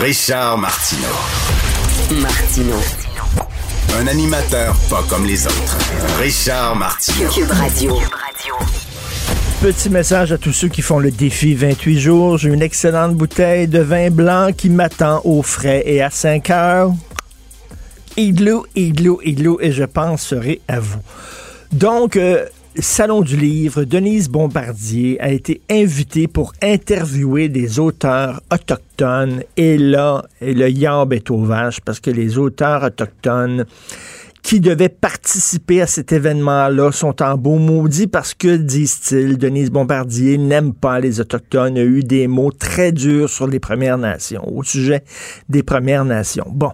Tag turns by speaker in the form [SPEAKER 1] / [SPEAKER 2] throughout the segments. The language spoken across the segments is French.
[SPEAKER 1] Richard Martineau.
[SPEAKER 2] Martino.
[SPEAKER 1] Un animateur pas comme les autres. Richard Martineau.
[SPEAKER 2] Cube Radio.
[SPEAKER 3] Petit message à tous ceux qui font le défi 28 jours. J'ai une excellente bouteille de vin blanc qui m'attend au frais et à 5 heures. Igloo, igloo, igloo, et je penserai à vous. Donc, euh, Salon du Livre, Denise Bombardier a été invitée pour interviewer des auteurs autochtones. Et là, le yamb est au vache parce que les auteurs autochtones qui devaient participer à cet événement-là sont en beau maudit parce que, disent-ils, Denise Bombardier n'aime pas les Autochtones, a eu des mots très durs sur les Premières Nations, au sujet des Premières Nations. Bon.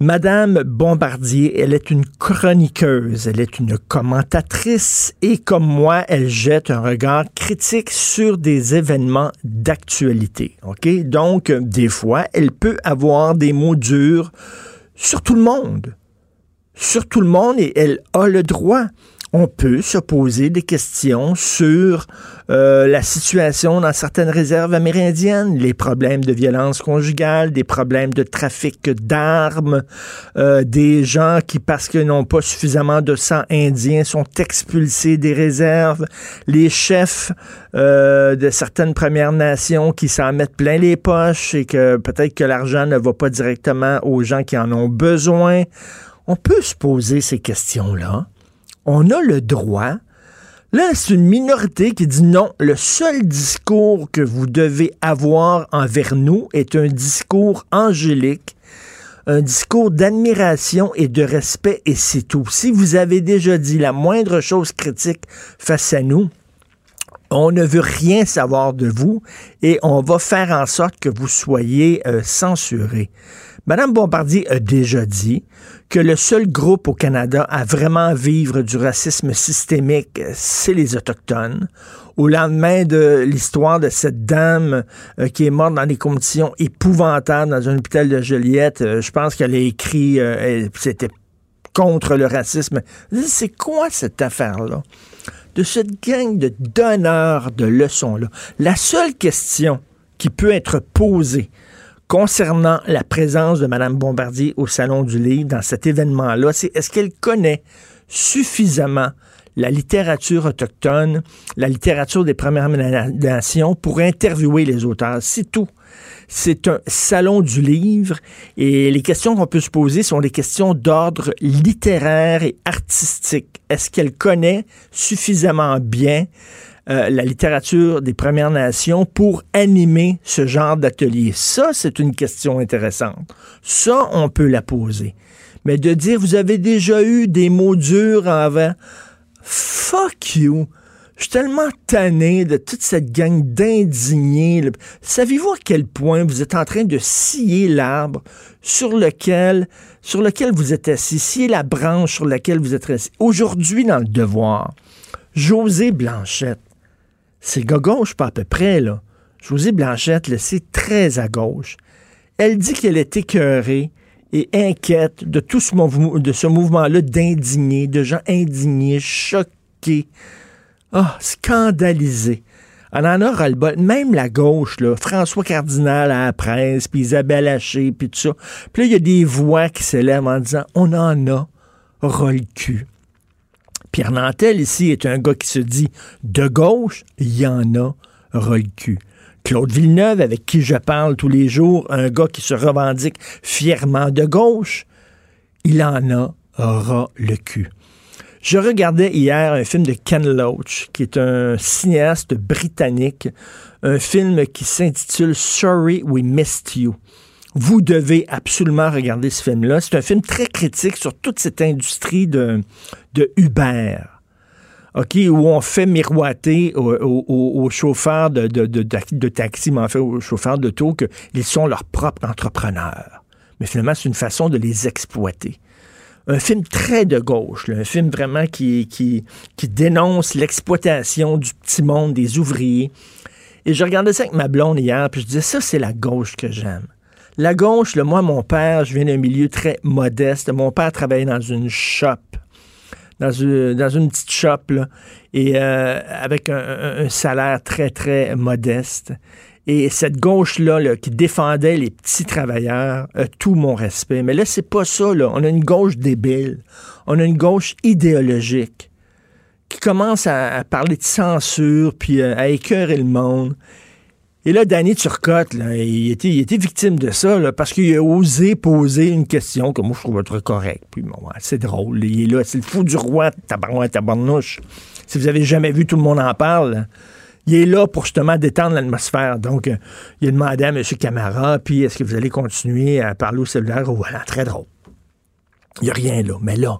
[SPEAKER 3] Madame Bombardier, elle est une chroniqueuse, elle est une commentatrice et comme moi, elle jette un regard critique sur des événements d'actualité. OK? Donc, des fois, elle peut avoir des mots durs sur tout le monde sur tout le monde et elle a le droit. On peut se poser des questions sur euh, la situation dans certaines réserves amérindiennes, les problèmes de violence conjugale, des problèmes de trafic d'armes, euh, des gens qui, parce qu'ils n'ont pas suffisamment de sang indien, sont expulsés des réserves, les chefs euh, de certaines Premières Nations qui s'en mettent plein les poches et que peut-être que l'argent ne va pas directement aux gens qui en ont besoin on peut se poser ces questions-là. On a le droit. Là, c'est une minorité qui dit non, le seul discours que vous devez avoir envers nous est un discours angélique, un discours d'admiration et de respect, et c'est tout. Si vous avez déjà dit la moindre chose critique face à nous, on ne veut rien savoir de vous et on va faire en sorte que vous soyez euh, censuré. Madame Bombardier a déjà dit que le seul groupe au Canada à vraiment vivre du racisme systémique, c'est les Autochtones. Au lendemain de l'histoire de cette dame euh, qui est morte dans des conditions épouvantables dans un hôpital de Joliette, euh, je pense qu'elle a écrit, euh, c'était contre le racisme. C'est quoi cette affaire-là? De cette gang de donneurs de leçons-là. La seule question qui peut être posée concernant la présence de Mme Bombardier au Salon du Livre dans cet événement-là, c'est est-ce qu'elle connaît suffisamment la littérature autochtone, la littérature des Premières Nations pour interviewer les auteurs? C'est tout. C'est un salon du livre et les questions qu'on peut se poser sont des questions d'ordre littéraire et artistique. Est-ce qu'elle connaît suffisamment bien euh, la littérature des Premières Nations pour animer ce genre d'atelier? Ça, c'est une question intéressante. Ça, on peut la poser. Mais de dire, vous avez déjà eu des mots durs envers, fuck you. Je suis tellement tanné de toute cette gang d'indignés. Savez-vous à quel point vous êtes en train de scier l'arbre sur lequel, sur lequel vous êtes assis, scier la branche sur laquelle vous êtes assis? Aujourd'hui, dans le devoir, José Blanchette, c'est gauche, pas à peu près, là. José Blanchette, c'est très à gauche. Elle dit qu'elle est écœurée et inquiète de tout ce, mouvement-là d'indignés, de gens indignés, choqués, ah, scandalisés. On en a le bol. Même la gauche, là, François Cardinal à la presse, puis Isabelle Haché, puis tout ça. Puis là, il y a des voix qui s'élèvent en disant on en a ras le cul. Pierre Nantel, ici, est un gars qui se dit de gauche, il y en a le cul. Claude Villeneuve, avec qui je parle tous les jours, un gars qui se revendique fièrement de gauche, il en a ras le cul. Je regardais hier un film de Ken Loach, qui est un cinéaste britannique, un film qui s'intitule Sorry We Missed You. Vous devez absolument regarder ce film-là. C'est un film très critique sur toute cette industrie de, de Uber. OK, où on fait miroiter aux, chauffeurs de, de, de, taxi, mais en fait aux chauffeurs d'auto, qu'ils sont leurs propres entrepreneurs. Mais finalement, c'est une façon de les exploiter un film très de gauche, un film vraiment qui, qui, qui dénonce l'exploitation du petit monde des ouvriers. Et je regardais ça avec ma blonde hier, puis je disais, ça, c'est la gauche que j'aime. La gauche, le, moi, mon père, je viens d'un milieu très modeste. Mon père travaillait dans une shop, dans une, petite shop, là, et euh, avec un, salaire très, très modeste. Et cette gauche-là, qui défendait les petits travailleurs, a tout mon respect. Mais là, c'est pas ça. Là. On a une gauche débile. On a une gauche idéologique qui commence à, parler de censure puis euh, à écœurer le monde. Et là, Danny Turcotte, là, il, était, victime de ça là, parce qu'il a osé poser une question que moi, je trouve très correcte. Puis bon, c'est drôle. Il est là, c'est le fou du roi, tabarnouche, tabarnouche. Si vous avez jamais vu, tout le monde en parle il est là pour justement détendre l'atmosphère. Donc, euh, il a demandé à M. Camara, puis est-ce que vous allez continuer à parler au cellulaire? Oh, voilà, très drôle. Il n'y a rien là. Mais là,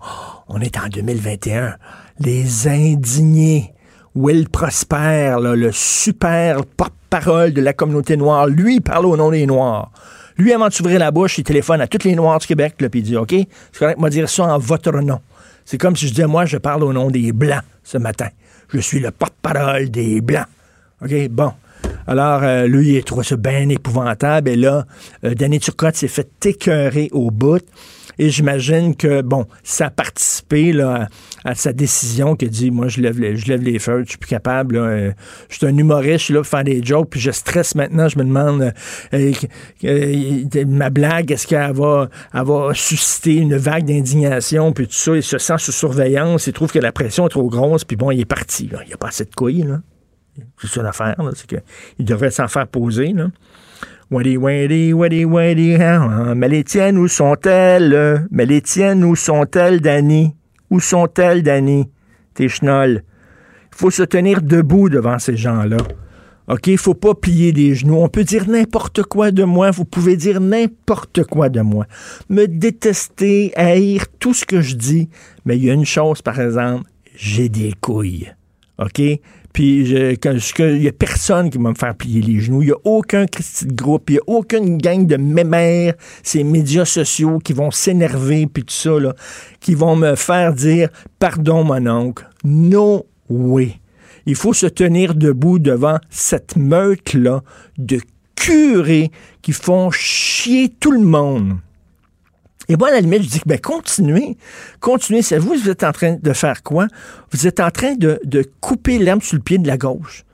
[SPEAKER 3] on est en 2021. Les indignés. Will Prosper, le super porte-parole de la communauté noire, lui, parle au nom des Noirs. Lui, avant de s'ouvrir la bouche, il téléphone à tous les Noirs du Québec, puis il dit, OK, c'est correct, moi dire ça en votre nom. C'est comme si je disais, moi, je parle au nom des Blancs ce matin. Je suis le porte-parole des Blancs. OK, bon. Alors, euh, lui, il trouvé ça bien épouvantable. Et là, euh, Danny Turcotte s'est fait écœurer au bout. Et j'imagine que, bon, ça a participé là, à, sa décision qui dit, moi, je lève les, je lève les feux, je suis plus capable. Euh, je suis un humoriste, je suis là pour faire des jokes, puis je stresse maintenant. Je me demande, ma blague, est-ce qu'elle va, va susciter une vague d'indignation, puis tout ça. Il se sent sous surveillance, il trouve que la pression est trop grosse, puis bon, il est parti. Il n'y a pas assez de couilles, là. C'est ça l'affaire, c'est qu'il devrait s'en faire poser. Là. Waddy, waddy, waddy, hein. mais les tiennes, où sont-elles? Mais les tiennes, où sont-elles, Danny? Où sont-elles, Danny? Tes chenolles. Il faut se tenir debout devant ces gens-là. OK? Il faut pas plier les genoux. On peut dire n'importe quoi de moi. Vous pouvez dire n'importe quoi de moi. Me détester, haïr tout ce que je dis. Mais il y a une chose, par exemple. J'ai des couilles. OK? Puis il n'y a personne qui va me faire plier les genoux. Il n'y a aucun Christy de groupe. Il n'y a aucune gang de mémères, ces médias sociaux qui vont s'énerver, puis tout ça, là, qui vont me faire dire Pardon, mon oncle. No way. Il faut se tenir debout devant cette meute-là de curés qui font chier tout le monde. Et moi, à la limite, je dis que ben, continuez. Continuez. C'est vous, vous êtes en train de faire quoi? Vous êtes en train de, couper l'herbe sur le pied de la gauche.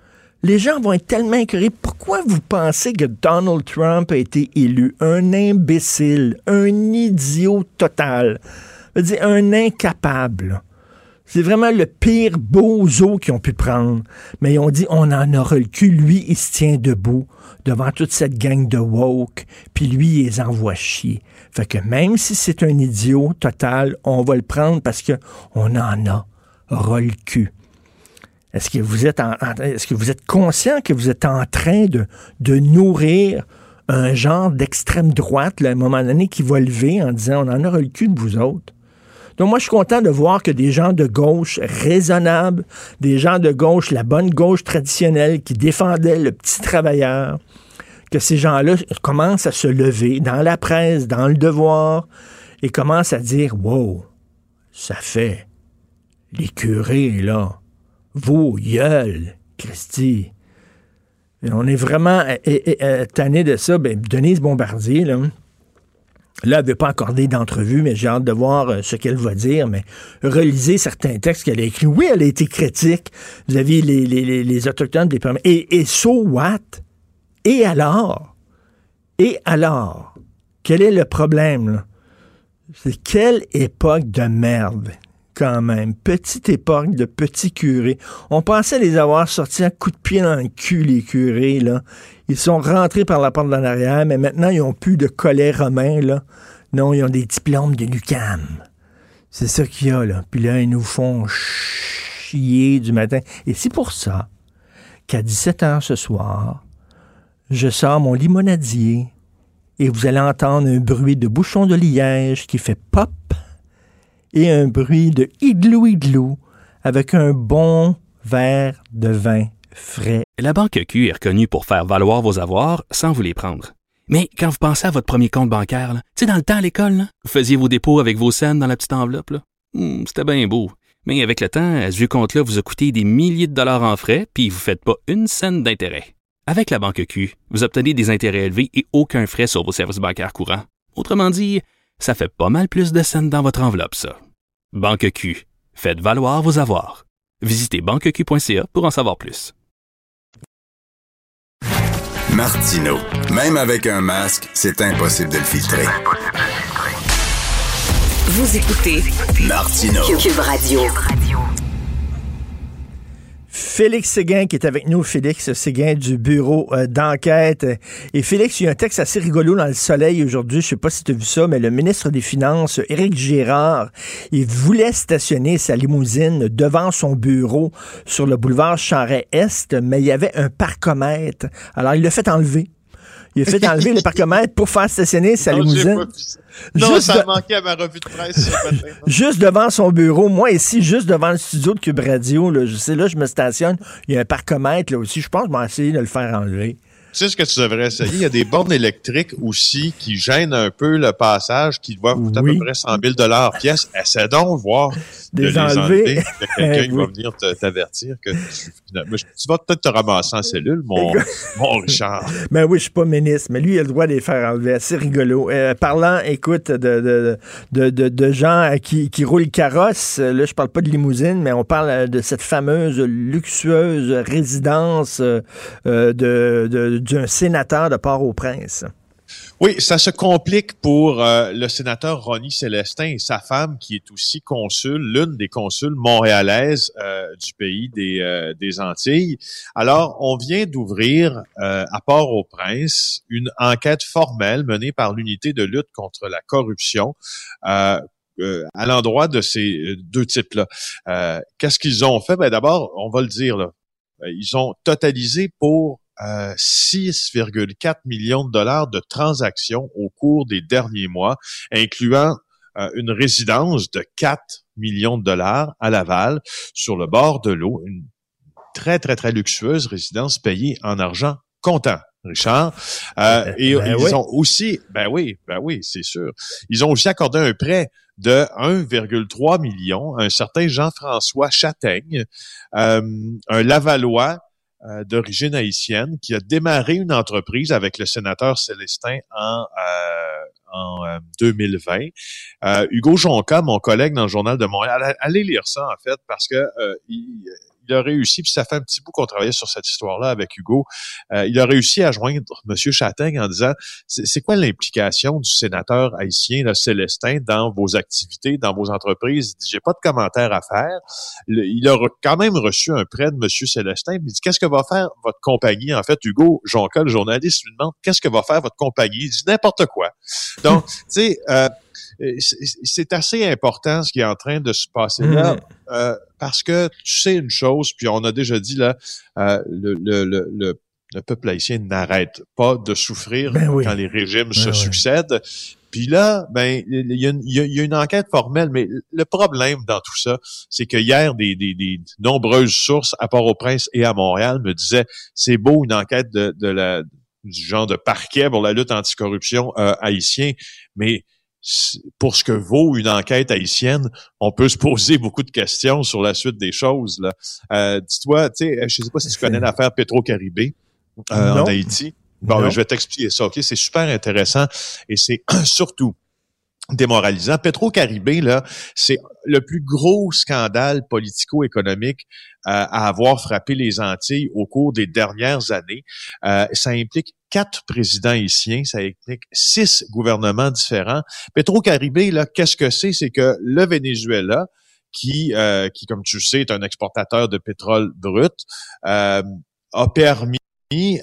[SPEAKER 3] Les gens vont être tellement incurés. Pourquoi vous pensez que Donald Trump a été élu? Un imbécile, un idiot total. Un incapable. C'est vraiment le pire bozo qu'ils ont pu prendre. Mais ils ont dit, on en aura le cul. Lui, il se tient debout devant toute cette gang de woke. Puis lui, il les envoie chier. Fait que même si c'est un idiot total, on va le prendre parce que on en a ras le cul. Est-ce que vous êtes est-ce que vous êtes conscient que vous êtes en train de, de nourrir un genre d'extrême droite, à un moment donné, qui va lever en disant on en aura le cul de vous autres? Donc moi, je suis content de voir que des gens de gauche raisonnables, des gens de gauche, la bonne gauche traditionnelle qui défendaient le petit travailleur, que ces gens-là commencent à se lever dans la presse, dans le devoir, et commencent à dire Wow, ça fait les curés, là, vos gueules, Christy. on est vraiment tanné de ça. Ben, Denise Bombardier, là, Là, elle veut pas accorder d'entrevue, mais j'ai hâte de voir euh, ce qu'elle va dire. Mais relisez certains textes qu'elle a écrits. Oui, elle a été critique vis-à-vis les, les, les, Autochtones des Et, et so what? Et alors? Et alors? Quel est le problème? C'est quelle époque de merde? Quand même. Petite époque de petits curés. On pensait les avoir sortis à coups de pied dans le cul, les curés, là. Ils sont rentrés par la porte d'en arrière, mais maintenant, ils ont plus de collet romain, là. Non, ils ont des diplômes de l'UCAM. C'est ça qu'il y a, là. Puis là, ils nous font chier du matin. Et c'est pour ça qu'à 17 h ce soir, je sors mon limonadier et vous allez entendre un bruit de bouchon de liège qui fait pop et un bruit de igloo avec un bon verre de vin frais.
[SPEAKER 4] La Banque Q est reconnue pour faire valoir vos avoirs sans vous les prendre. Mais quand vous pensez à votre premier compte bancaire, tu sais, dans le temps à l'école, vous faisiez vos dépôts avec vos scènes dans la petite enveloppe. Hmm, C'était bien beau. Mais avec le temps, ce vieux compte-là vous a coûté des milliers de dollars en frais, puis vous ne faites pas une scène d'intérêt. Avec la Banque Q, vous obtenez des intérêts élevés et aucun frais sur vos services bancaires courants. Autrement dit, ça fait pas mal plus de scènes dans votre enveloppe, ça. Banque Q, faites valoir vos avoirs. Visitez banqueq.ca pour en savoir plus.
[SPEAKER 1] Martino, même avec un masque, c'est impossible de le filtrer.
[SPEAKER 2] Vous écoutez
[SPEAKER 1] Martino.
[SPEAKER 2] Cube Radio.
[SPEAKER 3] Félix Séguin qui est avec nous, Félix Séguin du bureau euh, d'enquête. Et Félix, il y a un texte assez rigolo dans le Soleil aujourd'hui, je sais pas si tu as vu ça, mais le ministre des Finances, Éric Girard, il voulait stationner sa limousine devant son bureau sur le boulevard Charret-Est, mais il y avait un parcomètre. Alors, il l'a fait enlever. Il a fait enlever le parcomètre pour faire stationner sa
[SPEAKER 5] Non,
[SPEAKER 3] limousine.
[SPEAKER 5] Non,
[SPEAKER 3] Juste
[SPEAKER 5] ça
[SPEAKER 3] de-
[SPEAKER 5] a manqué à ma revue de presse ce matin.
[SPEAKER 3] Juste devant son bureau, moi ici, juste devant le studio de Cube Radio, là, je sais, là, je me stationne, il y a un parcomètre là aussi, je pense que je vais essayer de le faire enlever.
[SPEAKER 5] Tu sais ce que tu devrais essayer? Il y a des bornes électriques aussi qui gênent un peu le passage, qui doivent coûter
[SPEAKER 3] Oui.
[SPEAKER 5] à peu près 100 000 pièce. Essaie donc voir de
[SPEAKER 3] Des
[SPEAKER 5] les
[SPEAKER 3] enlever.
[SPEAKER 5] quelqu'un qui
[SPEAKER 3] Oui.
[SPEAKER 5] va venir t'avertir que tu, tu vas peut-être te ramasser en cellule, mon, mon Richard.
[SPEAKER 3] Ben oui, je suis pas ministre, mais lui, il a le droit de les faire enlever. C'est rigolo. Euh, parlant, écoute, de, de, de, de, de gens qui, qui roulent carrosse, euh, là, je parle pas de limousine, mais on parle euh, de cette fameuse luxueuse résidence euh, de, de- d'un sénateur de Port-au-Prince.
[SPEAKER 5] Oui, ça se complique pour euh, le sénateur Ronnie Célestin et sa femme, qui est aussi consul, l'une des consuls montréalaises euh, du pays des, euh, des Antilles. Alors, on vient d'ouvrir à Port-au-Prince une enquête formelle menée par l'unité de lutte contre la corruption. à l'endroit de ces deux types-là. Qu'est-ce qu'ils ont fait? Ben d'abord, on va le dire, là, ils ont totalisé pour euh, 6,4 millions de dollars de transactions au cours des derniers mois, incluant euh, une résidence de 4 millions de dollars à Laval, sur le bord de l'eau, une très, très, très luxueuse résidence payée en argent comptant. Richard. Euh,
[SPEAKER 3] Ben,
[SPEAKER 5] et
[SPEAKER 3] ben
[SPEAKER 5] ils
[SPEAKER 3] oui.
[SPEAKER 5] ont aussi, ben oui, ben oui, c'est sûr. Ils ont aussi accordé un prêt de 1,3 million à un certain Jean-François Châtaigne, euh, un Lavallois euh, d'origine haïtienne qui a démarré une entreprise avec le sénateur Célestin en, euh, en euh, 2020. Euh, Hugo Jonca, mon collègue dans le journal de Montréal, allez lire ça en fait parce que euh, il, il a réussi, puis ça fait un petit bout qu'on travaillait sur cette histoire-là avec Hugo, euh, il a réussi à joindre M. Châtaigne en disant c'est quoi l'implication du sénateur haïtien là, Célestin dans vos activités, dans vos entreprises? Il dit J'ai pas de commentaire à faire. Le- il a quand même reçu un prêt de M. Célestin. puis Il dit Qu'est-ce que va faire votre compagnie? En fait, Hugo Jonca, le journaliste, lui demande Qu'est-ce que va faire votre compagnie? Il dit n'importe quoi. Donc, tu sais, euh, c'est assez important ce qui est en train de se passer là.
[SPEAKER 3] Mhm.
[SPEAKER 5] Euh, parce que tu sais une chose, puis on a déjà dit là, euh, le, le, le, le, le peuple haïtien n'arrête pas de souffrir
[SPEAKER 3] Ben oui.
[SPEAKER 5] quand les régimes se
[SPEAKER 3] Ben oui.
[SPEAKER 5] succèdent. Puis là, ben, il y, a une- il y a- il y a une enquête formelle, mais le problème dans tout ça, c'est que hier, des, des, des nombreuses sources à Port-au-Prince et à Montréal me disaient, c'est beau une enquête de, de la du genre de parquet pour la lutte anticorruption euh, haïtien, mais pour ce que vaut une enquête haïtienne, on peut se poser beaucoup de questions sur la suite des choses. Là. Euh, Dis-toi, tu sais, je sais pas si tu connais l'affaire Petro-Caribé euh, en Haïti. Bon,
[SPEAKER 3] Non.
[SPEAKER 5] ben, je vais t'expliquer ça, OK? C'est super intéressant et c'est surtout démoralisant. Petro-Caribé, là, c'est le plus gros scandale politico-économique euh, à avoir frappé les Antilles au cours des dernières années. Euh, ça implique quatre présidents haïtiens, ça implique six gouvernements différents. Petro-Caribé, là, qu'est-ce que c'est? C'est que le Venezuela, qui, qui, comme tu sais, est un exportateur de pétrole brut, a permis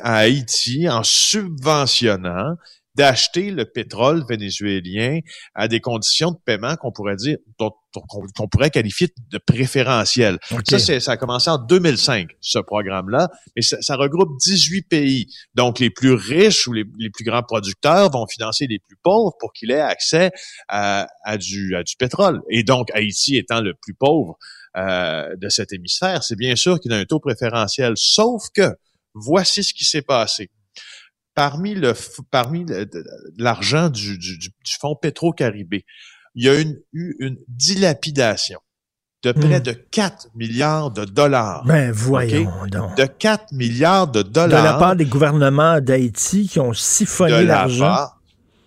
[SPEAKER 5] à Haïti, en subventionnant d'acheter le pétrole vénézuélien à des conditions de paiement qu'on pourrait dire qu'on pourrait qualifier de préférentielles. Ça, ça a commencé en 2005, ce programme-là, et ça, regroupe 18 pays. Donc, les plus riches ou les, plus grands producteurs vont financer les plus pauvres pour qu'ils aient accès à, du, à du pétrole. Et donc, Haïti étant le plus pauvre euh, de cet hémisphère, c'est bien sûr qu'il a un taux préférentiel. Sauf que, voici ce qui s'est passé parmi le parmi l'argent du, du, du, fonds Petro-Caribé, il y a une, eu une dilapidation de près hmm. de 4 milliards de dollars.
[SPEAKER 3] Ben voyons donc.
[SPEAKER 5] De 4 milliards de dollars.
[SPEAKER 3] De la part des gouvernements d'Haïti qui ont siphonné l'argent.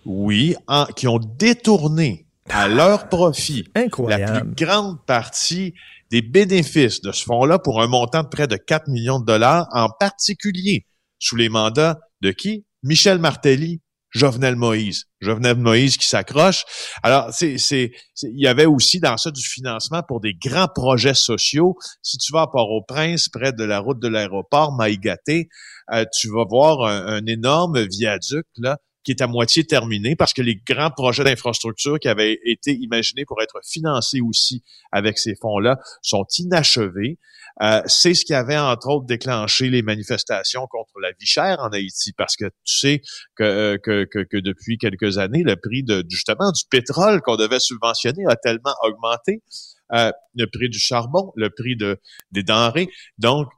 [SPEAKER 5] Oui, qui ont détourné à leur profit
[SPEAKER 3] Incroyable.
[SPEAKER 5] la plus grande partie des bénéfices de ce fonds-là pour un montant de près de 4 millions de dollars, en particulier sous les mandats de qui? Michel Martelly, Jovenel Moïse. Jovenel Moïse qui s'accroche. Alors, c'est, il y avait aussi dans ça du financement pour des grands projets sociaux. Si tu vas à Port-au-Prince, près de la route de l'aéroport Maïgaté, euh, tu vas voir un, énorme viaduc là qui est à moitié terminé parce que les grands projets d'infrastructure qui avaient été imaginés pour être financés aussi avec ces fonds-là sont inachevés. Euh, c'est ce qui avait, entre autres, déclenché les manifestations contre la vie chère en Haïti, parce que tu sais que, euh, que, depuis quelques années, le prix de justement du pétrole qu'on devait subventionner a tellement augmenté. Euh, le prix du charbon, le prix de, des denrées. Donc,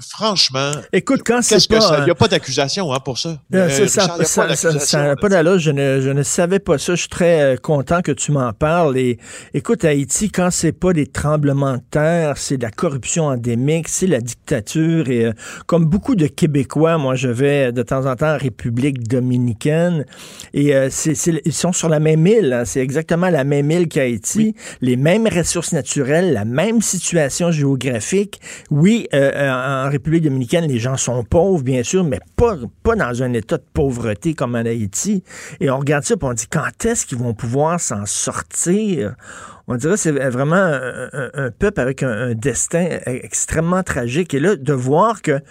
[SPEAKER 5] franchement,
[SPEAKER 3] écoute, quand c'est pas,
[SPEAKER 5] il n'y a pas d'accusation hein, pour ça.
[SPEAKER 3] Euh, ça n'a pas, pas d'allure. Je ne, je ne savais pas ça. Je suis très euh, content que tu m'en parles. Et écoute, Haïti, quand c'est pas des tremblements de terre, c'est de la corruption endémique, c'est la dictature. Et euh, comme beaucoup de Québécois, moi, je vais de temps en temps en République dominicaine. Et c'est, ils sont sur la même île. Hein. c'est exactement la même île qu'Haïti. Les mêmes ressources naturelles, la même situation géographique. Oui, en République dominicaine, les gens sont pauvres, bien sûr, mais pas, pas dans un état de pauvreté comme en Haïti. Et on regarde ça et on dit quand est-ce qu'ils vont pouvoir s'en sortir? On dirait que c'est vraiment un, peuple avec un, destin extrêmement tragique. Et là, de voir que, tu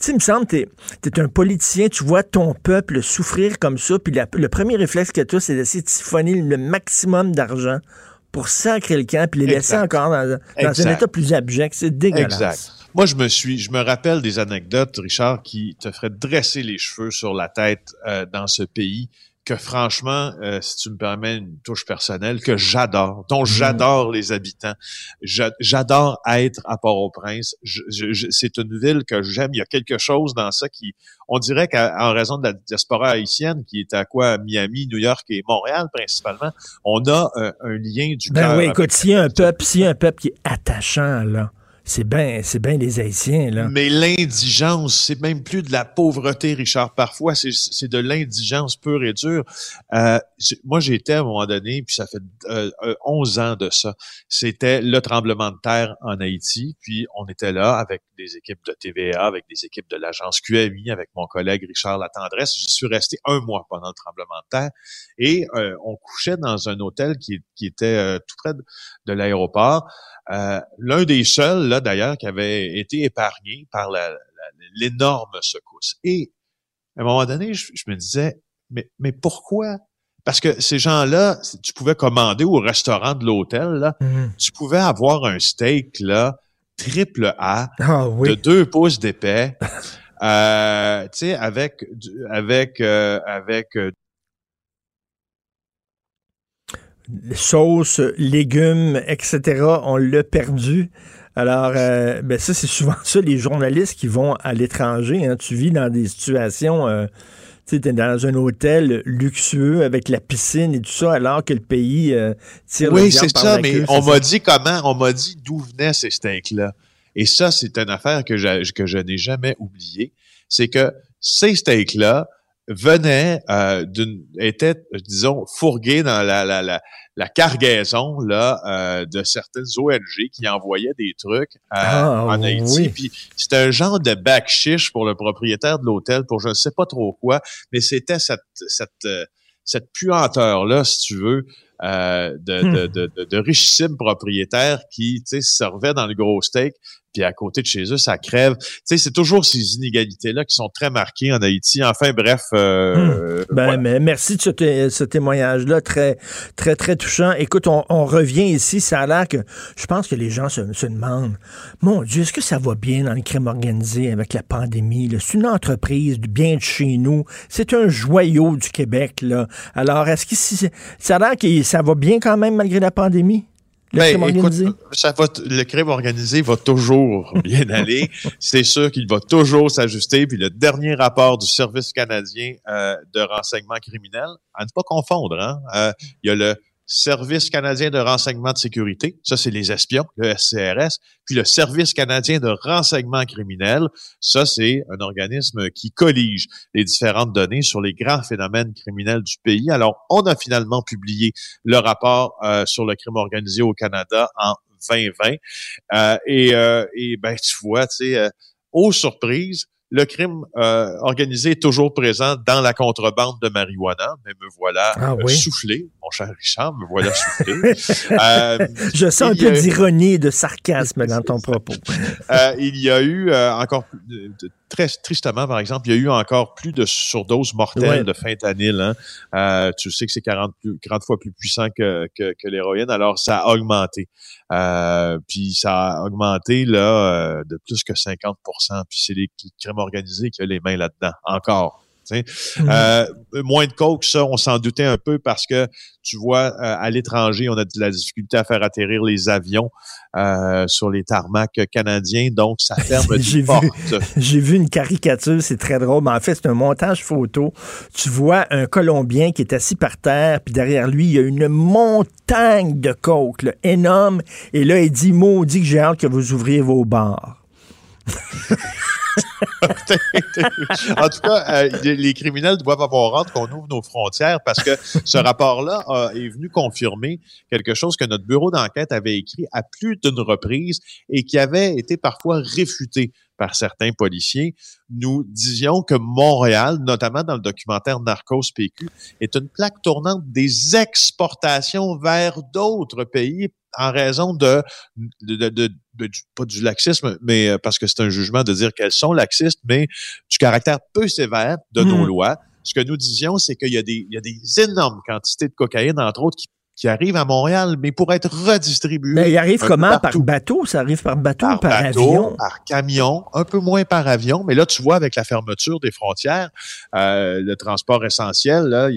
[SPEAKER 3] sais, il me semble, tu es, un politicien, tu vois ton peuple souffrir comme ça, puis le premier réflexe que tu as, c'est d'essayer de siphonner le maximum d'argent pour sacrer le camp, puis les laisser encore dans, dans un état plus abject. C'est dégueulasse. Exact.
[SPEAKER 5] Moi, je me suis, je me rappelle des anecdotes, Richard, qui te feraient dresser les cheveux sur la tête euh, dans ce pays que franchement, euh, si tu me permets une touche personnelle, que j'adore, dont mm. j'adore les habitants. J'adore être à Port-au-Prince. c'est une ville que j'aime. Il y a quelque chose dans ça qui, on dirait qu'en raison de la diaspora haïtienne qui est à quoi? Miami, New York et Montréal principalement, on a un, lien du
[SPEAKER 3] ben oui, écoute, s'il y a un peuple, s'il y a un peuple qui est attachant là c'est bien, c'est bien les Haïtiens, là.
[SPEAKER 5] Mais l'indigence, c'est même plus de la pauvreté, Richard. Parfois, c'est, de l'indigence pure et dure. Euh, moi, j'étais à un moment donné, puis ça fait euh, 11 ans de ça. C'était le tremblement de terre en Haïti. Puis on était là avec des équipes de TVA, avec des équipes de l'agence QMI, avec mon collègue Richard Latendresse. J'y suis resté un mois pendant le tremblement de terre. Et euh, on couchait dans un hôtel qui, était euh, tout près de, de l'aéroport. Euh, l'un des seuls, là, d'ailleurs, qui avait été épargné par l'énorme secousse. Et à un moment donné, je, me disais, mais, mais pourquoi? Parce que ces gens-là, tu pouvais commander au restaurant de l'hôtel, mm-hmm. tu pouvais avoir un steak là, triple A ah de deux pouces d'épais, euh, tu sais, avec avec euh, avec
[SPEAKER 3] sauce, légumes, etc., on l'a perdu. Alors, euh, ben ça, c'est souvent ça, les journalistes qui vont à l'étranger. Hein. tu vis dans des situations, euh, tu es dans un hôtel luxueux avec la piscine et tout ça, alors que le pays euh, tire
[SPEAKER 5] Oui, c'est ça, mais on m'a dit comment, on m'a dit d'où venaient ces steaks-là. Et ça, c'est une affaire que, que je n'ai jamais oubliée. C'est que ces steaks-là, venait euh, d'une était disons fourgué dans la la, la, la cargaison là euh, de certaines ONG qui envoyaient des trucs euh, ah, en Haïti. puis c'était un genre de bac chiche pour le propriétaire de l'hôtel pour je ne sais pas trop quoi mais c'était cette cette cette puanteur là si tu veux euh, de, de, de, de, richissimes propriétaires qui servaient dans le gros steak puis à côté de chez eux, ça crève. Tu sais, c'est toujours ces inégalités-là qui sont très marquées en Haïti. Enfin, bref. Euh,
[SPEAKER 3] hmm. ben, mais merci de ce, témoignage-là, très, très, très touchant. Écoute, on, revient ici. Ça a l'air que je pense que les gens se, demandent, mon Dieu, est-ce que ça va bien dans le crime organisé avec la pandémie? C'est une entreprise bien de chez nous. C'est un joyau du Québec. Là. Alors, est-ce que ça a l'air que ça va bien quand même malgré la pandémie?
[SPEAKER 5] Le ben, crime organisé? ça va le crime organisé va toujours bien aller. C'est sûr qu'il va toujours s'ajuster. Puis le dernier rapport du Service canadien euh, de renseignement criminel, à ne pas confondre, hein, euh, il y a le Service canadien de renseignement de sécurité, ça c'est les espions, le SCRS, puis le Service canadien de renseignement criminel, ça c'est un organisme qui collige les différentes données sur les grands phénomènes criminels du pays. Alors, on a finalement publié le rapport euh, sur le crime organisé au Canada en 2020. Euh, et, euh, et ben tu vois, tu sais, euh, aux surprises, le crime euh, organisé est toujours présent dans la contrebande de marijuana, mais me voilà ah euh, soufflé, mon cher Richard, me voilà soufflé.
[SPEAKER 3] euh, Je sens un peu d'ironie et de sarcasme dans ton propos.
[SPEAKER 5] Euh, il y a eu encore très tristement, par exemple, il y a eu encore plus de surdoses mortelles de fentanyl. Hein. tu sais que c'est 40, 40 fois plus puissant que, que, que l'héroïne, alors ça a augmenté. puis ça a augmenté là de plus que 50% Puis c'est les crimes organisé qui a les mains là-dedans, encore. Mhm. Euh, moins de coke, ça, on s'en doutait un peu parce que tu vois, euh, à l'étranger, on a de la difficulté à faire atterrir les avions euh, sur les tarmacs canadiens, donc ça ferme des portes.
[SPEAKER 3] J'ai vu une caricature, c'est très drôle, mais en fait, c'est un montage photo. Tu vois un Colombien qui est assis par terre, puis derrière lui, il y a une montagne de coke, énorme, et là, il dit, maudit que j'ai hâte que vous ouvriez vos bars.
[SPEAKER 5] en tout cas, euh, les criminels doivent avoir hâte qu'on ouvre nos frontières parce que ce rapport-là est venu confirmer quelque chose que notre bureau d'enquête avait écrit à plus d'une reprise et qui avait été parfois réfuté par certains policiers. Nous disions que Montréal, notamment dans le documentaire Narcos PQ, est une plaque tournante des exportations vers d'autres pays en raison de, de, de, pas du laxisme, mais euh, parce que c'est un jugement de dire qu'elles sont laxistes, mais du caractère peu sévère de nos hmm. lois. Ce que nous disions, c'est qu'il y, y a des énormes quantités de cocaïne, entre autres, qui qui arrive à Montréal, mais pour être redistribué.
[SPEAKER 3] Mais il arrive comment? Par bateau? Ça arrive par bateau par ou par avion?
[SPEAKER 5] Par camion, un peu moins par avion. Mais là, tu vois, avec la fermeture des frontières, euh, le transport essentiel, là,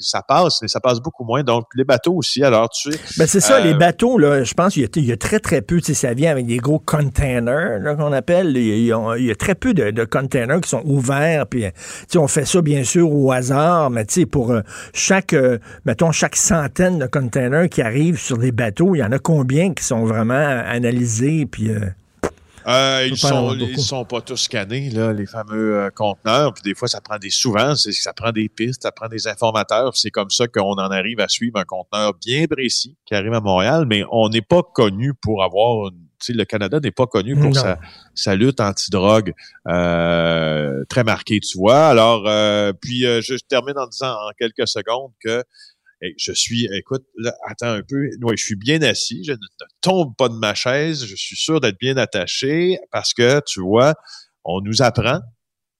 [SPEAKER 5] ça passe, mais ça passe beaucoup moins. Donc, les bateaux aussi, alors tu sais.
[SPEAKER 3] Ben, c'est ça, les euh, bateaux, là, je pense qu'il y, a très, très peu, tu sais, ça vient avec des gros containers, qu'on appelle. Il y, a, très peu de, containers qui sont ouverts, puis, tu sais, on fait ça, bien sûr, au hasard, mais tu sais, pour euh, chaque, mettons, chaque centaine de containers qui arrivent sur des bateaux. Il y en a combien qui sont vraiment analysés? Puis,
[SPEAKER 5] euh, euh, ils sont, sont pas tous scannés, là, les fameux euh, conteneurs. Puis des fois, ça prend des souvent, ça prend des pistes, ça prend des informateurs. C'est comme ça qu'on en arrive à suivre un conteneur bien précis qui arrive à Montréal, mais on n'est pas connu pour avoir une le Canada n'est pas connu pour sa, sa, lutte anti-drogue très marquée, tu vois. Alors, puis je termine en disant en quelques secondes que je suis, écoute, là, attends un peu, ouais, je suis bien assis, je ne, tombe pas de ma chaise, je suis sûr d'être bien attaché parce que, tu vois, on nous apprend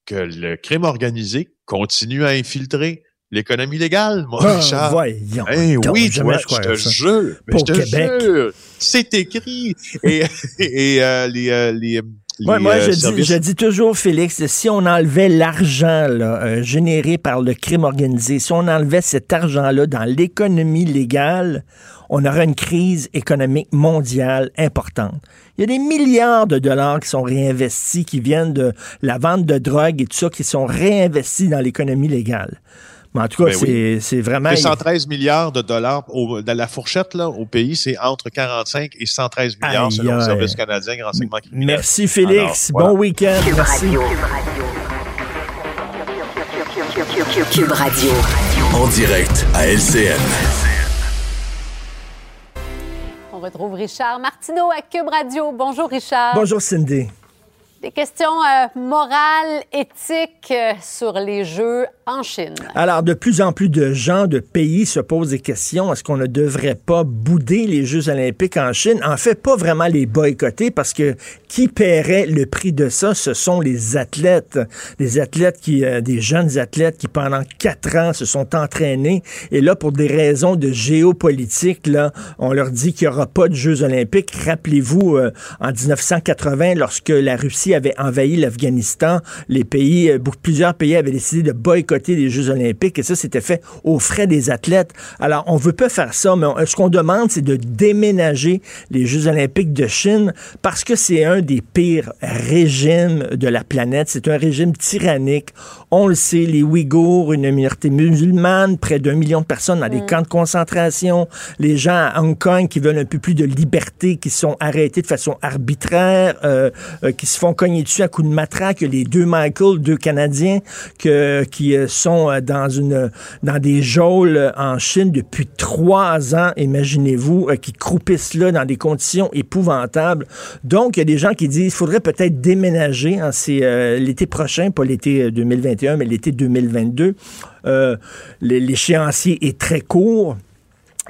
[SPEAKER 5] que le crime organisé continue à infiltrer l'économie légale, moi, ah, Richard.
[SPEAKER 3] Voyons,
[SPEAKER 5] oui, tu vois, je, te jure, je te jure, c'est écrit. Et, et euh, les, euh, les
[SPEAKER 3] moi, euh, je, dis, toujours, Félix, si on enlevait l'argent euh, généré par le crime organisé, si on enlevait cet argent-là dans l'économie légale, on aurait une crise économique mondiale importante. Il y a des milliards de dollars qui sont réinvestis, qui viennent de la vente de drogue et tout ça, qui sont réinvestis dans l'économie légale. Mais en tout cas, ben c'est vraiment.
[SPEAKER 5] 113 milliards de dollars dans la fourchette là, au pays, c'est entre 45 et 113 milliards selon le Service canadien de renseignement criminel.
[SPEAKER 3] Merci Félix. bon week-end. Merci.
[SPEAKER 2] Cube Radio.
[SPEAKER 1] En direct à LCN.
[SPEAKER 6] On retrouve Richard Martineau à Cube Radio. Bonjour Richard.
[SPEAKER 3] Bonjour Cindy.
[SPEAKER 6] Des questions euh, morales, éthiques euh, sur les jeux
[SPEAKER 3] Alors, de plus en plus de gens, de pays se posent des questions. Est-ce qu'on ne devrait pas bouder les Jeux olympiques en Chine? En fait, pas vraiment les boycotter parce que qui paierait le prix de ça? Ce sont les athlètes. Les athlètes qui, euh, des jeunes athlètes qui pendant quatre ans se sont entraînés. Et là, pour des raisons de géopolitique, là, on leur dit qu'il n'y aura pas de Jeux olympiques. Rappelez-vous, euh, en 1980, lorsque la Russie avait envahi l'Afghanistan, les pays, euh, plusieurs pays avaient décidé de boycotter les Jeux olympiques et ça, c'était fait aux frais des athlètes. Alors, on veut pas faire ça, mais ce qu'on demande, c'est de déménager les Jeux olympiques de Chine parce que c'est un des pires régimes de la planète. C'est un régime tyrannique. On le sait, les Ouïghours, une minorité musulmane, près d'un million de personnes dans des camps de concentration, les gens à Hong Kong qui veulent un peu plus de liberté, qui sont arrêtés de façon arbitraire, euh, euh, qui se font cogner dessus à coups de matraque, les deux Michael, deux Canadiens, que, qui euh, sont dans une dans des geôles en Chine depuis trois ans, imaginez-vous, qui croupissent là dans des conditions épouvantables. Donc, il y a des gens qui disent, il faudrait peut-être déménager, l'été prochain, pas l'été 2021, mais l'été 2022. L'échéancier est très court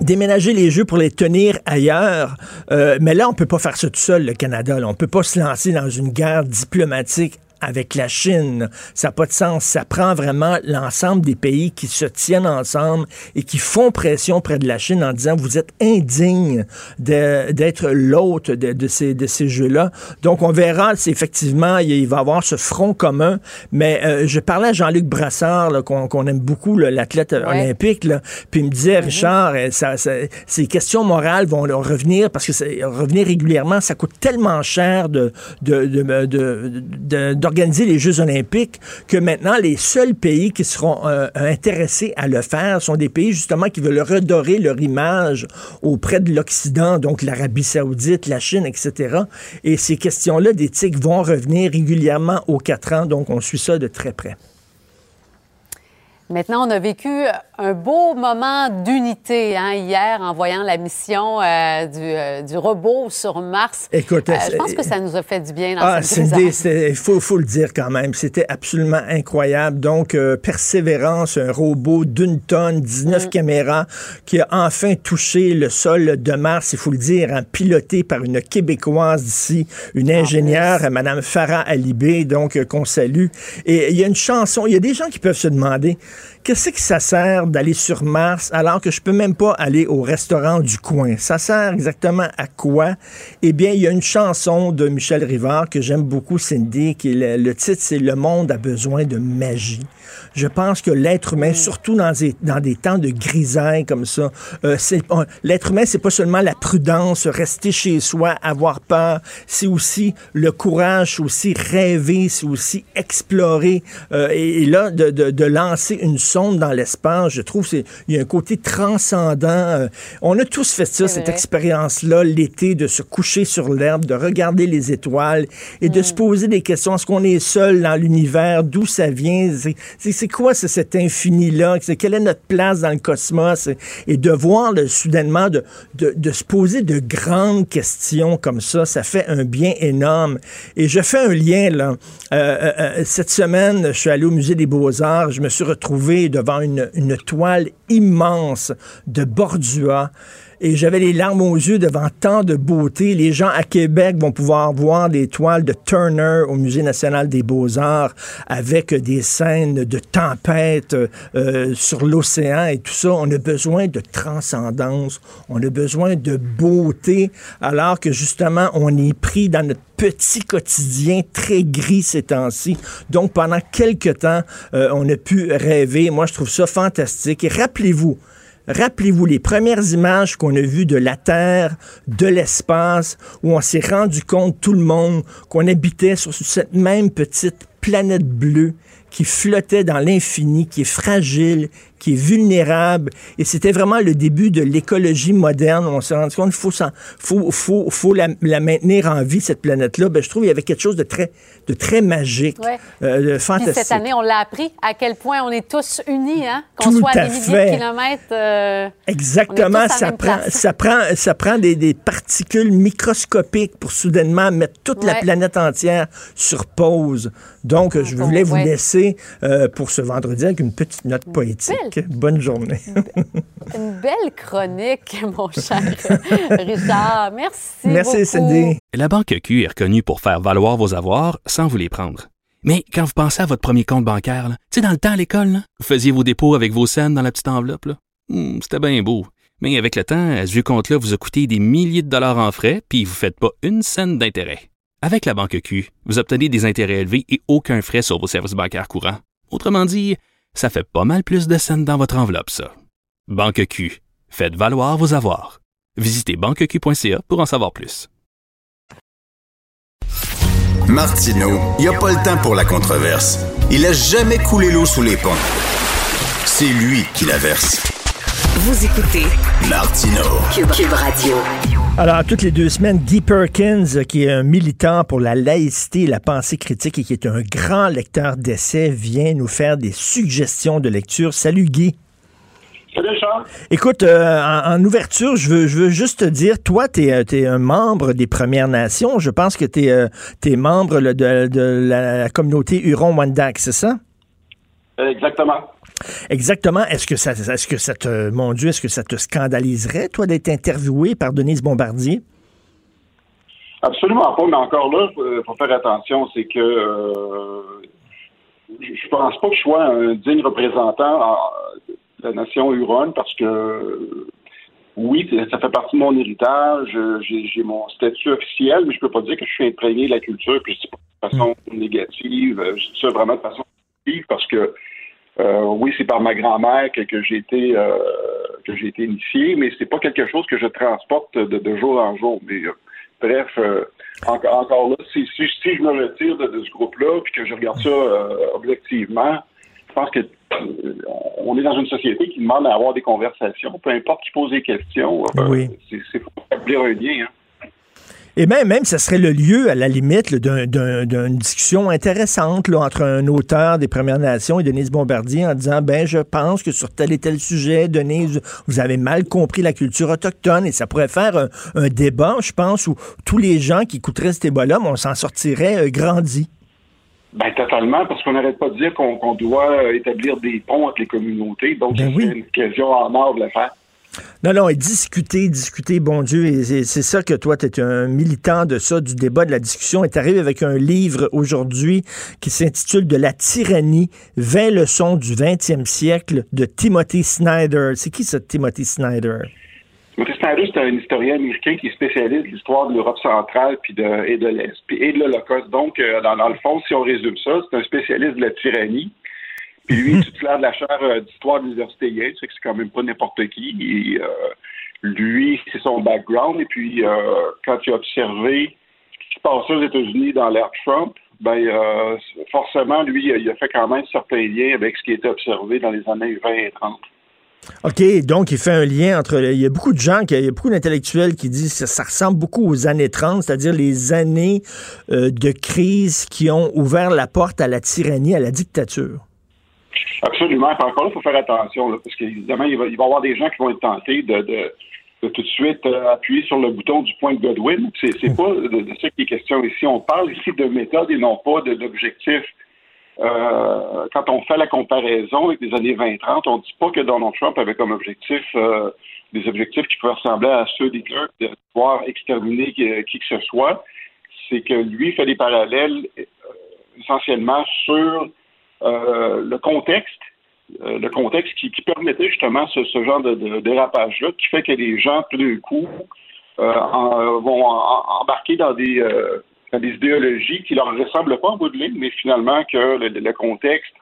[SPEAKER 3] déménager les jeux pour les tenir ailleurs. Euh, mais là, on peut pas faire ça tout seul, le Canada. Là. On peut pas se lancer dans une guerre diplomatique avec la Chine. Ça n'a pas de sens. Ça prend vraiment l'ensemble des pays qui se tiennent ensemble et qui font pression près de la Chine en disant vous êtes indigne d'être l'hôte de, ces, de ces jeux-là. Donc, on verra si effectivement il va y avoir ce front commun. Mais euh, je parlais à Jean-Luc Brassard, qu'on aime beaucoup, l'athlète olympique, là, puis il me disait, mm-hmm. Richard, euh, ça, ces questions morales vont revenir parce que revenir régulièrement, ça coûte tellement cher de, de, de, de organiser les Jeux olympiques que maintenant, les seuls pays qui seront euh, intéressés à le faire sont des pays justement qui veulent redorer leur image auprès de l'Occident, donc l'Arabie saoudite, la Chine, etc. Et ces questions-là d'éthique vont revenir régulièrement aux quatre ans, donc on suit ça de très près.
[SPEAKER 6] Maintenant, on a vécu un beau moment d'unité hein, hier en voyant la mission euh, du, euh, du, robot sur Mars.
[SPEAKER 3] Écoute,
[SPEAKER 6] euh, je pense que ça nous a fait du bien dans
[SPEAKER 3] ah, Il faut, faut, le dire quand même. C'était absolument incroyable. Donc, Persévérance, un robot d'une tonne, 19 mm. caméras, qui a enfin touché le sol de Mars, il faut le dire, hein, piloté par une Québécoise d'ici, une ingénieure, Mme Farah Alibé, donc qu'on salue. Et il y a une chanson, il y a des gens qui peuvent se demander Qu'est-ce que ça sert d'aller sur Mars alors que je peux même pas aller au restaurant du coin? Ça sert exactement à quoi? Eh bien, il y a une chanson de Michel Rivard que j'aime beaucoup, Cindy, qui est le, titre, c'est Le monde a besoin de magie. Je pense que l'être humain, surtout dans des, dans des temps de grisaille comme ça, euh, l'être humain, c'est pas seulement la prudence, rester chez soi, avoir peur, c'est aussi le courage, c'est aussi rêver, c'est aussi explorer. Euh, et, là, de, de, de lancer une sonde dans l'espace. Je trouve qu'il y a un côté transcendant. Euh, on a tous fait ça, cette expérience-là, l'été, de se coucher sur l'herbe, de regarder les étoiles et de se mm. poser des questions. Est-ce qu'on est seul dans l'univers? D'où ça vient? C'est quoi cet infini-là? Quelle est notre place dans le cosmos? Et de voir soudainement, de, de, se poser de grandes questions comme ça, ça fait un bien énorme. Et je fais un lien, là. Euh, euh, cette semaine, je suis allé au Musée des Beaux-Arts. Je me suis retrouvé devant une, toile immense de Bordua et j'avais les larmes aux yeux devant tant de beauté. Les gens à Québec vont pouvoir voir des toiles de Turner au Musée national des beaux-arts avec des scènes de tempête euh, sur l'océan et tout ça. On a besoin de transcendance, on a besoin de beauté, alors que justement, on est pris dans notre petit quotidien très gris ces temps-ci. Donc, pendant quelques temps, euh, on a pu rêver. Moi, je trouve ça fantastique. Et rappelez-vous, Rappelez-vous les premières images qu'on a vues de la Terre, de l'espace, où on s'est rendu compte, tout le monde, qu'on habitait sur cette même petite planète bleue qui flottait dans l'infini, qui est fragile, qui est vulnérable. Et c'était vraiment le début de l'écologie moderne. On s'est rendu compte qu'il faut, faut, faut, faut la, maintenir en vie, cette planète-là. Ben, je trouve qu'il y avait quelque chose de très, de très magique,
[SPEAKER 6] euh, de fantastique. cette année, on l'a appris à quel point on est tous unis, hein? qu'on soit à, des milliers de kilomètres. Euh,
[SPEAKER 3] Exactement. Ça prend, ça prend, ça prend des, des, particules microscopiques pour soudainement mettre toute la planète entière sur pause. Donc, je voulais vous laisser euh, pour ce vendredi avec une petite note poétique. Bonne journée.
[SPEAKER 6] une belle chronique, mon cher Richard. Merci.
[SPEAKER 3] Merci, Cindy.
[SPEAKER 4] La Banque Q est reconnue pour faire valoir vos avoirs sans vous les prendre. Mais quand vous pensez à votre premier compte bancaire, tu sais, dans le temps à l'école, vous faisiez vos dépôts avec vos scènes dans la petite enveloppe. Hmm, c'était bien beau. Mais avec le temps, ce vieux compte-là vous a coûté des milliers de dollars en frais, puis vous ne faites pas une scène d'intérêt. Avec la banque Q, vous obtenez des intérêts élevés et aucun frais sur vos services bancaires courants. Autrement dit, ça fait pas mal plus de scènes dans votre enveloppe, ça. Banque Q, faites valoir vos avoirs. Visitez banqueq.ca pour en savoir plus.
[SPEAKER 1] Martino, il n'y a pas le temps pour la controverse. Il a jamais coulé l'eau sous les ponts. C'est lui qui la verse.
[SPEAKER 2] Vous écoutez
[SPEAKER 1] Martino
[SPEAKER 2] Cube, Radio.
[SPEAKER 3] Alors, toutes les deux semaines, Guy Perkins, qui est un militant pour la laïcité et la pensée critique et qui est un grand lecteur d'essais, vient nous faire des suggestions de lecture. Salut Guy.
[SPEAKER 7] Salut Charles.
[SPEAKER 3] Écoute, euh, en, ouverture, je veux, je veux juste te dire, toi, tu es, es, un membre des Premières Nations. Je pense que tu es, es, membre de, de la, communauté Huron-Wendat, c'est ça?
[SPEAKER 7] Exactement.
[SPEAKER 3] Exactement. Est-ce que ça, est-ce que ça te, mon Dieu, est-ce que ça te scandaliserait, toi, d'être interviewé par Denise Bombardier?
[SPEAKER 7] Absolument pas, mais encore là, il faut faire attention, c'est que euh, je pense pas que je sois un digne représentant de la nation Huron parce que oui, ça fait partie de mon héritage, j'ai mon statut officiel, mais je peux pas dire que je suis imprégné de la culture, puis je dis pas de façon négative, je dis ça vraiment de façon positive parce que euh, oui, c'est par ma grand-mère que, j'ai été euh, que j'ai été initié, mais c'est pas quelque chose que je transporte de, jour en jour. Mais euh, bref, encore, encore, là, si, si, je me retire de, ce groupe-là puis que je regarde ça objectivement, je pense que on est dans une société qui demande à avoir des conversations, peu importe qui pose des questions.
[SPEAKER 3] oui.
[SPEAKER 7] C'est faut établir un lien. Hein.
[SPEAKER 3] Et même, même, ce serait le lieu, à la limite, d'une discussion intéressante là, entre un auteur des Premières Nations et Denise Bombardier en disant, ben, je pense que sur tel et tel sujet, Denise, vous avez mal compris la culture autochtone et ça pourrait faire un, débat, je pense, où tous les gens qui écouteraient ce débat-là, on s'en sortirait euh, grandi.
[SPEAKER 7] Ben, totalement, parce qu'on n'arrête pas de dire qu'on doit euh, établir des ponts entre les communautés. Donc, ben c'est une question en or de le faire.
[SPEAKER 3] Non, non, et discuter, discuter, bon Dieu, et c'est ça que toi, tu es un militant de ça, du débat, de la discussion, et arrivé avec un livre aujourd'hui qui s'intitule De la tyrannie, 20 leçons du 20e siècle de Timothy Snyder. C'est qui ce Timothy Snyder?
[SPEAKER 7] Timothy Snyder, c'est un historien américain qui est spécialiste de l'histoire de l'Europe centrale puis de, et de l'Est, et de l'Holocauste. Donc, euh, dans, dans le fond, si on résume ça, c'est un spécialiste de la tyrannie puis lui, titulaire de la chaire euh, d'histoire de l'Université Yale, c'est que c'est quand même pas n'importe qui. Et, euh, lui, c'est son background. Et puis, euh, quand il a observé ce qui se passait aux États-Unis dans l'ère Trump, ben, forcément, lui, il a fait quand même certains liens avec ce qui était observé dans les années 20 et 30.
[SPEAKER 3] OK, donc il fait un lien entre. Il y a beaucoup de gens, il y a beaucoup d'intellectuels qui disent que ça ressemble beaucoup aux années 30, c'est-à-dire les années de crise qui ont ouvert la porte à la tyrannie, à la dictature.
[SPEAKER 7] Absolument. encore là, il faut faire attention, parce qu'évidemment, il va, il va y avoir des gens qui vont être tentés de, tout de suite euh, appuyer sur le bouton du point de Godwin. C'est, c'est pas de, ça qui est question ici. On parle ici de méthode et non pas d'objectif. Euh, quand on fait la comparaison avec les années 20-30, on ne dit pas que Donald Trump avait comme objectif euh, des objectifs qui pouvaient ressembler à ceux d'Hitler, de pouvoir exterminer qui, que ce soit. C'est que lui fait des parallèles essentiellement sur le contexte, euh, le contexte qui, permettait justement ce, genre de, dérapage-là, qui fait que les gens, tout d'un coup, euh, vont embarquer dans des, idéologies qui leur ressemblent pas en bout de ligne, mais finalement que le, contexte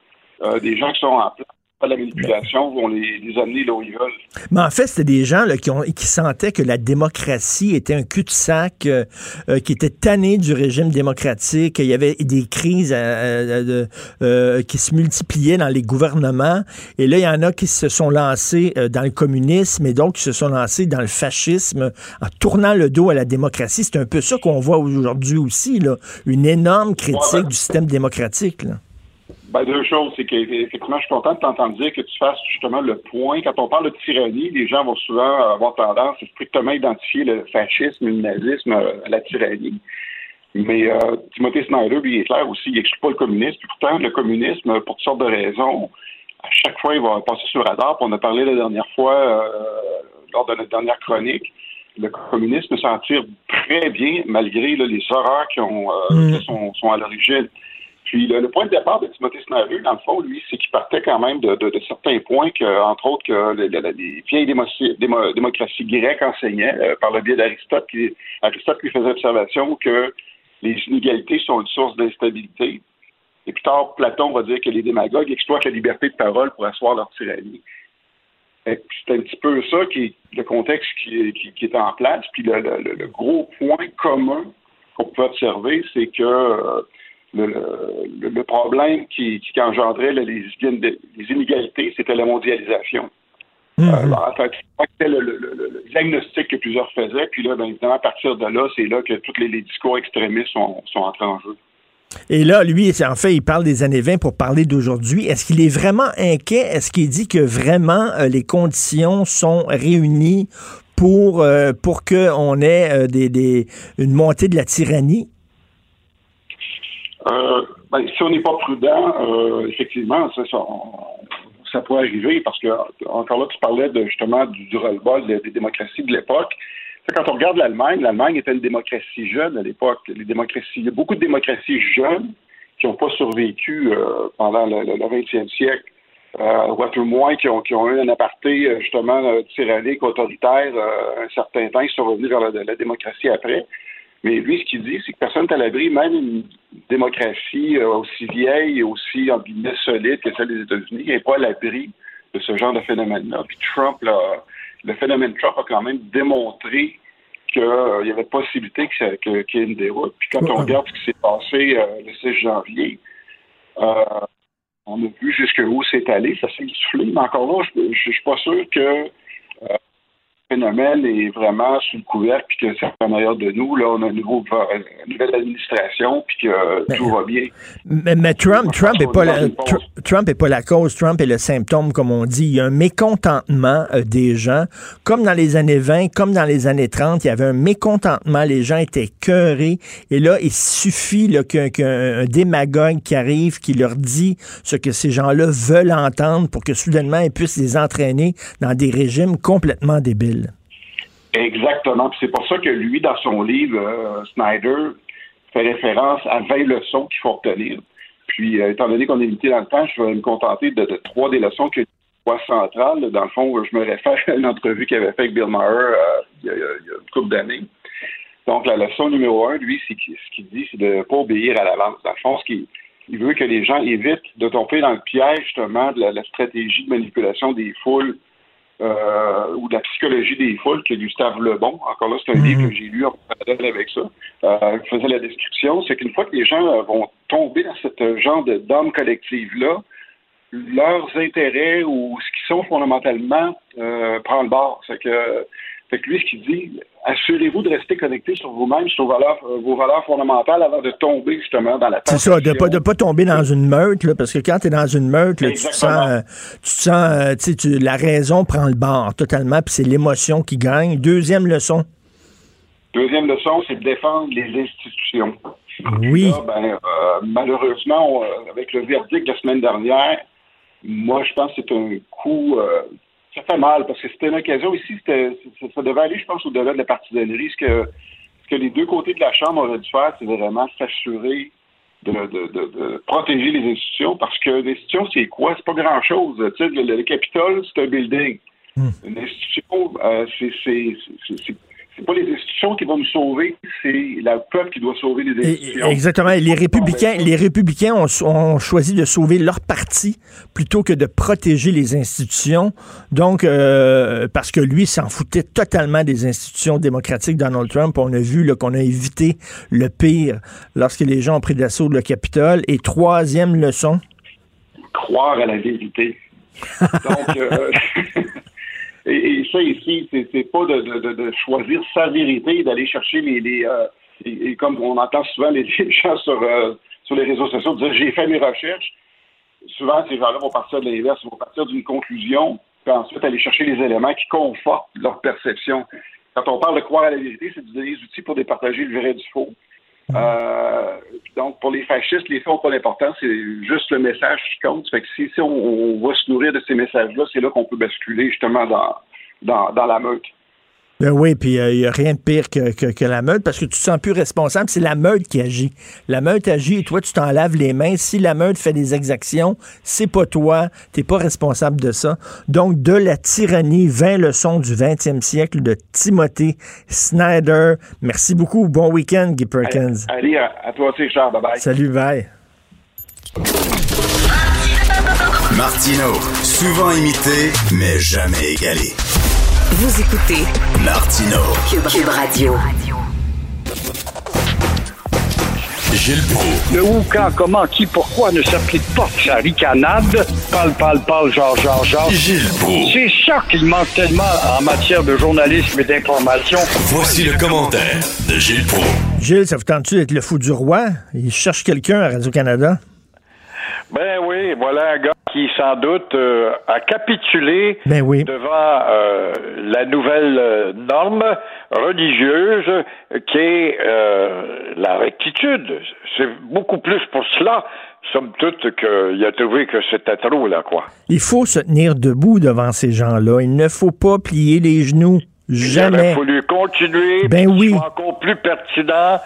[SPEAKER 7] des gens qui sont en place pas la manipulation, vont les, les amener là où ils veulent.
[SPEAKER 3] Mais en fait, c'était des gens là, qui, ont, qui sentaient que la démocratie était un cul-de-sac, euh, euh, qui étaient tannés du régime démocratique, qu'il y avait des crises euh, euh, qui se multipliaient dans les gouvernements. Et là, il y en a qui se sont lancés euh, dans le communisme et d'autres qui se sont lancés dans le fascisme en tournant le dos à la démocratie. C'est un peu ça qu'on voit aujourd'hui aussi, là, une énorme critique
[SPEAKER 7] Ouais, ben-
[SPEAKER 3] du système démocratique. Là.
[SPEAKER 7] Ben, deux choses, c'est qu'effectivement, je suis content de t'entendre dire que tu fasses justement le point. Quand on parle de tyrannie, les gens vont souvent avoir tendance à strictement identifier le fascisme, le nazisme euh, à la tyrannie. Mais euh, Timothy Snyder, lui, il est clair aussi, il n'exclut pas le communisme. Puis pourtant, le communisme, pour toutes sortes de raisons, à chaque fois, il va passer sur le radar. Puis on a parlé la dernière fois, euh, lors de notre dernière chronique, le communisme s'en tire très bien, malgré là, les horreurs qui, ont, euh,
[SPEAKER 3] Mm.
[SPEAKER 7] sont à l'origine. Puis le, point de départ de Timothy Snyder, dans le fond, lui, c'est qu'il partait quand même de, certains points que, entre autres, que le- le- les vieilles démo- démo- démocraties grecques enseignaient euh, par le biais d'Aristote. qui- Aristote lui faisait observation que les inégalités sont une source d'instabilité. Et plus tard, Platon va dire que les démagogues exploitent la liberté de parole pour asseoir leur tyrannie. C'est un petit peu ça qui est le contexte qui, est en place. Puis le gros point commun qu'on peut observer, c'est que euh, le, le- le problème qui, qui engendrait là, les, les inégalités, c'était la mondialisation.
[SPEAKER 3] Mhm.
[SPEAKER 7] Euh, en fait, c'était le, diagnostic que plusieurs faisaient. Puis là, bien évidemment, à partir de là, c'est là que tous les, les discours extrémistes sont, sont entrés en jeu.
[SPEAKER 3] Et là, lui, en fait, il parle des années 20 pour parler d'aujourd'hui. Est-ce qu'il est vraiment inquiet? Est-ce qu'il dit que vraiment euh, les conditions sont réunies pour, euh, pour qu'on ait euh, des, des- une montée de la tyrannie?
[SPEAKER 7] Euh, ben, si on n'est pas prudent, euh, effectivement, ça, ça, ça peut arriver parce que, encore là, tu parlais de, justement du, du roll-ball des, démocraties de l'époque. Quand on regarde l'Allemagne, l'Allemagne était une démocratie jeune à l'époque. Les démocraties, il y a beaucoup de démocraties jeunes qui n'ont pas survécu euh, pendant le, le, le 20e siècle. Euh, ou à tout moins qui ont, qui ont eu un aparté euh, justement tyrannique, autoritaire euh, un certain temps, ils sont revenus vers la démocratie après. Mais lui, ce qu'il dit, c'est que personne n'est à l'abri, même une démocratie euh, aussi vieille et aussi, en guillemets, solide que celle des États-Unis, n'est pas à l'abri de ce genre de phénomène-là. Puis Trump, là, le phénomène Trump a quand même démontré qu'il y avait possibilité qu'il y ait une déroute. Puis quand on regarde ce qui s'est passé euh, le 6 janvier, euh, on a vu jusqu'où c'est allé, ça s'est soufflé, mais encore là, je ne suis pas sûr que phénomène est vraiment sous le couvercle puis que c'est en arrière de nous. Là, on a nouveau, une nouvelle administration puis que
[SPEAKER 3] Ben,
[SPEAKER 7] tout va bien.
[SPEAKER 3] Mais, mais Trump, Trump
[SPEAKER 7] pense
[SPEAKER 3] est
[SPEAKER 7] qu'on
[SPEAKER 3] pas la, Trump est pas la cause, Trump est le symptôme, comme on dit. Il y a un mécontentement euh, des gens, comme dans les années 20, comme dans les années 30, il y avait un mécontentement, les gens étaient cœurés, et là, il suffit qu'un, un démagogue qui arrive, qui leur dit ce que ces gens-là veulent entendre pour que soudainement, ils puissent les entraîner dans des régimes complètement débiles.
[SPEAKER 7] Exactement. C'est pour ça que lui, dans son livre, euh, Snyder fait référence à 20 leçons qu'il faut retenir. Puis, euh, étant donné qu'on est limité dans le temps, je vais me contenter de, trois des leçons que voie centrale. Dans le fond, je me réfère à une entrevue qu'il avait faite avec Bill Maher euh, il, y a, il une couple d'années. Donc, la leçon numéro un, lui, c'est ce qu'il dit, c'est de ne pas obéir à l'avance. Dans le fond, ce qu'il il veut que les gens évitent de tomber dans le piège, justement, de la stratégie de manipulation des foules euh, ou de la psychologie des foules que Gustave Lebon, encore là, c'est un livre que j'ai lu en parallèle avec ça, euh, faisait la description, c'est qu'une fois que les gens euh, vont tomber dans ce genre de d'âme collective-là, leurs intérêts ou ce qu'ils sont fondamentalement euh, prend le bord. C'est que, fait que lui, ce qu'il dit, assurez-vous de rester connecté sur vous-même, sur vos valeurs, euh, vos valeurs fondamentales avant de tomber justement dans la
[SPEAKER 3] C'est ça, de pas, de pas tomber dans une meute, là, parce que quand tu es dans une meute, là, tu te sens, euh, tu te sens euh, tu sais, tu- la raison prend le bord totalement, puis c'est l'émotion qui gagne. Deuxième leçon.
[SPEAKER 7] Deuxième leçon, c'est de défendre les institutions.
[SPEAKER 3] Oui.
[SPEAKER 7] Là, ben, euh, malheureusement, on, avec le verdict de la semaine dernière, moi, je pense que c'est un coup. euh, ça fait mal parce que c'était une occasion ici. c'était- Ça, devait aller, je pense, au-delà de la partisanerie. Ce que, ce que les deux côtés de la Chambre auraient dû faire, c'est vraiment s'assurer de, de, de, de protéger les institutions parce que l'institution, c'est quoi? C'est pas grand-chose. Le, le Capitole, c'est un building. Une institution, euh, c'est- c'est- pas les institutions qui vont nous sauver, c'est le peuple qui doit sauver les institutions.
[SPEAKER 3] exactement. Les républicains, les républicains ont, choisi de sauver leur parti plutôt que de protéger les institutions. Donc, euh, parce que lui s'en foutait totalement des institutions démocratiques, Donald Trump. On a vu qu'on a évité le pire lorsque les gens ont pris d'assaut le Capitole. Et troisième leçon.
[SPEAKER 7] Croire à la vérité. Donc, euh, Et, ça ici, c'est pas de, choisir sa vérité, d'aller chercher les, euh, et, comme on entend souvent les, gens sur, euh, sur les réseaux sociaux dire j'ai fait mes recherches. Souvent, ces gens-là vont partir de l'inverse, vont partir d'une conclusion, puis ensuite aller chercher les éléments qui confortent leur perception. Quand on parle de croire à la vérité, c'est donner des outils pour départager le vrai du faux. Euh, donc, pour les fascistes, les faits n'ont pas d'importance, c'est juste le message qui compte. Fait que si, si on, va se nourrir de ces messages-là, c'est là, qu'on peut basculer justement dans, dans, dans la meute.
[SPEAKER 3] Ben oui, puis il euh, n'y a rien de pire que, la meute parce que tu te sens plus responsable. C'est la meute qui agit. La meute agit et toi, tu t'en laves les mains. Si la meute fait des exactions, c'est pas toi. Tu pas responsable de ça. Donc, de la tyrannie, 20 leçons du 20e siècle de Timothy Snyder. Merci beaucoup. Bon week-end, Guy Perkins.
[SPEAKER 7] Allez, à, toi aussi, Charles. Bye bye.
[SPEAKER 3] Salut, bye.
[SPEAKER 1] Martino, souvent imité, mais jamais égalé.
[SPEAKER 2] Vous écoutez
[SPEAKER 1] Martino
[SPEAKER 2] Cube, Radio.
[SPEAKER 1] Gilles Proulx.
[SPEAKER 8] Le où, quand, comment, qui, pourquoi ne s'applique pas sa ricanade? Parle, parle, parle, genre, genre, genre.
[SPEAKER 1] Gilles Proulx.
[SPEAKER 8] C'est ça qu'il manque tellement en matière de journalisme et d'information.
[SPEAKER 1] Voici le commentaire de Gilles Proulx.
[SPEAKER 3] Gilles, ça vous tente-tu d'être le fou du roi? Il cherche quelqu'un à Radio-Canada?
[SPEAKER 8] Ben oui, voilà un gars qui sans doute euh, a capitulé
[SPEAKER 3] ben
[SPEAKER 8] devant euh, la nouvelle euh, norme religieuse qui est la rectitude. C'est beaucoup plus pour cela, somme toute, qu'il a trouvé que c'était trop, là, quoi.
[SPEAKER 3] Il faut se tenir debout devant ces gens-là. Il ne faut pas plier les genoux. Jamais.
[SPEAKER 8] Il aurait fallu continuer.
[SPEAKER 3] Ben oui.
[SPEAKER 8] Encore plus pertinent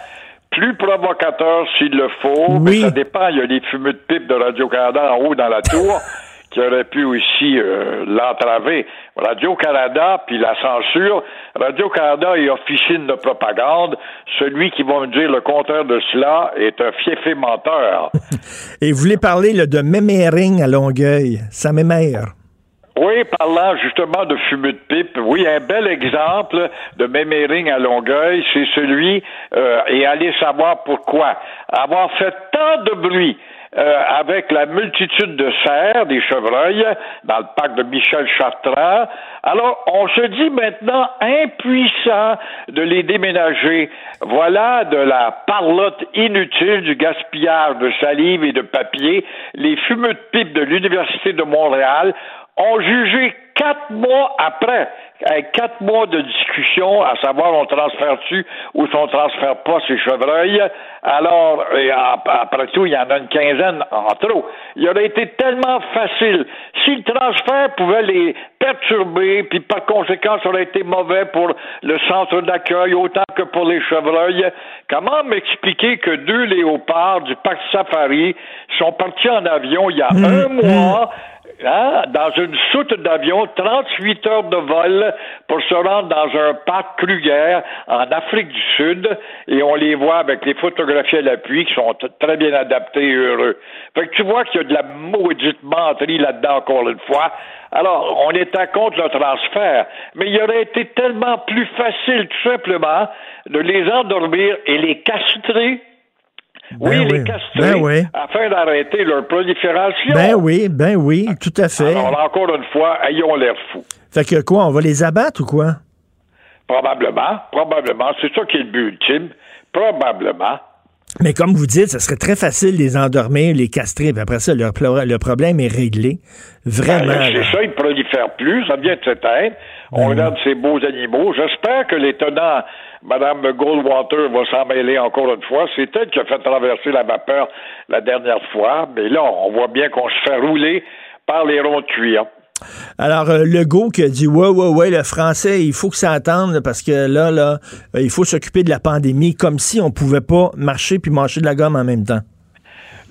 [SPEAKER 8] plus provocateur s'il le faut, mais ça dépend. Il y a les fumeux de pipe de Radio-Canada en haut dans la tour qui auraient pu aussi euh, l'entraver. Radio-Canada, puis la censure, Radio-Canada est officine de propagande. Celui qui va me dire le contraire de cela est un fiefé menteur.
[SPEAKER 3] Et vous voulez parler de mémering à Longueuil. Ça m'émère.
[SPEAKER 8] Oui, parlant justement de fumée de pipe, oui, un bel exemple de mémering à Longueuil, c'est celui, euh, et allez savoir pourquoi, avoir fait tant de bruit euh, avec la multitude de cerfs, des chevreuils, dans le parc de Michel Chartrand. Alors, on se dit maintenant impuissant de les déménager. Voilà de la parlotte inutile, du gaspillage de salive et de papier. Les fumeux de pipe de l'Université de Montréal ont jugé quatre mois après, avec quatre mois de discussion, à savoir on transfère-tu ou si on transfère pas ces chevreuils, alors, après tout, il y en a une quinzaine en trop. Il aurait été tellement facile. Si le transfert pouvait les perturber, puis par conséquent, ça aurait été mauvais pour le centre d'accueil autant que pour les chevreuils, comment m'expliquer que deux léopards du parc Safari sont partis en avion il y a mmh, un mois, mmh. Hein, dans une soute d'avion, 38 heures de vol pour se rendre dans un parc Kruger en Afrique du Sud et on les voit avec les photographies à l'appui qui sont très bien adaptés et heureux. Fait que tu vois qu'il y a de la maudite menterie là-dedans encore une fois. Alors, on était contre le transfert, mais il aurait été tellement plus facile tout simplement de les endormir et les castrer ben oui, les castrer ben afin d'arrêter leur prolifération.
[SPEAKER 3] Ben oui, ben oui, tout à fait.
[SPEAKER 8] Alors, encore une fois, ayons l'air fous.
[SPEAKER 3] Fait que quoi, on va les abattre ou quoi?
[SPEAKER 8] Probablement, probablement. C'est ça qui est le but ultime. Probablement.
[SPEAKER 3] Mais comme vous dites, ce serait très facile de les endormir, les castrer, puis après ça, leur, le problème est réglé. Vraiment. Ben,
[SPEAKER 8] c'est ça, ils ne prolifèrent plus, ça vient de s'éteindre. On regarde ces beaux animaux. J'espère que les tenants Mme Goldwater va s'en mêler encore une fois. C'est elle qui a fait traverser la vapeur la dernière fois, mais là, on voit bien qu'on se fait rouler par les ronds de cuir.
[SPEAKER 3] Alors, euh, Legault qui a dit Ouais, ouais, ouais, le français, il faut que ça attende parce que là, là, euh, il faut s'occuper de la pandémie comme si on pouvait pas marcher puis manger de la gomme en même temps.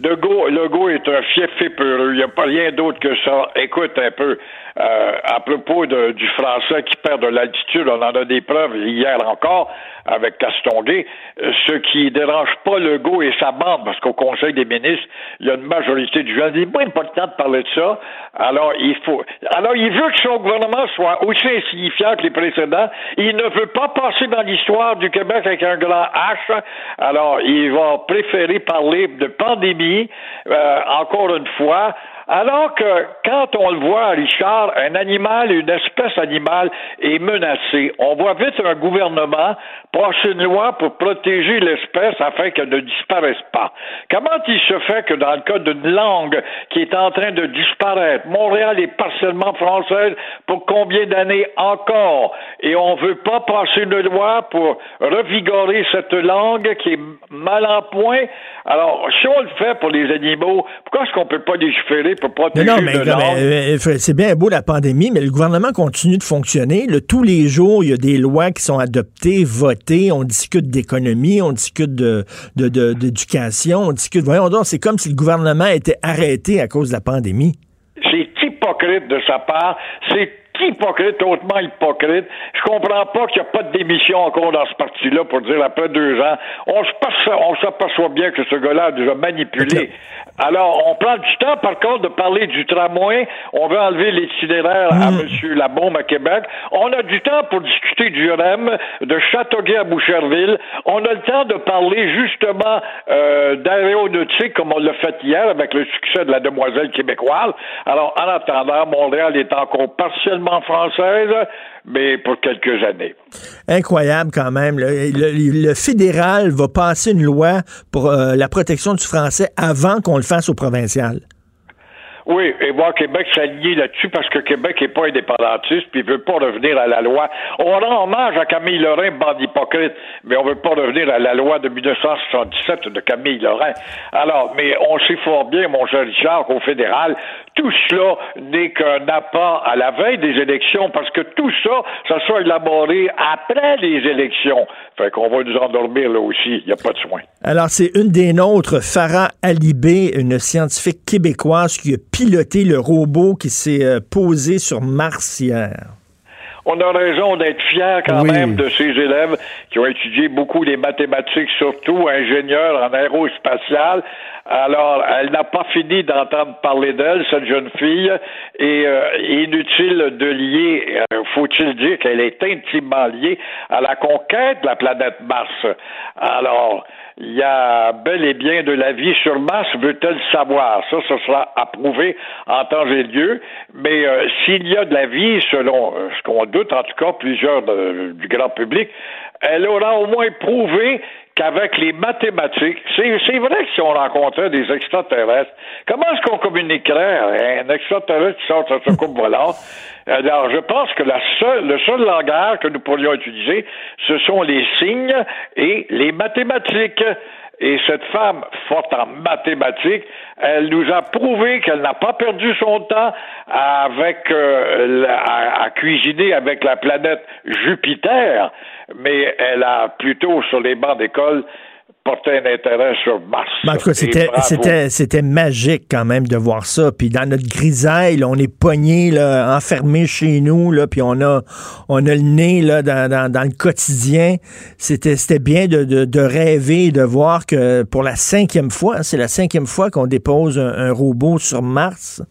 [SPEAKER 8] Legault, Legault est un fief peureux. Il n'y a pas rien d'autre que ça. Écoute un peu. Euh, à propos de, du français qui perd de l'altitude, on en a des preuves hier encore avec Castonguay, euh, ce qui dérange pas Legault et sa bande, parce qu'au Conseil des ministres, il y a une majorité du gens. Il n'est pas important de parler de ça. Alors, il faut, alors, il veut que son gouvernement soit aussi insignifiant que les précédents. Il ne veut pas passer dans l'histoire du Québec avec un grand H. Alors, il va préférer parler de pandémie, euh, encore une fois, alors que quand on le voit, Richard, un animal, une espèce animale est menacée, on voit vite un gouvernement passer une loi pour protéger l'espèce afin qu'elle ne disparaisse pas. Comment il se fait que dans le cas d'une langue qui est en train de disparaître, Montréal est partiellement française pour combien d'années encore? Et on ne veut pas passer une loi pour revigorer cette langue qui est mal en point? Alors, si on le fait pour les animaux, pourquoi est-ce qu'on ne peut pas légiférer pour protéger
[SPEAKER 3] non, mais, euh, c'est bien beau la pandémie, mais le gouvernement continue de fonctionner. tous les jours, il y a des lois qui sont adoptées, votées. On discute d'économie, on discute de, d'éducation, on discute. Voyons donc, c'est comme si le gouvernement était arrêté à cause de la pandémie.
[SPEAKER 8] C'est hypocrite de sa part. C'est hypocrite, hautement hypocrite. Je comprends pas qu'il n'y a pas de démission encore dans ce parti-là pour dire après deux ans. On s'aperçoit bien que ce gars-là a déjà manipulé. Alors, on prend du temps, par contre, de parler du tramway. On veut enlever l'itinéraire à M. Labaume à Québec. On a du temps pour discuter du REM, de Châteauguay à Boucherville. On a le temps de parler justement euh, d'aéronautique, comme on l'a fait hier avec le succès de la demoiselle québécoise. Alors, en attendant, Montréal est encore partiellement française, mais pour quelques années.
[SPEAKER 3] Incroyable quand même. Le, fédéral va passer une loi pour euh, la protection du français avant qu'on le fasse au provincial.
[SPEAKER 8] Oui, et voir Québec s'aligner là-dessus parce que Québec n'est pas indépendantiste puis veut pas revenir à la loi. On rend hommage à Camille Lorrain, bande hypocrite, mais on veut pas revenir à la loi de 1977 de Camille Lorrain. Alors, mais on sait fort bien, mon cher Richard, qu'au fédéral, tout cela n'est qu'un appât à la veille des élections parce que tout ça, ça sera élaboré après les élections. Fait qu'on va nous endormir là aussi, il n'y a pas de soin.
[SPEAKER 3] Alors, c'est une des nôtres, Farah Alibé, une scientifique québécoise qui a piloté le robot qui s'est euh, posé sur Mars hier
[SPEAKER 8] on a raison d'être fiers quand même de ces élèves qui ont étudié beaucoup les mathématiques, surtout ingénieurs en aérospatial. Alors, elle n'a pas fini d'entendre parler d'elle, cette jeune fille, et euh, inutile de lier, euh, faut-il dire qu'elle est intimement liée à la conquête de la planète Mars. Alors, il y a bel et bien de la vie sur Mars, veut-elle savoir? Ça, ce sera approuvé en temps et lieu. Mais euh, s'il y a de la vie, selon ce qu'on doute, en tout cas plusieurs du grand public, elle aura au moins prouvé qu'avec les mathématiques, c'est vrai que si on rencontrait des extraterrestres, comment est-ce qu'on communiquerait un extraterrestre qui sort de sa coupe volante? Alors, je pense que la seule, le seul langage que nous pourrions utiliser, ce sont les signes et les mathématiques. Et cette femme forte en mathématiques, elle nous a prouvé qu'elle n'a pas perdu son temps avec euh, à, cuisiner avec la planète Jupiter, mais elle a plutôt sur les bancs d'école porté un intérêt sur Mars.
[SPEAKER 3] Ben, c'était, c'était, c'était magique quand même de voir ça. Puis dans notre grisaille, on est pogné, là, enfermé chez nous, là, puis on a, on a le nez là, dans, dans, dans le quotidien. C'était, c'était bien de, de, de, rêver, de voir que pour la cinquième fois, c'est la cinquième fois qu'on dépose un robot sur Mars.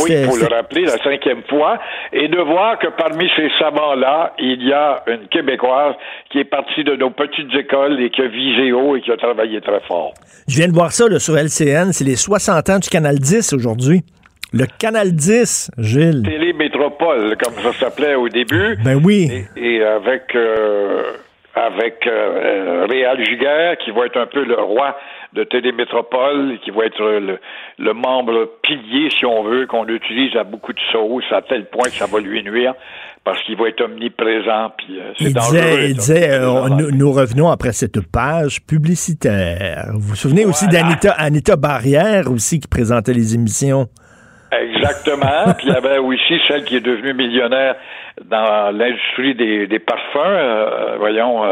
[SPEAKER 8] Oui, faut le rappeler la cinquième fois, et de voir que parmi ces savants-là, il y a une Québécoise qui est partie de nos petites écoles et qui a visé haut et qui a travaillé très fort.
[SPEAKER 3] Je viens de voir ça sur LCN, c'est les 60 ans du Canal 10 aujourd'hui. Le Canal 10, Gilles.
[SPEAKER 8] Télémétropole, comme ça s'appelait au début.
[SPEAKER 3] Ben oui.
[SPEAKER 8] Et, avec... Euh, avec euh, Réal Giguère, qui va être un peu le roi de Télémétropole, qui va être le, membre pilier, si on veut, qu'on utilise à beaucoup de sauces, à tel point que ça va lui nuire, parce qu'il va être omniprésent, puis euh, c'est dangereux.
[SPEAKER 3] il disait, euh, nous, revenons après cette page publicitaire. Vous vous souvenez aussi d'Anita Anita Barrière, aussi, qui présentait les émissions?
[SPEAKER 8] Exactement. puis il y avait aussi celle qui est devenue millionnaire dans l'industrie des, parfums, euh, voyons,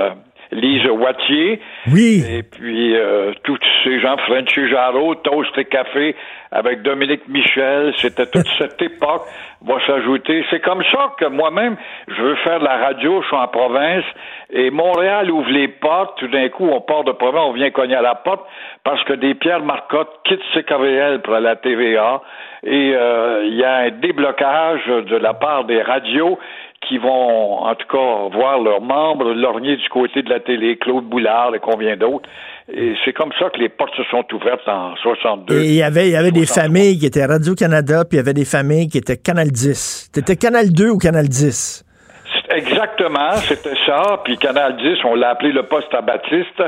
[SPEAKER 8] Lise Wattier.
[SPEAKER 3] Oui.
[SPEAKER 8] Et puis, euh, tous ces gens, Frenchy Jarreau, Toast et Café, avec Dominique Michel, c'était toute cette époque va s'ajouter. C'est comme ça que moi-même, je veux faire de la radio, je suis en province, et Montréal ouvre les portes, tout d'un coup, on part de province, on vient cogner à la porte, parce que des Pierre Marcotte quittent CKVL pour la TVA, et euh, il y a un déblocage de la part des radios qui vont, en tout cas, voir leurs membres lorgner du côté de la télé, Claude Boulard et combien d'autres. Et c'est comme ça que les portes se sont ouvertes en 62.
[SPEAKER 3] Et il y avait, il y avait des familles qui étaient Radio-Canada, puis il y avait des familles qui étaient Canal 10. T'étais Canal 2 ou Canal 10?
[SPEAKER 8] Exactement, c'était ça. Puis Canal 10, on l'a appelé le poste à Baptiste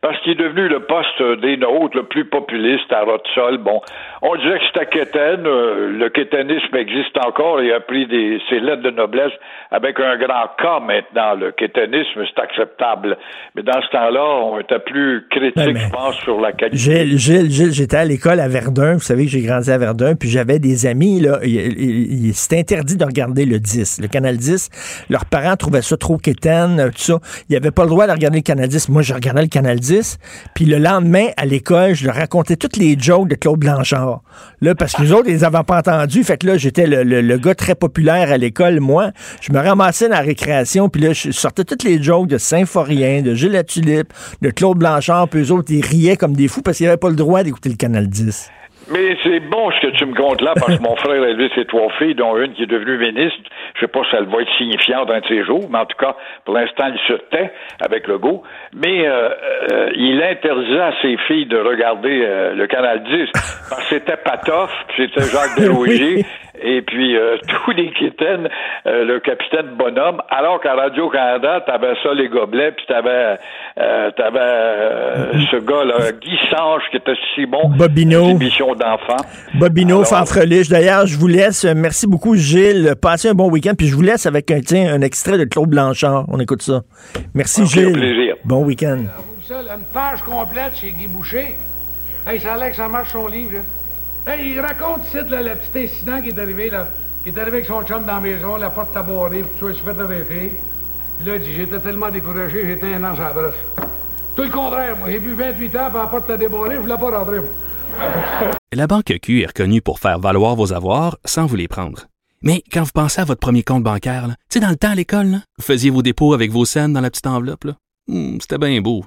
[SPEAKER 8] parce qu'il est devenu le poste des nôtres, le plus populiste à Rotsol. Bon, on disait que c'était Quétaine. Euh, le quétainisme existe encore et a pris des, ses lettres de noblesse avec un grand K maintenant. Le quétainisme, c'est acceptable. Mais dans ce temps-là, on était plus critique,
[SPEAKER 3] mais-
[SPEAKER 8] je pense, sur la qualité.
[SPEAKER 3] Gilles, Gilles, Gilles, j'étais à l'école à Verdun. Vous savez que j'ai grandi à Verdun. Puis j'avais des amis, là. il- il- il- C'était interdit de regarder le 10, le canal 10. Leurs parents trouvaient ça trop quétaine, euh, tout ça. Ils n'avaient pas le droit de regarder le canal 10. Moi, je regardais le canal 10. Puis le lendemain, à l'école, je leur racontais toutes les jokes de Claude Blanchard. Là, parce que les autres, ils les avaient pas entendus. Fait que là, j'étais le, le- gars très populaire à l'école. Moi, je me ramassais dans la récréation. Puis là, je sortais toutes les jokes de Saint-Forien, de Gilles Tulipe, de Claude Blanchard. Puis eux autres, ils riaient comme des fous parce qu'ils n'avaient pas le droit d'écouter le canal 10.
[SPEAKER 8] Mais c'est bon ce que tu me comptes là, parce que mon frère a élevé ses trois filles, dont une qui est devenue ministre. Je sais pas si elle va être signifiante un de ces jours, mais en tout cas, pour l'instant, il se tait avec le go. Mais euh, euh, il interdisait à ses filles de regarder euh, le Canal 10, parce que c'était Patoff, puis c'était Jacques Desrosiers, et puis euh, tous les quétaines, euh, le capitaine Bonhomme, alors qu'à Radio-Canada, t'avais ça, les gobelets, puis t'avais, euh, t'avais euh, ce gars-là, Guy Sange, qui était si bon.
[SPEAKER 3] Bobino.
[SPEAKER 8] des émissions d'enfants.
[SPEAKER 3] Bobino,
[SPEAKER 8] Alors-
[SPEAKER 3] Fanfreliche. D'ailleurs, je vous laisse. Merci beaucoup, Gilles. Passez un bon week-end. Puis je vous laisse avec un, tiens, un extrait de Claude Blanchard. On écoute ça. Merci, Gilles.
[SPEAKER 8] plaisir.
[SPEAKER 3] Bon week-end.
[SPEAKER 9] Une page complète chez Guy Boucher. Hey, ça a l'air que ça marche son livre, là. Hey, il raconte ici, là, le petit incident qui est arrivé, là. Qui est arrivé avec son chum dans la maison, la porte tabarrée, puis tout ça, il s'est fait arrêter. Puis là, il dit, j'étais tellement découragé, j'étais un an la brosse. Tout le contraire, moi. J'ai bu 28 ans, puis la porte t'a débarré, je voulais pas rentrer.
[SPEAKER 4] La Banque Q est reconnue pour faire valoir vos avoirs sans vous les prendre. Mais quand vous pensez à votre premier compte bancaire, tu sais, dans le temps à l'école, vous faisiez vos dépôts avec vos scènes dans la petite enveloppe. Hmm, C'était bien beau.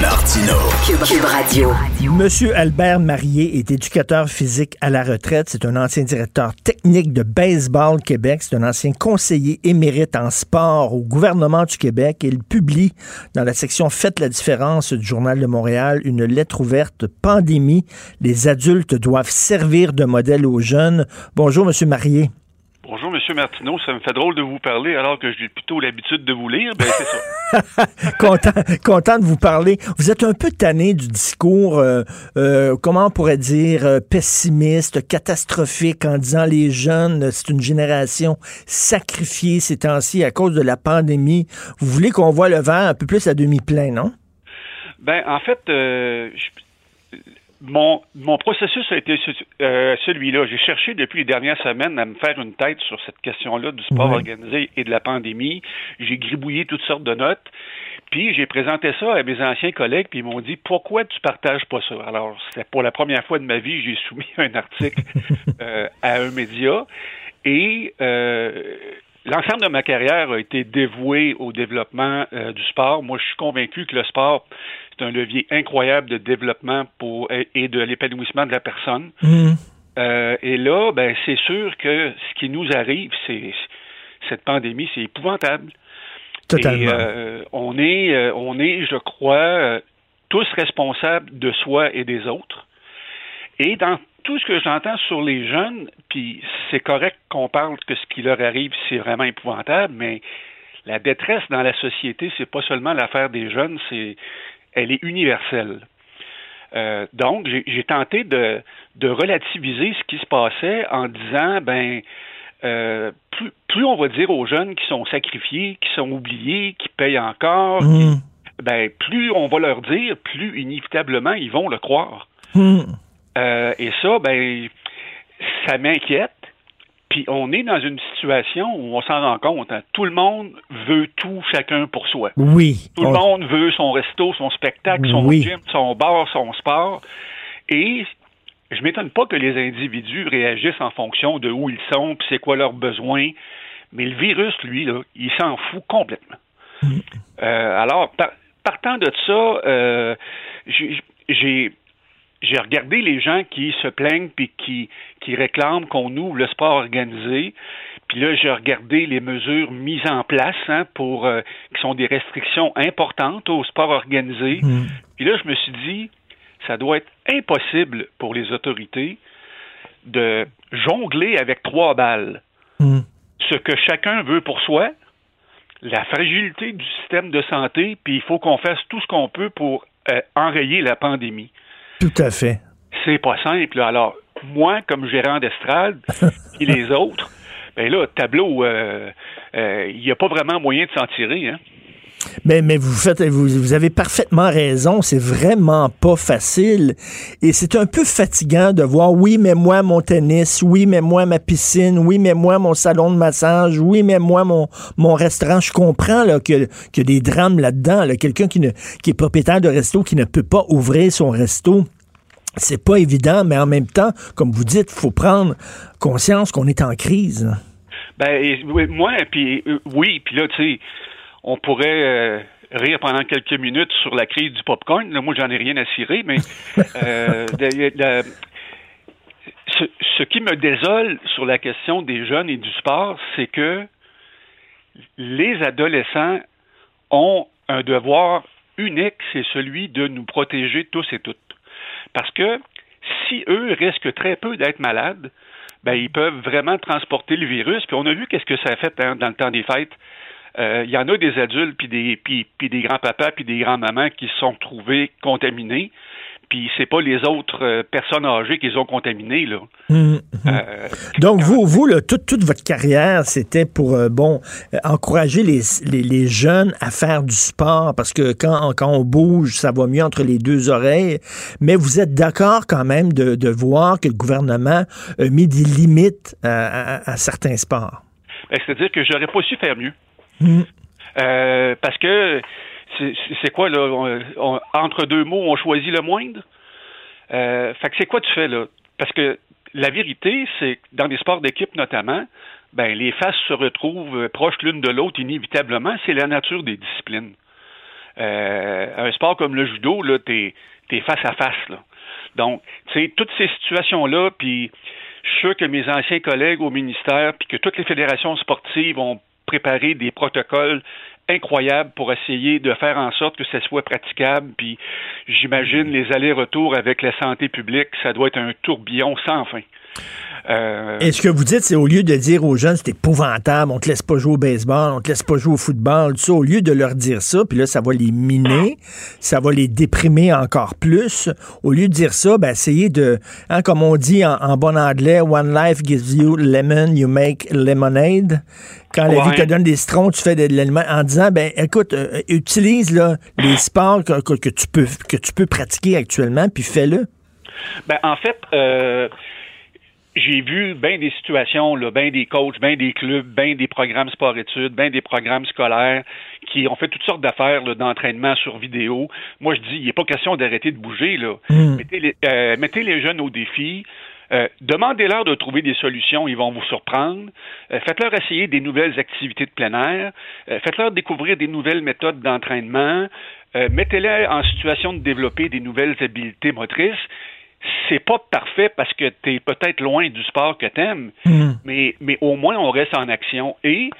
[SPEAKER 1] Martino,
[SPEAKER 2] Cube, Cube Radio.
[SPEAKER 3] Monsieur Albert Marié est éducateur physique à la retraite. C'est un ancien directeur technique de Baseball Québec. C'est un ancien conseiller émérite en sport au gouvernement du Québec. Il publie dans la section Faites la différence du Journal de Montréal une lettre ouverte Pandémie. Les adultes doivent servir de modèle aux jeunes. Bonjour, Monsieur Marié.
[SPEAKER 10] Bonjour, Monsieur Martineau. Ça me fait drôle de vous parler alors que j'ai plutôt l'habitude de vous lire. Ben, c'est ça.
[SPEAKER 3] content, content de vous parler. Vous êtes un peu tanné du discours, euh, euh, comment on pourrait dire, euh, pessimiste, catastrophique, en disant les jeunes, c'est une génération sacrifiée ces temps-ci à cause de la pandémie. Vous voulez qu'on voit le verre un peu plus à demi-plein, non?
[SPEAKER 10] Ben, en fait, euh, je- mon, mon processus a été euh, celui-là. J'ai cherché depuis les dernières semaines à me faire une tête sur cette question-là du sport
[SPEAKER 3] Ouais.
[SPEAKER 10] organisé et de la pandémie. J'ai gribouillé toutes sortes de notes. Puis j'ai présenté ça à mes anciens collègues, puis ils m'ont dit pourquoi tu partages pas ça? Alors c'était pour la première fois de ma vie, j'ai soumis un article euh, à un média et euh, l'ensemble de ma carrière a été dévoué au développement euh, du sport. Moi, je suis convaincu que le sport c'est un levier incroyable de développement pour et de l'épanouissement de la personne. Euh, et là, ben c'est sûr que ce qui nous arrive, c'est cette pandémie, c'est épouvantable.
[SPEAKER 3] Totalement.
[SPEAKER 10] Et euh, on est, euh, on est, je crois, tous responsables de soi et des autres. Et dans tout ce que j'entends sur les jeunes, puis c'est correct qu'on parle que ce qui leur arrive, c'est vraiment épouvantable, mais la détresse dans la société, c'est pas seulement l'affaire des jeunes, c'est elle est universelle. Euh, donc, j'ai tenté de, de, relativiser ce qui se passait en disant, ben, euh, plus, plus, on va dire aux jeunes qui sont sacrifiés, qui sont oubliés, qui payent encore,
[SPEAKER 3] Mmh.
[SPEAKER 10] ben, plus on va leur dire, plus inévitablement ils vont le croire.
[SPEAKER 3] Mmh.
[SPEAKER 10] Euh, et ça, ben, ça m'inquiète. Puis on est dans une situation où on s'en rend compte. hein. Tout le monde veut tout, chacun pour soi.
[SPEAKER 3] Oui.
[SPEAKER 10] Tout le
[SPEAKER 3] On-
[SPEAKER 10] monde veut son resto, son spectacle, son
[SPEAKER 3] Oui.
[SPEAKER 10] gym, son bar, son sport. Et je m'étonne pas que les individus réagissent en fonction de où ils sont, puis c'est quoi leurs besoins. Mais le virus, lui, là, il s'en fout complètement. Euh, alors, par- partant de ça, euh, j'ai- j'ai regardé les gens qui se plaignent puis qui, qui réclament qu'on ouvre le sport organisé. Puis là, j'ai regardé les mesures mises en place hein, pour euh, qui sont des restrictions importantes au sport organisé.
[SPEAKER 3] Mmh.
[SPEAKER 10] Puis là, je me suis dit, ça doit être impossible pour les autorités de jongler avec trois balles.
[SPEAKER 3] Mmh.
[SPEAKER 10] Ce que chacun veut pour soi, la fragilité du système de santé, puis il faut qu'on fasse tout ce qu'on peut pour euh, enrayer la pandémie.
[SPEAKER 3] Tout à fait.
[SPEAKER 10] C'est pas simple. Alors, moi, comme gérant d'estrade, et les autres, ben là, tableau, euh, euh, il n'y a pas vraiment moyen de s'en tirer. Hein?
[SPEAKER 3] Mais, mais vous faites, vous, vous avez parfaitement raison. C'est vraiment pas facile. Et c'est un peu fatigant de voir, oui, mais moi, mon tennis, oui, mais moi, ma piscine, oui, mais moi, mon salon de massage, oui, mais moi, mon, mon restaurant. Je comprends là, qu'il y a des drames là-dedans. là. Quelqu'un qui, ne, qui est propriétaire de resto, qui ne peut pas ouvrir son resto. C'est pas évident, mais en même temps, comme vous dites, il faut prendre conscience qu'on est en crise.
[SPEAKER 10] Ben, oui, moi, puis euh, oui, puis là, tu sais, on pourrait euh, rire pendant quelques minutes sur la crise du popcorn. Là, moi, j'en ai rien à cirer, mais euh, ce qui me désole sur la question des jeunes et du sport, c'est que les adolescents ont un devoir unique, c'est celui de nous protéger tous et toutes. Parce que si eux risquent très peu d'être malades, ben, ils peuvent vraiment transporter le virus. Puis on a vu qu'est-ce que ça a fait hein, dans le temps des fêtes. Euh, Il y en a des adultes, puis des, puis, puis des grands-papas, puis des grands-mamans qui se sont trouvés contaminés. Puis c'est pas les autres euh, personnes âgées qui les ont contaminés, là.
[SPEAKER 3] Hum, hum.
[SPEAKER 10] Euh,
[SPEAKER 3] Donc, vous, vous là, toute, toute votre carrière, c'était pour, euh, bon, euh, encourager les, les, les jeunes à faire du sport, parce que quand, quand on bouge, ça va mieux entre les deux oreilles. Mais vous êtes d'accord quand même de, de voir que le gouvernement a mis des limites à, à- à certains sports?
[SPEAKER 10] Ben, C'est-à-dire que j'aurais pas su faire mieux.
[SPEAKER 3] Hum.
[SPEAKER 10] Euh, parce que c'est quoi, là? entre deux mots, on choisit le moindre? Euh, fait que c'est quoi tu fais, là? Parce que la vérité, c'est que dans les sports d'équipe notamment, ben, les faces se retrouvent proches l'une de l'autre inévitablement. C'est la nature des disciplines. Euh, un sport comme le judo, là, t'es es face à face, là. Donc, tu sais, toutes ces situations-là, puis je suis sûr que mes anciens collègues au ministère, puis que toutes les fédérations sportives ont préparé des protocoles incroyables pour essayer de faire en sorte que ça soit praticable. Puis j'imagine les allers-retours avec la santé publique, ça doit être un tourbillon sans fin. Euh,
[SPEAKER 3] Et ce que vous dites, c'est au lieu de dire aux jeunes, c'est épouvantable, on te laisse pas jouer au baseball, on te laisse pas jouer au football, tout ça, au lieu de leur dire ça, puis là, ça va les miner, ça va les déprimer encore plus, au lieu de dire ça, ben, essayez de, hein, comme on dit en, en bon anglais, one life gives you lemon, you make lemonade. Quand la vie te donne des citrons, tu fais de, de l'aliment, en disant, ben, écoute, euh, utilise, là, les sports que, que- que tu peux, que tu peux pratiquer actuellement, puis fais-le.
[SPEAKER 10] Ben, en fait, euh, j'ai vu bien des situations, bien des coachs, bien des clubs, bien des programmes sport-études, bien des programmes scolaires qui ont fait toutes sortes d'affaires d'entraînement sur vidéo. Moi, je dis, il n'est pas question d'arrêter de bouger. Là.
[SPEAKER 3] Mm.
[SPEAKER 10] Mettez, les, euh, mettez les jeunes au défi. Euh, Demandez-leur de trouver des solutions, ils vont vous surprendre. Euh, Faites-leur essayer des nouvelles activités de plein air. Euh, Faites-leur découvrir des nouvelles méthodes d'entraînement. Mettez-les en situation de développer des nouvelles habiletés motrices c'est pas parfait parce que tu es peut-être loin du sport que tu aimes,
[SPEAKER 3] Mm.
[SPEAKER 10] mais, mais au moins on reste en action. Et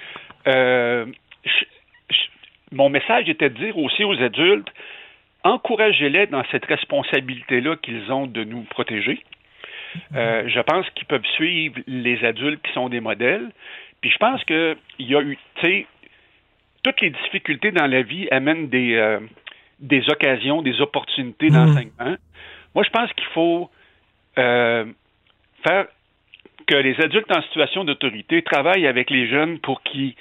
[SPEAKER 10] euh, je- je- mon message était de dire aussi aux adultes, encouragez-les dans cette responsabilité-là qu'ils ont de nous protéger. Euh, je pense qu'ils peuvent suivre les adultes qui sont des modèles. Puis je pense qu'il y a eu, tu sais, toutes les difficultés dans la vie amènent des, euh, des occasions, des opportunités
[SPEAKER 3] Mhm.
[SPEAKER 10] d'enseignement. Moi, je pense qu'il faut euh, faire que les adultes en situation d'autorité travaillent avec les jeunes pour qu'ils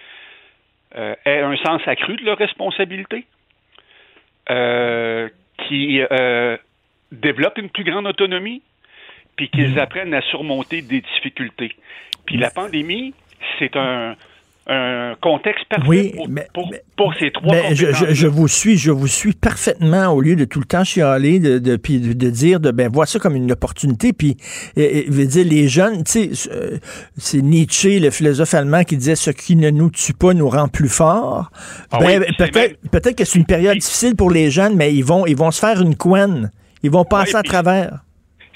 [SPEAKER 10] euh, aient un sens accru de leurs responsabilités, euh, qui euh, développent une plus grande autonomie, puis qu'ils apprennent à surmonter des difficultés. Puis la pandémie, c'est un, un contexte parfait
[SPEAKER 3] Oui,
[SPEAKER 10] pour,
[SPEAKER 3] mais-
[SPEAKER 10] pour, pour ces trois
[SPEAKER 3] Mais je, je,
[SPEAKER 10] compétences.
[SPEAKER 3] je vous suis, je vous suis parfaitement au lieu de tout le temps chialer, de, de, puis de, de dire, de, ben, vois ça comme une opportunité. Puis, euh, veut dire, les jeunes, tu sais, c'est Nietzsche, le philosophe allemand, qui disait ce qui ne nous tue pas nous rend plus forts.
[SPEAKER 10] Ah
[SPEAKER 3] Ben,
[SPEAKER 10] oui, c'est
[SPEAKER 3] peut-être, peut-être que c'est une période difficile pour les jeunes, mais ils vont, ils vont se faire une couenne. Ils vont passer
[SPEAKER 10] Ouais,
[SPEAKER 3] à
[SPEAKER 10] puis-
[SPEAKER 3] travers.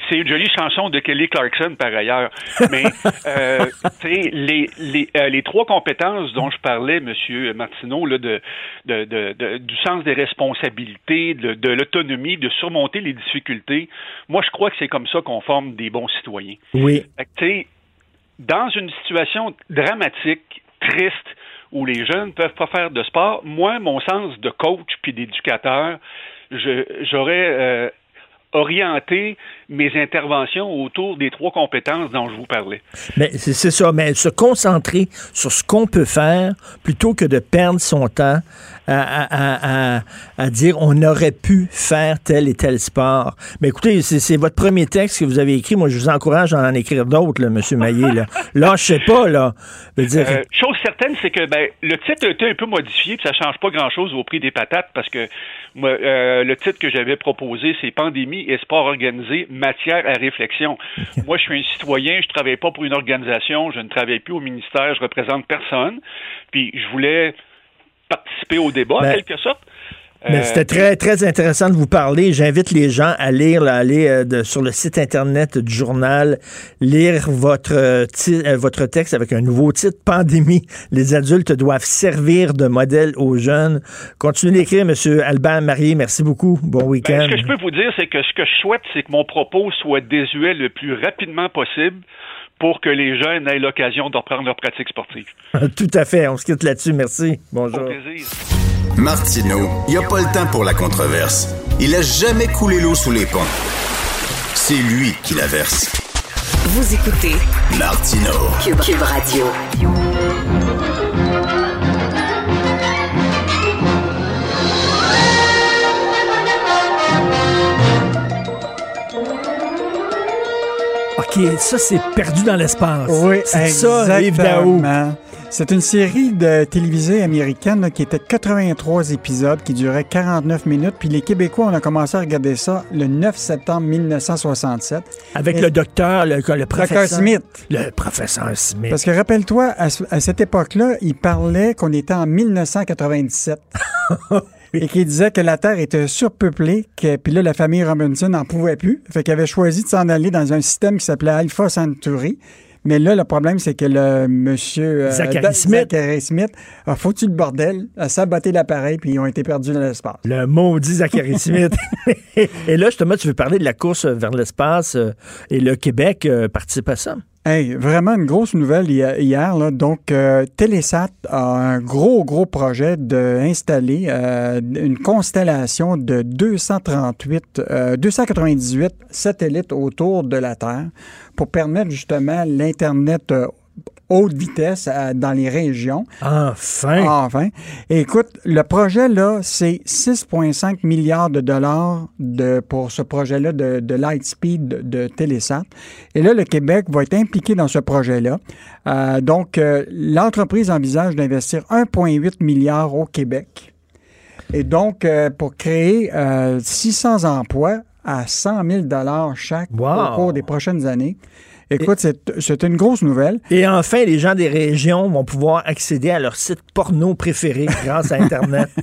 [SPEAKER 10] C'est une jolie chanson de Kelly Clarkson par ailleurs. Mais euh, les, les, euh, les trois compétences dont je parlais, Monsieur Martineau, là, de, de, de, de- du sens des responsabilités, de, l'autonomie, de surmonter les difficultés, moi je crois que c'est comme ça qu'on forme des bons citoyens.
[SPEAKER 3] Oui.
[SPEAKER 10] Fait dans une situation dramatique, triste, où les jeunes ne peuvent pas faire de sport, moi, mon sens de coach puis d'éducateur, j'aurais euh, orienté mes interventions autour des trois compétences dont je vous parlais.
[SPEAKER 3] Mais c'est ça, mais se concentrer sur ce qu'on peut faire plutôt que de perdre son temps à, à- à- à- à dire on aurait pu faire tel et tel sport. Mais écoutez, c'est votre premier texte que vous avez écrit. Moi, je vous encourage à en écrire d'autres, M. Maillé. Là, là je sais pas, là. Dire,
[SPEAKER 10] Euh, chose certaine, c'est que ben, le titre a été un peu modifié, puis ça change pas grand-chose au prix des patates, parce que moi, euh, le titre que j'avais proposé, c'est Pandémie et sport organisé, matière à réflexion. Moi, je suis un citoyen, je travaille pas pour une organisation, je ne travaille plus au ministère, je représente personne, puis je voulais participer au débat,
[SPEAKER 3] Ben,
[SPEAKER 10] en quelque sorte.
[SPEAKER 3] Mais
[SPEAKER 10] Euh,
[SPEAKER 3] c'était très, très intéressant de vous parler. J'invite les gens à lire, là, aller euh, de- sur le site Internet du journal, lire votre, euh, euh, votre texte avec un nouveau titre, Pandémie. Les adultes doivent servir de modèle aux jeunes. Continuez d'écrire, M. Albert Marié. Merci beaucoup. Bon
[SPEAKER 10] Ben,
[SPEAKER 3] week-end.
[SPEAKER 10] ce que je peux vous dire, c'est que ce que je souhaite, c'est que mon propos soit désuet le plus rapidement possible pour que les jeunes aient l'occasion de reprendre leur pratique sportive.
[SPEAKER 3] Tout à fait. On se quitte là-dessus. Merci. Bonjour.
[SPEAKER 10] Au plaisir.
[SPEAKER 1] Martineau, il n'y a pas le temps pour la controverse. Il a jamais coulé l'eau sous les ponts. C'est lui qui la verse.
[SPEAKER 2] Vous écoutez. Cube, Cube Radio.
[SPEAKER 3] Ça, c'est perdu dans l'espace.
[SPEAKER 11] Oui,
[SPEAKER 3] c'est ça, Yves Daou.
[SPEAKER 11] C'est une série de télévisée américaine là, qui était 83 épisodes, qui durait 49 minutes. Puis les Québécois, on a commencé à regarder ça le 9 septembre 1967.
[SPEAKER 3] Avec
[SPEAKER 11] Et-
[SPEAKER 3] le docteur, le, le professeur.
[SPEAKER 11] Smith.
[SPEAKER 3] Le professeur Smith.
[SPEAKER 11] Parce que rappelle-toi, à, à cette époque-là, il parlait qu'on était en 1997. Et qu'il disait que la Terre était surpeuplée, que, puis là, la famille Robinson n'en pouvait plus. Fait qu'il avait choisi de s'en aller dans un système qui s'appelait Alpha Centauri. Mais là, le problème, c'est que le monsieur euh,
[SPEAKER 3] Zachary
[SPEAKER 11] Da-
[SPEAKER 3] Smith.
[SPEAKER 11] Zachary Smith a foutu le bordel, a saboté l'appareil, puis ils ont été perdus dans l'espace.
[SPEAKER 3] Le maudit Zachary Smith. et là, justement, tu veux parler de la course vers l'espace euh, et le Québec euh, participe à ça.
[SPEAKER 11] Hey, vraiment une grosse nouvelle hi- hier. Là. Donc, euh, a un gros, gros projet d'installer euh, une constellation de 238, euh, 298 satellites autour de la Terre pour permettre justement l'Internet euh, haute vitesse euh, dans les régions.
[SPEAKER 3] Enfin.
[SPEAKER 11] Enfin. Écoute, le projet, là, c'est 6,5 milliards de dollars de, pour ce projet-là de, de Lightspeed de, de Télésat. Et là, le Québec va être impliqué dans ce projet-là. Euh, donc, euh, l'entreprise envisage d'investir 1,8 milliard au Québec. Et donc, euh, pour créer euh, 600 emplois à 100 000 dollars chaque
[SPEAKER 3] Wow.
[SPEAKER 11] au cours des prochaines années. Écoute, c'est c'est une grosse nouvelle.
[SPEAKER 3] Et enfin, les gens des régions vont pouvoir accéder à leur site porno préféré grâce à Internet.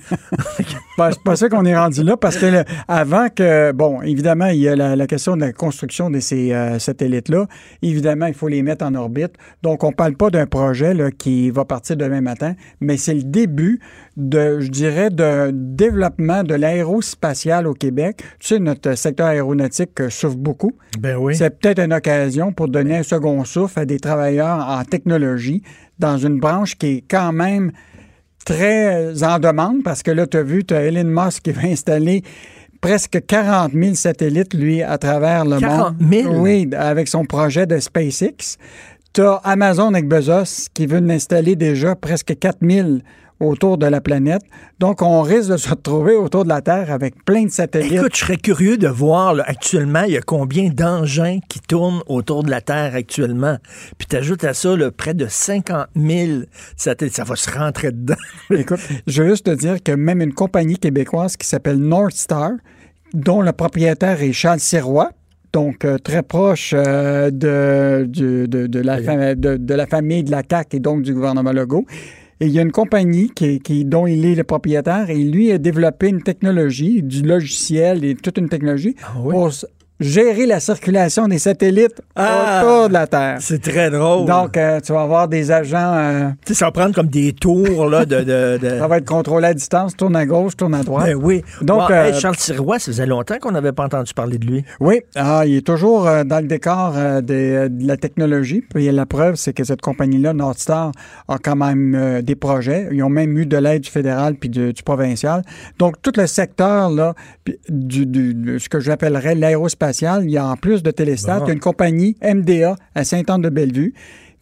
[SPEAKER 11] Ben, c'est pas ça qu'on est rendu là parce que le- avant que, bon, évidemment, il y a la, la question de la construction de ces euh, satellites-là. Évidemment, il faut les mettre en orbite. Donc, on parle pas d'un projet là, qui va partir demain matin, mais c'est le début de, je dirais, de développement de l'aérospatial au Québec. Tu sais, notre secteur aéronautique euh, souffre beaucoup.
[SPEAKER 3] ben oui.
[SPEAKER 11] C'est peut-être une occasion pour donner un second souffle à des travailleurs en technologie dans une branche qui est quand même très en demande parce que là, tu as vu, tu as Elon Musk qui va installer presque 40 000 satellites, lui, à travers le
[SPEAKER 3] 40
[SPEAKER 11] monde.
[SPEAKER 3] 000?
[SPEAKER 11] Oui, avec son projet de SpaceX. Tu as Amazon avec Bezos qui veut installer déjà presque 4 000 autour de la planète. Donc, on risque de se retrouver autour de la Terre avec plein de satellites.
[SPEAKER 3] Écoute, je serais curieux de voir là, actuellement, il y a combien d'engins qui tournent autour de la Terre actuellement. Puis tu ajoutes à ça là, près de 50 000 satellites. Ça va se rentrer dedans.
[SPEAKER 11] Écoute, je veux juste te dire que même une compagnie québécoise qui s'appelle North Star, dont le propriétaire est Charles Sirois, donc euh, très proche euh, de, du- de, de la de la famille de la CAQ et donc du gouvernement Legault. Et il y a une compagnie qui, qui- dont il est le propriétaire et lui a développé une technologie, du logiciel et toute une technologie pour s- gérer la circulation des satellites
[SPEAKER 3] Ah!
[SPEAKER 11] autour de la Terre.
[SPEAKER 3] C'est très drôle.
[SPEAKER 11] Donc, euh, tu vas avoir des agents... euh,
[SPEAKER 3] Tu sais, ça va prendre comme des tours là, de. de, de-
[SPEAKER 11] ça va être contrôlé à distance, tourne à gauche, tourne à droite.
[SPEAKER 3] Ben oui.
[SPEAKER 11] Donc, euh,
[SPEAKER 3] Charles Sirois, ça faisait longtemps qu'on n'avait pas entendu parler de lui.
[SPEAKER 11] Oui, ah, il est toujours dans le décor de la technologie. Puis la preuve, c'est que cette compagnie-là, Northstar, a quand même des projets. Ils ont même eu de l'aide du fédéral puis du, provincial. Donc, tout le secteur là, puis du, du- de ce que j'appellerais l'aérospatial, il y a en plus de Téléstat,
[SPEAKER 3] Bon.
[SPEAKER 11] il y a une compagnie MDA à Saint-Anne-de-Bellevue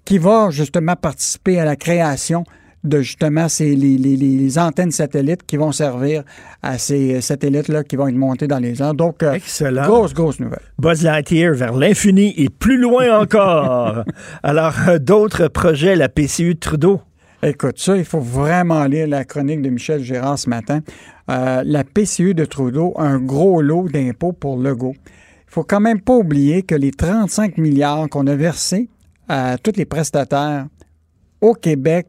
[SPEAKER 11] qui va justement participer à la création de justement ces, les, les- les antennes satellites qui vont servir à ces satellites-là qui vont être montés dans les airs. Donc, euh,
[SPEAKER 3] Excellent.
[SPEAKER 11] grosse, grosse nouvelle.
[SPEAKER 3] Buzz Lightyear vers l'infini et plus loin encore. Alors, euh, d'autres projets, la PCU de Trudeau?
[SPEAKER 11] Écoute, ça, il faut vraiment lire la chronique de Michel Gérard ce matin. Euh, la PCU de Trudeau, un gros lot d'impôts pour Legault. Il faut quand même pas oublier que les 35 milliards qu'on a versés à tous les prestataires au Québec,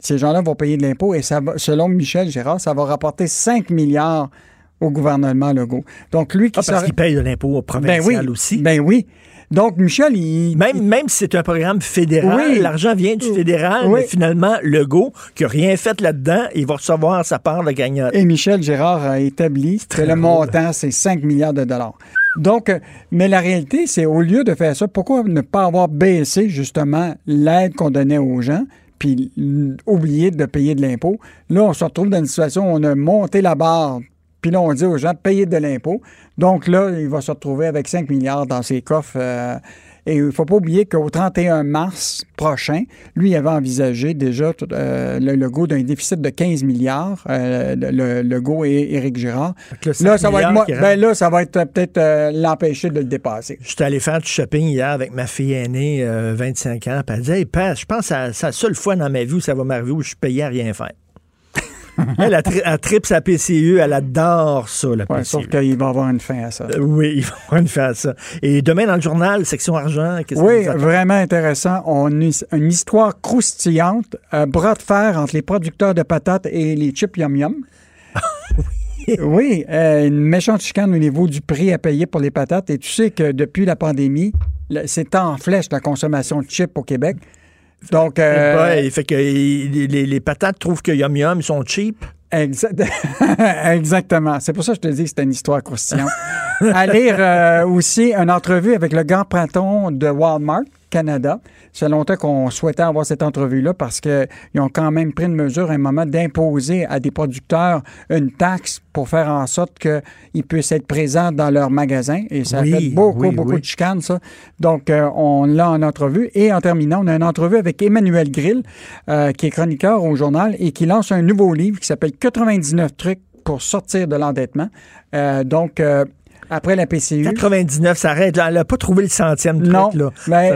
[SPEAKER 11] ces gens-là vont payer de l'impôt et ça va- selon Michel Gérard, ça va rapporter 5 milliards au gouvernement Legault. Donc, lui qui
[SPEAKER 3] Ah, parce qu'il paye de l'impôt
[SPEAKER 11] ben
[SPEAKER 3] provincial
[SPEAKER 11] oui,
[SPEAKER 3] aussi.
[SPEAKER 11] Ben oui. Donc, Michel, il...
[SPEAKER 3] Même, même si c'est un programme fédéral,
[SPEAKER 11] Oui.
[SPEAKER 3] l'argent vient du fédéral,
[SPEAKER 11] Oui.
[SPEAKER 3] mais finalement, Legault, qui n'a rien fait là-dedans, il va recevoir sa part de gagnante.
[SPEAKER 11] Et Michel Gérard a établi que le montant, c'est 5 milliards de dollars. Donc, euh, mais la réalité, c'est au lieu de faire ça, pourquoi ne pas avoir baissé justement l'aide qu'on donnait aux gens, puis oublier de payer de l'impôt? Là, on se retrouve dans une situation où on a monté la barre, puis là, on dit aux gens, payez de l'impôt. Donc là, il va se retrouver avec 5 milliards dans ses coffres. euh, et il ne faut pas oublier qu'au 31 mars prochain, lui avait envisagé déjà euh, le logo d'un déficit de 15 milliards, euh, le, Legault et Éric Girard.
[SPEAKER 3] le
[SPEAKER 11] Là,
[SPEAKER 3] 5
[SPEAKER 11] ça va être ben là, ça va être peut-être euh, l'empêcher de le dépasser.
[SPEAKER 3] J'étais allé faire du shopping hier avec ma fille aînée, euh, 25 ans, puis elle disait, hey, je pense que c'est la seule fois dans ma vie où ça va m'arriver où je suis payé à rien faire. elle, elle, tri- elle tripe sa PCU, elle adore ça, la
[SPEAKER 11] Ouais,
[SPEAKER 3] PCU.
[SPEAKER 11] sauf qu'il va avoir une fin à ça.
[SPEAKER 3] Euh, Oui, il va avoir une fin à ça. Et demain, dans le journal, section argent, qu'est-ce que
[SPEAKER 11] Oui, vraiment intéressant. On a une histoire croustillante, un bras de fer entre les producteurs de patates et les chips yum yum. oui, euh, une méchante chicane au niveau du prix à payer pour les patates. Et tu sais que depuis la pandémie, c'est en flèche la consommation de chips au Québec. Donc, euh,
[SPEAKER 3] fait que les, patates trouvent que Yum Yum ils sont cheap.
[SPEAKER 11] Exact- Exactement. C'est pour ça que je te dis que c'était une histoire croustillante. à lire euh, aussi une entrevue avec le grand patron de Walmart Canada. C'est longtemps qu'on souhaitait avoir cette entrevue-là parce qu'ils ont quand même pris une mesure à un moment d'imposer à des producteurs une taxe pour faire en sorte qu'ils puissent être présents dans leur magasin. Et ça
[SPEAKER 3] Oui,
[SPEAKER 11] a fait beaucoup,
[SPEAKER 3] oui,
[SPEAKER 11] beaucoup
[SPEAKER 3] oui.
[SPEAKER 11] de chicanes, ça. Donc, euh, on l'a en entrevue. Et en terminant, on a une entrevue avec Emmanuel Grill, euh, qui est chroniqueur au journal et qui lance un nouveau livre qui s'appelle 99 trucs pour sortir de l'endettement. Euh, donc, euh, après la PCU.
[SPEAKER 3] 99, ça arrête. là. Elle n'a pas trouvé le centième truc.
[SPEAKER 11] Non,
[SPEAKER 3] là.
[SPEAKER 11] mais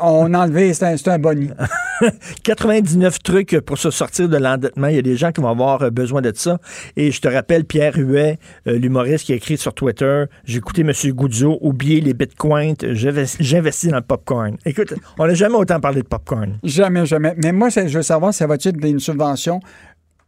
[SPEAKER 11] on a enlevé, c'est un, un boni.
[SPEAKER 3] 99 trucs pour se sortir de l'endettement. Il y a des gens qui vont avoir euh, besoin de ça. Et je te rappelle, Pierre Huet, euh, l'humoriste qui a écrit sur Twitter, j'ai écouté M. Goudzo, oublier les bitcoins, j'investis dans le popcorn. Écoute, on n'a jamais autant parlé de popcorn.
[SPEAKER 11] Jamais, jamais. Mais moi, je veux savoir, ça va-t-il être une subvention,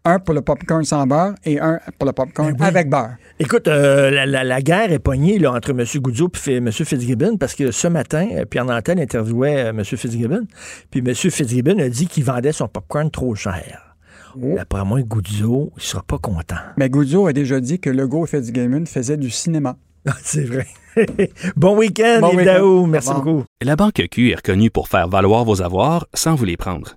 [SPEAKER 11] un pour le popcorn sans beurre et un pour le popcorn
[SPEAKER 3] Ben oui.
[SPEAKER 11] avec beurre?
[SPEAKER 3] Écoute, euh, la, la- la guerre est pognée là, entre M. Goudzo et M. Fitzgibbon parce que ce matin, euh, Pierre Nantel interviewait euh, M. Fitzgibbon. Puis M. Fitzgibbon a dit qu'il vendait son popcorn trop cher.
[SPEAKER 11] Oh.
[SPEAKER 3] D'après moi, Goudzo, il sera pas content.
[SPEAKER 11] Mais Goudzo a déjà dit que Legault et Fitzgibbon faisaient du cinéma.
[SPEAKER 3] C'est vrai. bon week-end,
[SPEAKER 11] Bon. Au
[SPEAKER 3] Merci beaucoup.
[SPEAKER 4] La Banque Q est reconnue pour faire valoir vos avoirs sans vous les prendre.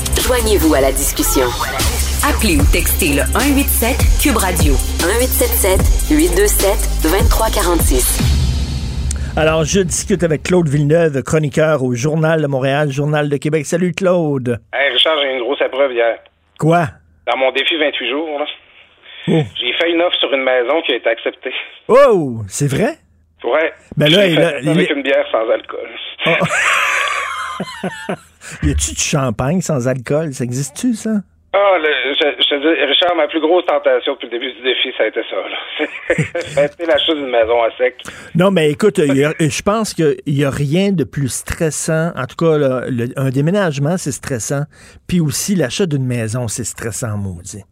[SPEAKER 2] Joignez-vous à la discussion. Appelez ou textez le 187 Cube Radio 1877 827 2346.
[SPEAKER 3] Alors, je discute avec Claude Villeneuve, chroniqueur au Journal de Montréal, Journal de Québec. Salut, Claude.
[SPEAKER 12] Hey Richard, j'ai une grosse épreuve hier.
[SPEAKER 3] Quoi?
[SPEAKER 12] Dans mon défi 28 jours, là,
[SPEAKER 3] Oh,
[SPEAKER 12] j'ai fait une offre sur une maison qui a été acceptée.
[SPEAKER 3] Oh, c'est vrai?
[SPEAKER 12] Ouais.
[SPEAKER 3] Ben là, il a- il
[SPEAKER 12] avec une bière sans alcool.
[SPEAKER 3] Y a-tu du champagne sans alcool? Ça existe-tu, ça?
[SPEAKER 12] Ah, le- je, je te dis, Richard, ma plus grosse tentation depuis le début du défi, ça a été ça. là. ça a été l'achat d'une maison à sec.
[SPEAKER 3] Non, mais écoute, a- je pense qu'il n'y a rien de plus stressant. En tout cas, là, le- un déménagement, c'est stressant. Puis aussi, l'achat d'une maison, c'est stressant, maudit.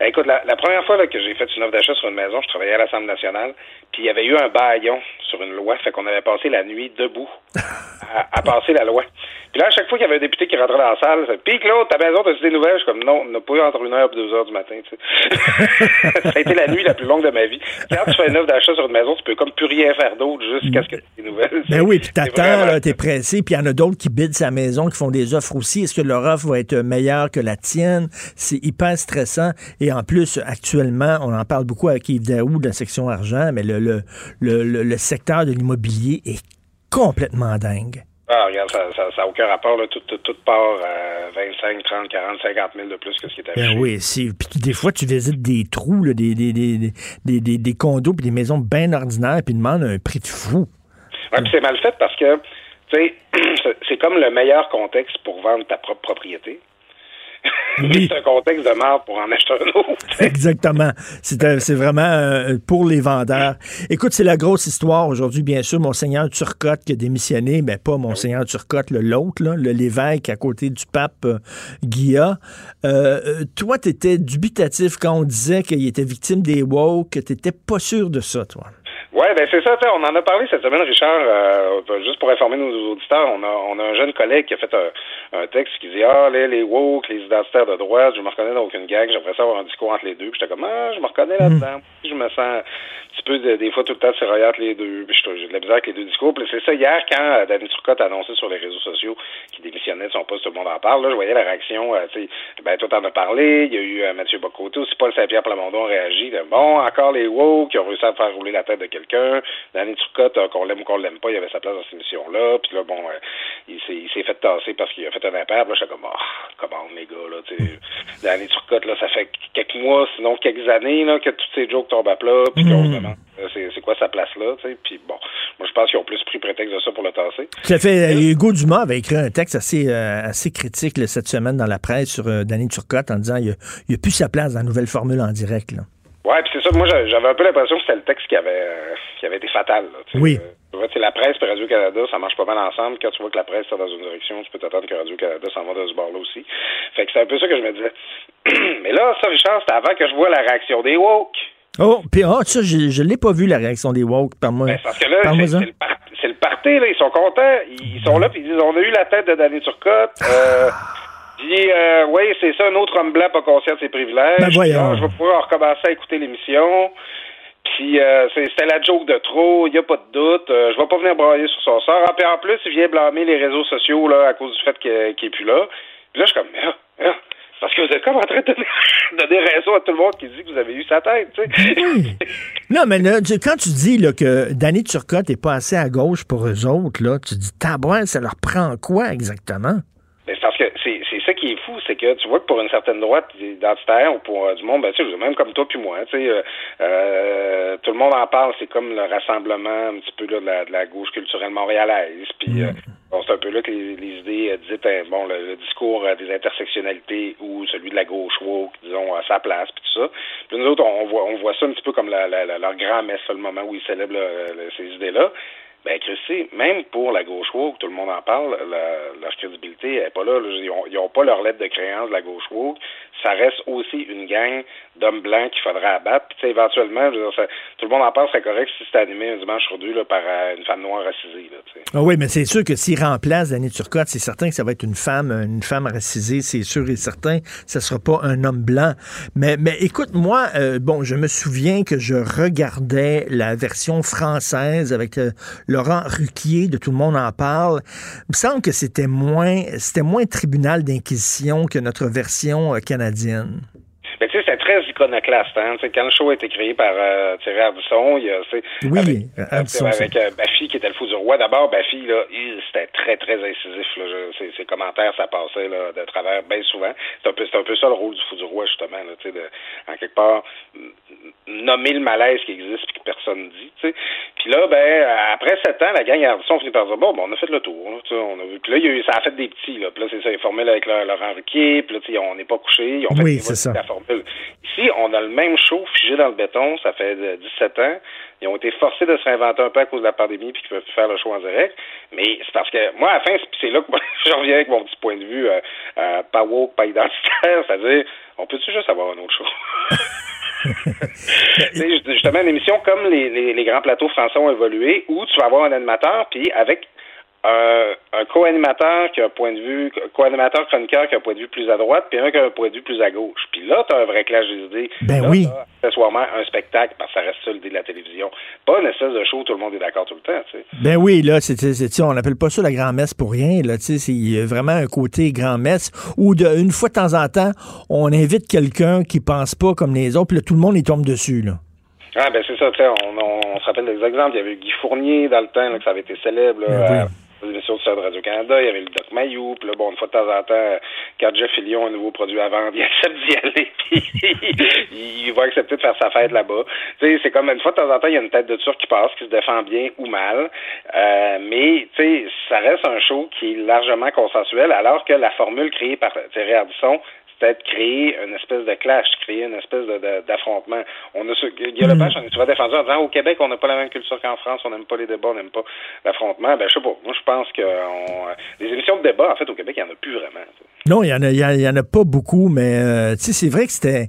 [SPEAKER 12] Écoute, la, la première fois là, que j'ai fait une offre d'achat sur une maison, je travaillais à l'Assemblée nationale, puis il y avait eu un baillon sur une loi, fait qu'on avait passé la nuit debout à, à passer la loi. Puis là, à chaque fois qu'il y avait un député qui rentrait dans la salle, ça Puis Claude, ta maison, t'as-tu des nouvelles? Je suis comme, non, on n'a pas eu entre une heure et deux heures du matin, tu sais. ça a été la nuit la plus longue de ma vie. Quand tu fais une offre d'achat sur une maison, tu peux comme plus rien faire d'autre jusqu'à ce que tu aies des nouvelles.
[SPEAKER 3] Ben oui, puis t'attends,
[SPEAKER 12] vraiment-
[SPEAKER 3] t'es pressé, puis il y en a d'autres qui bident sa maison, qui font des offres aussi. Est-ce que leur offre va être meilleure que la tienne? C'est hyper stressant. Et en plus, actuellement, on en parle beaucoup avec Yves Daou de la section argent, mais le, le, le, le- secteur de l'immobilier est complètement dingue.
[SPEAKER 12] Ah, regarde, ça n'a ça, ça a aucun rapport, là. Tout, tout, tout part à 25, 30, 40, 50 000 de plus que ce qui est affiché.
[SPEAKER 3] Ben oui, c'est- puis des fois, tu visites des trous, là, des, des, des, des, des, condos puis des maisons bien ordinaires, puis ils demandent un prix de fou.
[SPEAKER 12] Ouais, puis c'est mal fait parce que, tu sais, c'est- c'est comme le meilleur contexte pour vendre ta propre propriété. Mais c'est un contexte de merde pour en acheter un autre.
[SPEAKER 3] Exactement. C'est c'est vraiment euh, pour les vendeurs. Écoute, c'est la grosse histoire aujourd'hui, bien sûr. Monseigneur Turcotte qui a démissionné, mais pas Monseigneur Turcotte, le l'autre, là, le l'évêque à côté du pape euh, Guilla. Euh, euh, toi, tu étais dubitatif quand on disait qu'il était victime des woke, que tu n'étais pas sûr de ça, toi.
[SPEAKER 12] Ouais, ben c'est ça, on en a parlé cette semaine, Richard, euh, juste pour informer nos auditeurs, on a, on a un jeune collègue qui a fait un, un texte qui dit Ah, les, les woke, les identitaires de droite, je me reconnais dans aucune gang, j'aimerais ça avoir un discours entre les deux. Puis j'étais comme Ah, je me reconnais là-dedans. Je me sens petit peu de- des fois tout le temps tiré entre les deux. J'ai de la misère avec les deux discours. Puis c'est ça hier quand euh, David Turcotte a annoncé sur les réseaux sociaux qu'il démissionnait de son poste, tout le monde en parle. Là, je voyais la réaction, euh, tu sais, ben toi t'en as parlé, il y a eu euh, Mathieu Bocoté, aussi Paul Saint-Pierre Plamondon a réagi. là, bon, encore les woke qui ont réussi à faire rouler la tête de quelqu'un. Danny Turcotte, euh, qu'on l'aime ou qu'on l'aime pas, il avait sa place dans cette émission-là. Puis là, bon, euh, il s'est il s'est fait tasser parce qu'il a fait un impair. Là, j'étais comme, ah, comment les gars, là, tu sais. Danny Turcotte, là, ça fait quelques mois, sinon quelques années, là, que tous ces jokes tombent à plat, puis qu'on euh, c'est quoi sa place là, tu sais? Puis bon, moi, je pense qu'ils ont plus pris prétexte de ça pour le tasser.
[SPEAKER 3] Tout à fait. Euh, Hugo Dumas avait écrit un texte assez, euh, assez critique là, cette semaine dans la presse sur euh, Danny Turcotte en disant qu'il n'y a, plus sa place dans la nouvelle formule en direct. Là.
[SPEAKER 12] Ouais, puis c'est ça. Moi, j'a- j'avais un peu l'impression que c'était le texte qui avait euh, qui avait été fatal. Là.
[SPEAKER 3] Oui.
[SPEAKER 12] Tu la presse et Radio-Canada, ça marche pas mal ensemble. Quand tu vois que la presse va dans une direction, tu peux t'attendre que Radio-Canada s'en va de ce bord-là aussi. Fait que c'est un peu ça que je me disais. Mais là, ça, Richard, c'était avant que je vois la réaction des woke.
[SPEAKER 3] Oh, puis oh, ça, je je l'ai pas vu, la réaction des woke. Par moi.
[SPEAKER 12] Ben, Parce que là, c'est le, par- le party, là. Ils sont contents. Ils sont là, puis ils disent on a eu la tête de Danny Turcotte. Euh, puis, euh, oui, c'est ça, un autre homme blanc pas conscient de ses privilèges.
[SPEAKER 3] Ben, voyons.
[SPEAKER 12] Ah, je vais pouvoir recommencer à écouter l'émission. Puis, euh, c'est- c'était la joke de trop, il n'y a pas de doute. Euh, je vais pas venir brailler sur son sort. Ah, puis en plus, il vient blâmer les réseaux sociaux là, à cause du fait qu'il est plus là. Puis là, je suis comme, ah, ah, parce que vous êtes comme en train de donner, raison à tout le monde qui dit que vous avez eu sa tête, tu sais.
[SPEAKER 3] Non, mais là, quand tu dis là, que Danny Turcotte n'est pas assez à gauche pour eux autres, là, tu dis tabouin, ça leur prend quoi exactement?
[SPEAKER 12] Mais c'est parce que c'est c'est ça qui est fou, c'est que tu vois que pour une certaine droite identitaire ou pour euh, du monde, ben, tu sais, même comme toi puis moi, tu sais, euh, euh, tout le monde en parle, c'est comme le rassemblement un petit peu là, de, la, de la gauche culturelle montréalaise. Puis euh, bon, c'est un peu là que les, les idées dites, bon, le, le discours des intersectionnalités ou celui de la gauche woke, disons, à sa place, puis tout ça. Puis nous autres, on, on voit, on voit ça un petit peu comme la, la- la- leur grand messe, le moment où ils célèbrent ces idées-là. Ben Christy, même pour la gauche woke, tout le monde en parle, la, leur crédibilité n'est pas là. Ils n'ont pas leur lettre de créance de la gauche woke. Ça reste aussi une gang d'hommes blancs qu'il faudrait abattre. Puis éventuellement, je veux dire, ça, tout le monde en parle, c'est correct si c'était animé un dimanche sur deux là, par euh, une femme noire racisée. Là,
[SPEAKER 3] ah oui, mais c'est sûr que s'il remplace Danny Turcotte, c'est certain que ça va être une femme, une femme racisée, c'est sûr et certain. Ça sera pas un homme blanc. Mais, mais écoute, moi, euh, bon, je me souviens que je regardais la version française avec euh, Laurent Ruquier, de Tout le monde en parle. Il me semble que c'était moins, c'était moins tribunal d'inquisition que notre version euh, canadienne.
[SPEAKER 12] Mais tu sais, c'est très iconoclaste. Hein? quand le show a été créé par euh, Thierry Ardisson, il y a,
[SPEAKER 3] oui,
[SPEAKER 12] avec, Ardisson, avec euh, Baffy qui était le fou du roi. D'abord, Baffy, là, c'était très, très incisif. Là, ses, commentaires, ça passait là, de travers bien souvent. C'est un, peu, un peu ça le rôle du fou du roi, justement. Là, de, en quelque part, nommer le malaise qui existe et que personne dit. sais. Puis là, ben, après sept ans, la gang Ardisson finit par dire bon, ben, on a fait le tour. Là, on a vu. Puis là, il y a eu, ça a fait des petits. Là. Puis là, c'est ça, ils formé avec Laurent Ruquier. Puis là, on n'est pas couché. Ils ont fait
[SPEAKER 3] oui, c'est ça.
[SPEAKER 12] Ici, on a le même show figé dans le béton. Ça fait 17 ans. Ils ont été forcés de se réinventer un peu à cause de la pandémie puis qu'ils peuvent faire le show en direct. Mais c'est parce que moi, à la fin, c'est là que moi, je reviens avec mon petit point de vue euh, euh, pas woke, pas identitaire. C'est-à-dire, on peut-tu juste avoir un autre show? justement, une émission comme les, les, les, grands plateaux français ont évolué, où tu vas avoir un animateur, puis avec un, un co-animateur qui a un point de vue, co-animateur chroniqueur qui a un point de vue plus à droite, puis un qui a un point de vue plus à gauche. Puis là, tu as un vrai clash des idées.
[SPEAKER 3] Ben
[SPEAKER 12] là,
[SPEAKER 3] oui.
[SPEAKER 12] accessoirement un spectacle, parce que ça reste ça l'idée de la télévision. Pas une espèce de show où tout le monde est d'accord tout le temps, tu sais.
[SPEAKER 3] Ben oui, là, c'est, c'est, on n'appelle pas ça la grand-messe pour rien, là, tu sais, c'est vraiment un côté grand-messe où de, une fois de temps en temps, on invite quelqu'un qui pense pas comme les autres, puis là, tout le monde y tombe dessus, là.
[SPEAKER 12] Ah, ben c'est ça, tu sais, on, on, se rappelle des exemples. Il y avait Guy Fournier dans le temps, là, que ça avait été célèbre, là,
[SPEAKER 3] Ben oui.
[SPEAKER 12] euh, l'émission de Radio-Canada, il y avait le Doc Mayou, puis là, bon, une fois de temps en temps, quand Jeff Fillion a un nouveau produit à vendre, il accepte d'y aller, puis il va accepter de faire sa fête là-bas. Tu sais, c'est comme une fois de temps en temps, il y a une tête de turc qui passe, qui se défend bien ou mal, euh, mais, tu sais, ça reste un show qui est largement consensuel, alors que la formule créée par Thierry Ardisson, c'était de créer une espèce de clash, créer une espèce d'affrontement. On a ce, Guy Lepage, on est souvent défendu en disant au Québec, on n'a pas la même culture qu'en France, on n'aime pas les débats, on n'aime pas l'affrontement. Ben, je sais pas. Moi, je pense que on, les émissions de débat, en fait, au Québec, il n'y en a plus vraiment.
[SPEAKER 3] Non, il y en a, y, en a pas beaucoup, mais euh, tu sais, c'est vrai que c'était.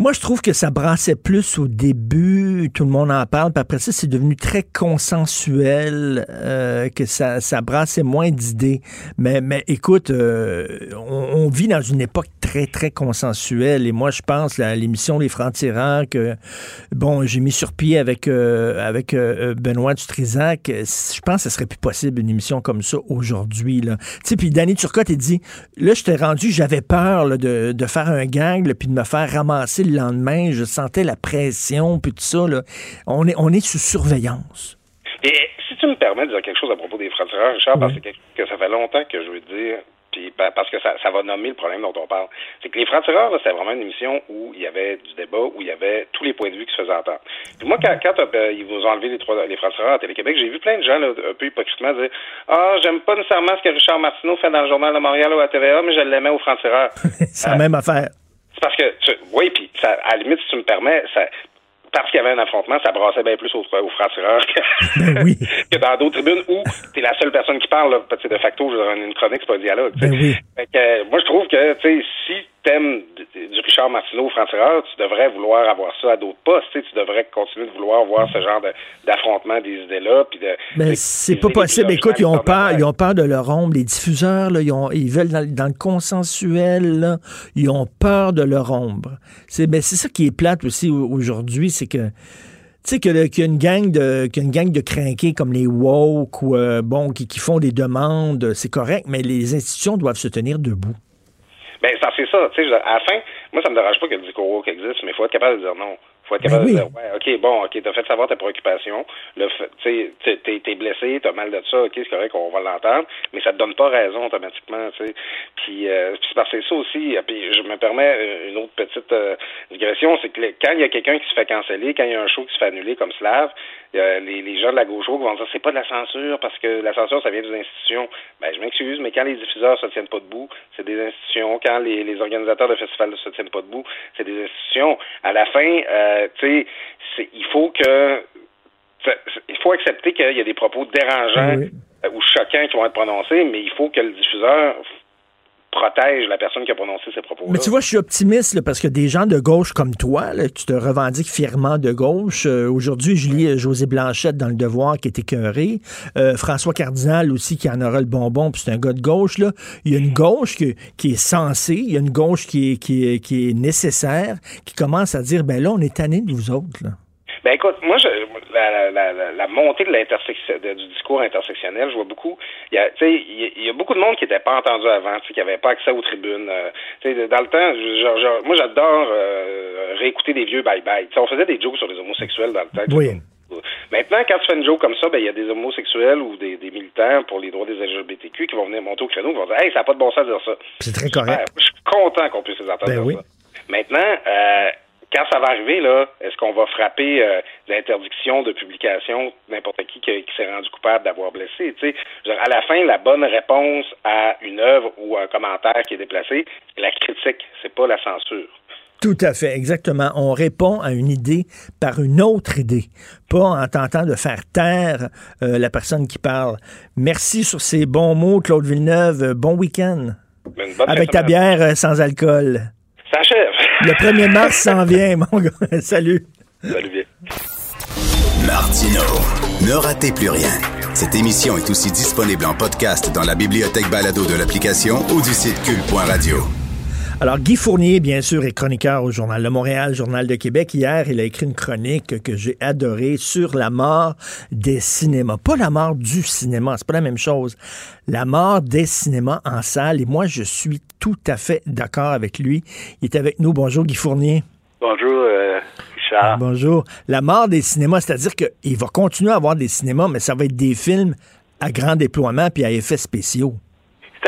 [SPEAKER 3] Moi, je trouve que ça brassait plus au début, tout le monde en parle, puis après ça, c'est devenu très consensuel, euh, que ça, ça brassait moins d'idées. Mais, mais écoute, euh, on, on, vit dans une époque très, très consensuelle, et moi, je pense à l'émission Les Francs-Tireurs que, bon, j'ai mis sur pied avec, euh, avec Benoît Dutrisac. Je pense que ce serait plus possible une émission comme ça aujourd'hui, là. Tu sais, puis Danny Turcotte, il dit, là, je t'ai rendu, j'avais peur là, de, de faire un gang, puis de me faire ramasser le lendemain, je sentais la pression, puis tout ça. Là. On, est, on est sous surveillance.
[SPEAKER 12] Et si tu me permets de dire quelque chose à propos des francs-tireurs, Richard, oui. parce que, que ça fait longtemps que je veux dire, puis parce que ça, ça va nommer le problème dont on parle. C'est que les francs-tireurs, c'était vraiment une émission où il y avait du débat, où il y avait tous les points de vue qui se faisaient entendre. Puis moi, quand, quand euh, ils vous ont enlevé les, trois, les francs-tireurs à Télé-Québec, j'ai vu plein de gens là, un peu hypocritement dire Ah, j'aime pas nécessairement ce que Richard Martineau fait dans le Journal de Montréal ou à TVA, mais je l'aimais aux francs-tireurs.
[SPEAKER 3] C'est euh, la même affaire.
[SPEAKER 12] C'est parce que, tu, oui, puis ça, à la limite, si tu me permets, ça, parce qu'il y avait un affrontement, ça brassait bien plus aux, aux francs-tireurs que,
[SPEAKER 3] ben oui.
[SPEAKER 12] que dans d'autres tribunes où t'es la seule personne qui parle. Là, de facto, je veux dire, une chronique, c'est pas un dialogue.
[SPEAKER 3] Ben oui.
[SPEAKER 12] fait que, moi, je trouve que, si thème du Richard Martineau franc-tireur, tu devrais vouloir avoir ça à d'autres postes. Tu, devrais continuer de vouloir voir ce genre de, d'affrontement des idées-là. De,
[SPEAKER 3] Mais c'est pas possible. Écoute, ils ont, peur, ils ont peur de leur ombre. Les diffuseurs, là, ils, ont, ils veulent dans, dans, le consensuel, là, ils ont peur de leur ombre. C'est, ben, c'est ça qui est plate aussi aujourd'hui, c'est que tu sais, qu'il y a une gang de, une gang de crinqués comme les woke ou, euh, bon, qui, qui font des demandes, c'est correct, mais les institutions doivent se tenir debout.
[SPEAKER 12] Ben, ça, c'est ça. Tu sais, à la fin, moi, ça me dérange pas que le discours woke existe, mais il faut être capable de dire non. Faut être capable
[SPEAKER 3] Ben oui.
[SPEAKER 12] de dire, ouais, OK, bon, OK, t'as fait savoir ta préoccupation. Le tu t'es, t'es blessé, t'as mal de ça, OK, c'est correct, on va l'entendre, mais ça te donne pas raison automatiquement, tu sais. Puis, euh, puis c'est parce que ça aussi, puis je me permets une autre petite euh, digression, c'est que le, quand il y a quelqu'un qui se fait canceller, quand il y a un show qui se fait annuler comme Slav, euh, les, les gens de la gauche woke vont dire c'est pas de la censure parce que la censure ça vient des institutions. Ben je m'excuse, mais quand les diffuseurs se tiennent pas debout, c'est des institutions. Quand les, les organisateurs de festivals ne se tiennent pas debout, c'est des institutions. À la fin, euh, tu sais, il faut que il faut accepter qu'il y a des propos dérangeants euh, ou choquants qui vont être prononcés, mais il faut que le diffuseur protège la personne qui a prononcé ces propos.
[SPEAKER 3] Mais tu vois, je suis optimiste là, parce que des gens de gauche comme toi, là, tu te revendiques fièrement de gauche. Euh, Aujourd'hui, je lis euh, José Blanchette dans Le Devoir qui est écœuré. Euh, François Cardinal aussi qui en aura le bonbon, puis c'est un gars de gauche. Là. Il y a une gauche qui, est censée, il y a une gauche qui est, qui, est, qui est nécessaire, qui commence à dire, ben là, on est tanné de vous autres.
[SPEAKER 12] Ben écoute, moi, je, la, la, la, la montée de l'intersection du discours intersectionnel, je vois beaucoup. Il y a, tu sais, il y, a beaucoup de monde qui n'était pas entendu avant, qui n'avait pas accès aux tribunes. Euh, tu sais, dans le temps, genre, moi, j'adore euh, réécouter des vieux bye bye. on faisait des jokes sur les homosexuels dans le temps.
[SPEAKER 3] Oui.
[SPEAKER 12] Maintenant, quand tu fais une joke comme ça, ben il y a des homosexuels ou des, des, militants pour les droits des LGBTQ qui vont venir monter au créneau, qui vont dire Hey, ça n'a pas de bon sens de dire ça.
[SPEAKER 3] C'est très correct.
[SPEAKER 12] je suis content qu'on puisse les entendre
[SPEAKER 3] ben
[SPEAKER 12] dire
[SPEAKER 3] oui.
[SPEAKER 12] ça. Maintenant, euh, quand ça va arriver, là, est-ce qu'on va frapper euh, l'interdiction de publication n'importe qui qui, qui s'est rendu coupable d'avoir blessé? Tu sais, à la fin, la bonne réponse à une œuvre ou un commentaire qui est déplacé, c'est la critique, c'est pas la censure.
[SPEAKER 3] Tout à fait, exactement. On répond à une idée par une autre idée, pas en tentant de faire taire euh, la personne qui parle. Merci sur ces bons mots, Claude Villeneuve. Bon week-end. Avec ta bière euh, sans alcool.
[SPEAKER 12] Ça achève.
[SPEAKER 3] Le 1er mars s'en vient, mon gars. Salut.
[SPEAKER 12] Salut bien.
[SPEAKER 1] Martino, ne ratez plus rien. Cette émission est aussi disponible en podcast dans la bibliothèque balado de l'application ou du site cul.radio.
[SPEAKER 3] Alors, Guy Fournier, bien sûr, est chroniqueur au Journal de Montréal, Journal de Québec. Hier, il a écrit une chronique que j'ai adorée sur la mort des cinémas. Pas la mort du cinéma, c'est pas la même chose. La mort des cinémas en salle. Et moi, je suis tout à fait d'accord avec lui. Il est avec nous. Bonjour, Guy Fournier.
[SPEAKER 13] Bonjour, euh, Richard.
[SPEAKER 3] Bonjour. La mort des cinémas, c'est-à-dire qu'il va continuer à avoir des cinémas, mais ça va être des films à grand déploiement puis à effets spéciaux.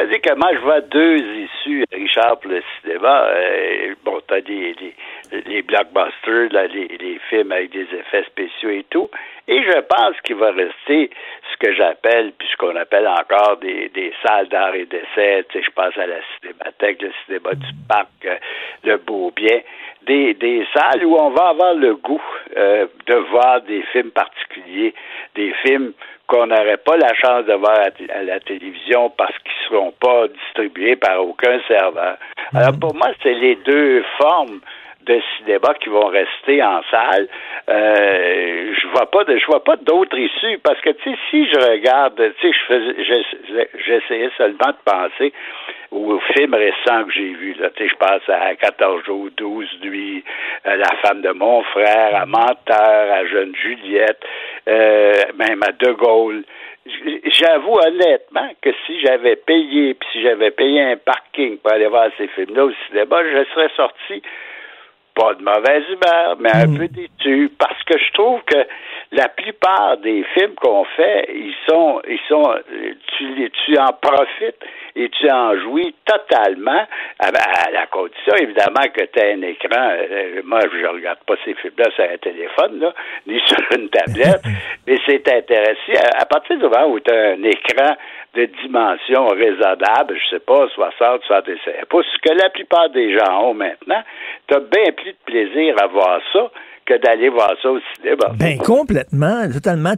[SPEAKER 13] C'est-à-dire que moi, je vois deux issues, Richard, pour le cinéma. Euh, bon, t'as des, des, les blockbusters, là, les, films avec des effets spéciaux et tout. Et je pense qu'il va rester ce que j'appelle, puis ce qu'on appelle encore des, des salles d'art et d'essai. Tu sais, je pense à la Cinémathèque, le cinéma du parc, euh, le Beau-Bien. Des, des salles où on va avoir le goût euh, de voir des films particuliers, des films qu'on n'aurait pas la chance de voir à, à, la télévision parce qu'ils ne seront pas distribués par aucun serveur. Alors pour moi, c'est les deux formes de cinéma qui vont rester en salle. Euh, je vois pas de, je vois pas d'autres issues parce que tu si je regarde, tu sais je faisais, j'essayais seulement de penser aux films récents que j'ai vus. Là. Tu je pense à 14 jours, 12 nuits, à La femme de mon frère, à Menteur, à Jeune Juliette, euh, même à De Gaulle. J'avoue honnêtement que si j'avais payé, puis si j'avais payé un parking pour aller voir ces films-là au cinéma, je serais sorti pas de mauvaise humeur, mais un mmh. peu déçu, parce que je trouve que la plupart des films qu'on fait, ils sont, ils sont, tu, tu en profites et tu en jouis totalement, à, à la condition évidemment que tu as un écran. Euh, moi, je regarde pas ces films-là sur un téléphone, là, ni sur une tablette, mais c'est intéressant. À, à, partir du moment où tu as un écran de dimension raisonnable, je sais pas, 60, 65 pouces, ce que la plupart des gens ont maintenant, tu as bien plus de plaisir à voir ça que d'aller voir ça au cinéma.
[SPEAKER 3] Ben complètement, totalement.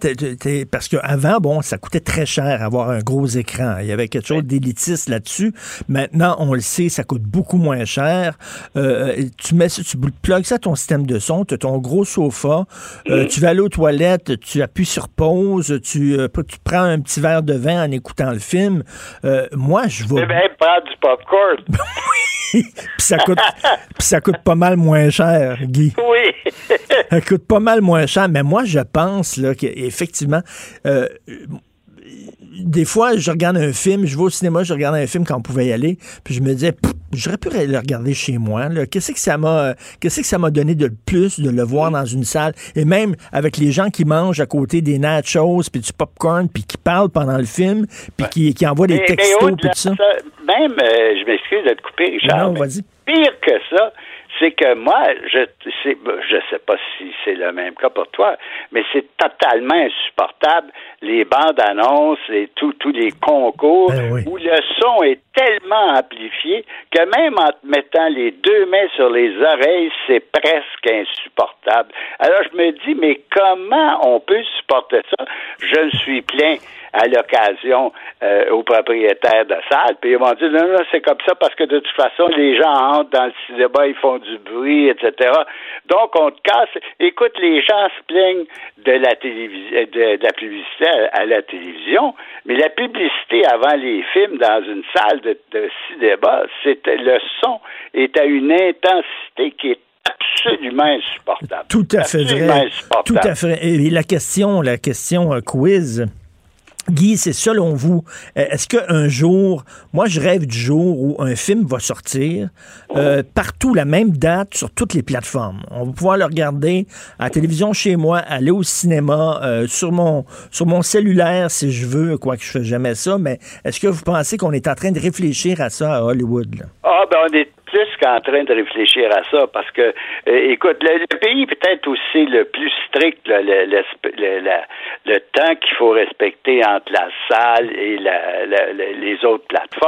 [SPEAKER 3] Parce qu'avant, bon, ça coûtait très cher avoir un gros écran. Il y avait quelque chose d'élitiste là-dessus. Maintenant, on le sait, ça coûte beaucoup moins cher. Euh, tu mets, tu plugues ça à ton système de son, tu as ton gros sofa, euh, mm. tu vas aller aux toilettes, tu appuies sur pause, tu, euh, tu prends un petit verre de vin en écoutant le film. Moi, je vais.
[SPEAKER 13] Tu même prendre du popcorn.
[SPEAKER 3] puis ça coûte, puis ça coûte pas mal moins cher, Guy.
[SPEAKER 13] Oui.
[SPEAKER 3] ça coûte pas mal moins cher, mais moi, je pense là, qu'effectivement, euh, des fois, je regarde un film, je vais au cinéma, je regarde un film quand on pouvait y aller, puis je me disais, j'aurais pu le regarder chez moi. Qu'est-ce que ça m'a, qu'est-ce que ça m'a donné de plus de le voir dans une salle? Et même avec les gens qui mangent à côté des nachos puis du popcorn puis qui parlent pendant le film puis qui, qui envoient des
[SPEAKER 13] mais,
[SPEAKER 3] textos
[SPEAKER 13] mais
[SPEAKER 3] puis tout ça.
[SPEAKER 13] Même, euh, je m'excuse de te couper, Richard.
[SPEAKER 3] Non, vas-y.
[SPEAKER 13] Pire que ça, c'est que moi, je sais, je sais pas si c'est le même cas pour toi, mais c'est totalement insupportable les bandes annonces et tous les concours
[SPEAKER 3] ben oui.
[SPEAKER 13] où le son est tellement amplifié que même en te mettant les deux mains sur les oreilles, c'est presque insupportable. Alors je me dis, mais comment on peut supporter supporter ça? Je me suis plaint à l'occasion euh, aux propriétaires de salles. Puis ils m'ont dit non, non, c'est comme ça parce que de toute façon, les gens entrent dans le cinéma, ils font du bruit, etc. Donc on te casse. Écoute, les gens se plaignent de la télévision de, de la publicité à, à, la télévision, mais la publicité avant les films dans une salle de, de cinéma, c'était le son est à une intensité qui est absolument insupportable.
[SPEAKER 3] Tout à fait vrai. Tout à fait. Et la question, la question euh, quiz. Guy, c'est selon vous, euh, est-ce qu'un jour, moi je rêve du jour où un film va sortir euh, partout la même date sur toutes les plateformes. On va pouvoir le regarder à la télévision chez moi, aller au cinéma, euh, sur mon sur mon cellulaire si je veux, quoi que je fais jamais ça. Mais est-ce que vous pensez qu'on est en train de réfléchir à ça à Hollywood?
[SPEAKER 13] Ah ben on est plus qu'en train de réfléchir à ça parce que, euh, écoute, le, pays peut-être aussi le plus strict, le, le, le, temps qu'il faut respecter entre la salle et la, les autres plateformes,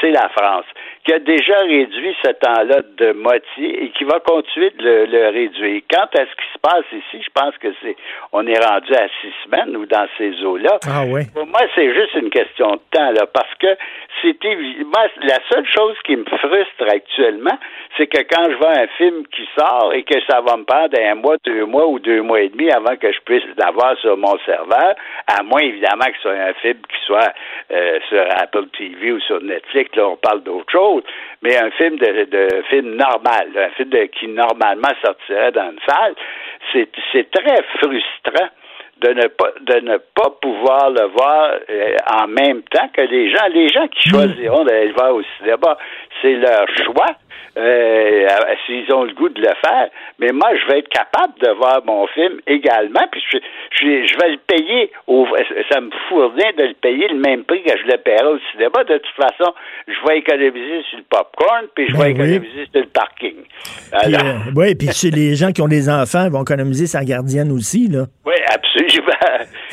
[SPEAKER 13] c'est la France, qui a déjà réduit ce temps-là de moitié et qui va continuer de le, réduire. Quant à ce qui se passe ici, je pense que c'est, on est rendu à six semaines ou dans ces eaux-là.
[SPEAKER 3] Ah oui.
[SPEAKER 13] Pour moi, c'est juste une question de temps, là, parce que c'était, moi, la seule chose qui me frustre actuellement, c'est que quand je vois un film qui sort et que ça va me prendre un mois, deux mois ou deux mois et demi avant que je puisse l'avoir sur mon serveur, à moins évidemment que ce soit un film qui soit euh, sur Apple TV ou sur Netflix, là on parle d'autre chose, mais un film de, de film normal, un film qui normalement sortirait dans une salle, c'est très frustrant de ne pas de ne pas pouvoir le voir euh, en même temps que les gens. Les gens qui choisiront d'aller le voir au cinéma, c'est leur choix euh, s'ils ont le goût de le faire. Mais moi, je vais être capable de voir mon film également, puis je, je, je vais le payer. Au, ça me fournit de le payer le même prix que je le paierais au cinéma. De toute façon, je vais économiser sur le popcorn, puis je vais
[SPEAKER 3] Ben
[SPEAKER 13] économiser sur le parking.
[SPEAKER 3] Puis,
[SPEAKER 13] Alors,
[SPEAKER 3] euh, oui, puis chez les gens qui ont des enfants, ils vont économiser sa gardienne aussi, là.
[SPEAKER 13] oui, absolument.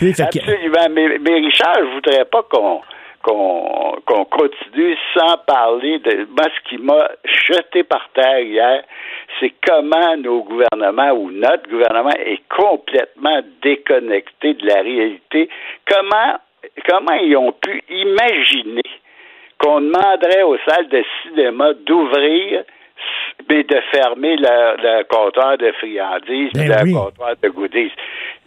[SPEAKER 13] Absolument. Mais, mais Richard, je voudrais pas qu'on qu'on qu'on continue sans parler de moi ce qui m'a jeté par terre hier, c'est comment nos gouvernements ou notre gouvernement est complètement déconnecté de la réalité. Comment comment ils ont pu imaginer qu'on demanderait aux salles de cinéma d'ouvrir mais de fermer le, comptoir de friandises,
[SPEAKER 3] Ben
[SPEAKER 13] le
[SPEAKER 3] oui.
[SPEAKER 13] comptoir de goodies.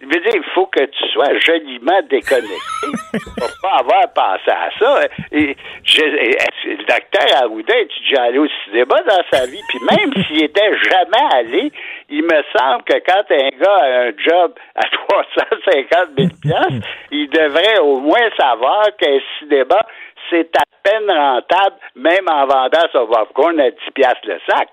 [SPEAKER 13] Je veux dire, il faut que tu sois joliment déconnecté pour pas avoir pensé à ça. Et, je- et- le docteur Arruda est déjà allé au cinéma dans sa vie, puis même s'il était jamais allé, il me semble que quand un gars a un job à 350 000 piastres, il devrait au moins savoir qu'un cinéma, c'est à peine rentable, même en vendant son popcorn à 10 piastres le sac.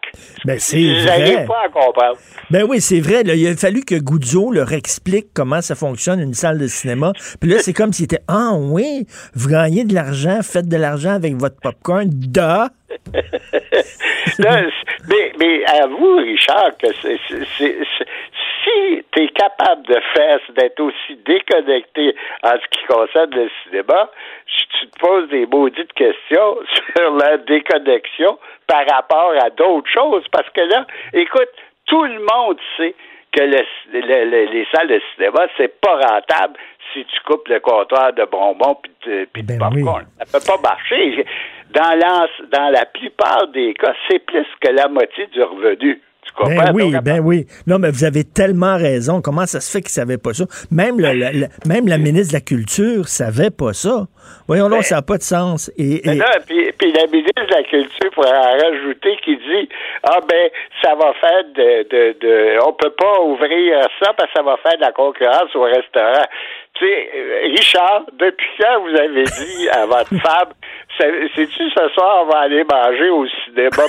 [SPEAKER 3] Ben, c'est vrai.
[SPEAKER 13] pas à comprendre.
[SPEAKER 3] Ben oui, c'est vrai. là. il a fallu que Goudzo leur explique comment ça fonctionne une salle de cinéma. Puis là, c'est comme s'il était Ah oui, vous gagnez de l'argent, faites de l'argent avec votre popcorn. Da!
[SPEAKER 13] Là, mais, mais avoue, Richard, que c'est- si tu es capable de faire, d'être aussi déconnecté en ce qui concerne le cinéma, je- tu te poses des maudites questions sur la déconnexion par rapport à d'autres choses. Parce que là, écoute, tout le monde sait que le- le- le- les salles de cinéma, c'est pas rentable si tu coupes le comptoir de bonbons puis de, puis de popcorn. Ça peut pas marcher. Dans, dans la plupart des cas, c'est plus que la moitié du revenu. Tu comprends?
[SPEAKER 3] Ben oui,
[SPEAKER 13] Donc,
[SPEAKER 3] ben oui. Non, mais vous avez tellement raison. Comment ça se fait qu'ils ne savaient pas ça? Même, le- le- le- même la ministre de la Culture savait pas ça. Voyons donc, ça n'a pas de sens. Et, et-
[SPEAKER 13] là, puis, puis la ministre de la Culture pourrait en rajouter qui dit Ah ben ça va faire de, de, de on peut pas ouvrir ça parce que ça va faire de la concurrence au restaurant. Tu sais, euh, Richard, depuis quand vous avez dit à votre femme sais-tu ce soir on va aller manger au cinéma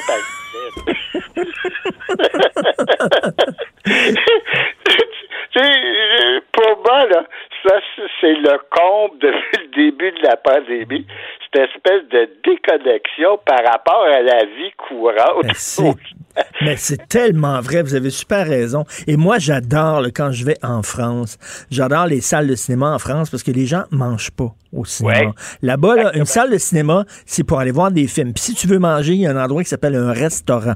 [SPEAKER 13] Tu sais, euh, pour moi, là, ça, c'est le comble depuis le début de la pandémie. Cette espèce de déconnexion par rapport à la vie courante.
[SPEAKER 3] Ben, c'est- Mais c'est tellement vrai, vous avez super raison. Et moi, j'adore quand je vais en France. J'adore les salles de cinéma en France parce que les gens mangent pas au cinéma.
[SPEAKER 13] Ouais.
[SPEAKER 3] Là-bas, là, une salle de cinéma, c'est pour aller voir des films. Puis si tu veux manger, il y a un endroit qui s'appelle un restaurant.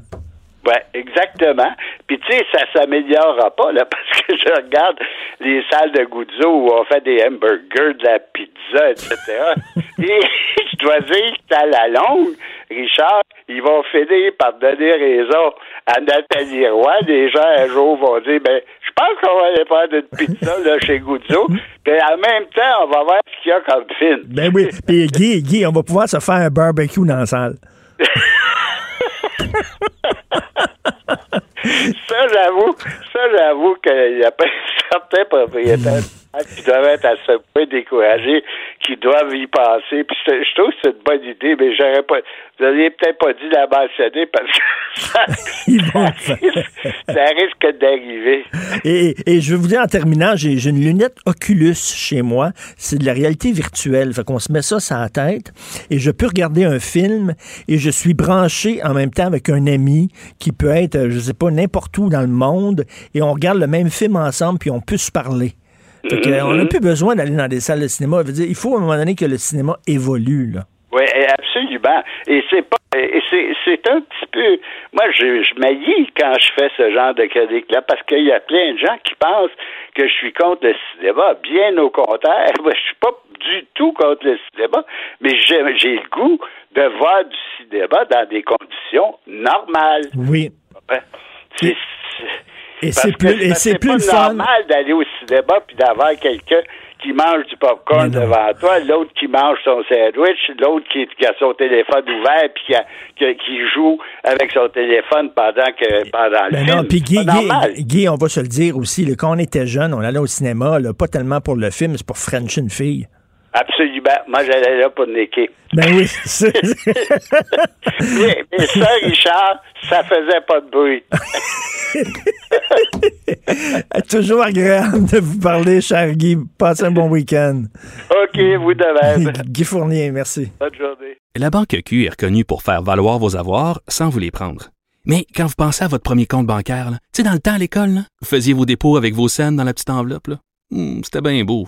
[SPEAKER 13] Ouais, exactement. Puis tu sais, ça s'améliorera pas là parce que je regarde les salles de Guzzo où on fait des hamburgers, de la pizza, etc. Et je dois dire qu'à la longue, Richard, ils vont finir par donner raison à Nathalie Roy. Les gens, un jour, vont dire, ben, je pense qu'on va aller faire une pizza, là, chez Guzzo. Puis en même temps, on va voir ce qu'il y a comme film.
[SPEAKER 3] Ben oui. Puis Guy, Guy, on va pouvoir se faire un barbecue dans la salle.
[SPEAKER 13] ça, j'avoue, ça, j'avoue qu'il y a certains propriétaires qui doivent être à ce point découragés, qui doivent y passer. Puis je trouve que c'est une bonne idée, mais j'aurais pas. Vous n'auriez peut-être pas dû la mentionner parce que ça, ça risque, ça risque d'arriver.
[SPEAKER 3] Et, et je vais vous dire en terminant, j'ai une lunette Oculus chez moi. C'est de la réalité virtuelle. Fait qu'on se met ça sur la tête et je peux regarder un film et je suis branché en même temps avec un ami qui peut être, je sais pas, n'importe où dans le monde et on regarde le même film ensemble puis on peut se parler. Fait que, on n'a plus besoin d'aller dans des salles de cinéma. Dire, il faut à un moment donné que le cinéma évolue. Là.
[SPEAKER 13] Oui, absolument. Et c'est pas et c'est, c'est un petit peu moi je, je m'haïs quand je fais ce genre de critique là parce qu'il y a plein de gens qui pensent que je suis contre le cinéma. Bien au contraire, moi, je suis pas du tout contre le cinéma, mais j'ai, j'ai le goût de voir du cinéma dans des conditions normales.
[SPEAKER 3] Oui.
[SPEAKER 13] Ouais. C'est,
[SPEAKER 3] Et c'est plus, et c'est plus le fun.
[SPEAKER 13] normal d'aller au cinéma puis d'avoir quelqu'un qui mange du popcorn devant toi, l'autre qui mange son sandwich, l'autre qui, qui a son téléphone ouvert puis qui, a- qui- qui joue avec son téléphone pendant que pendant le
[SPEAKER 3] Ben
[SPEAKER 13] film.
[SPEAKER 3] non, puis Guy, Guy. Guy, on va se le dire aussi, là, quand on était jeune, on allait au cinéma, là, pas tellement pour le film, c'est pour French une fille.
[SPEAKER 13] Absolument. Moi, j'allais là pour niquer.
[SPEAKER 3] Ben oui, c'est
[SPEAKER 13] mais, mais ça, Richard, ça faisait pas de bruit.
[SPEAKER 3] toujours agréable de vous parler, cher Guy. Passez un bon week-end.
[SPEAKER 13] OK, vous de même.
[SPEAKER 3] Guy Fournier, merci.
[SPEAKER 13] Bonne journée.
[SPEAKER 4] La Banque Q est reconnue pour faire valoir vos avoirs sans vous les prendre. Mais quand vous pensez à votre premier compte bancaire, tu sais, dans le temps à l'école, là, vous faisiez vos dépôts avec vos scènes dans la petite enveloppe. Hmm, C'était bien beau.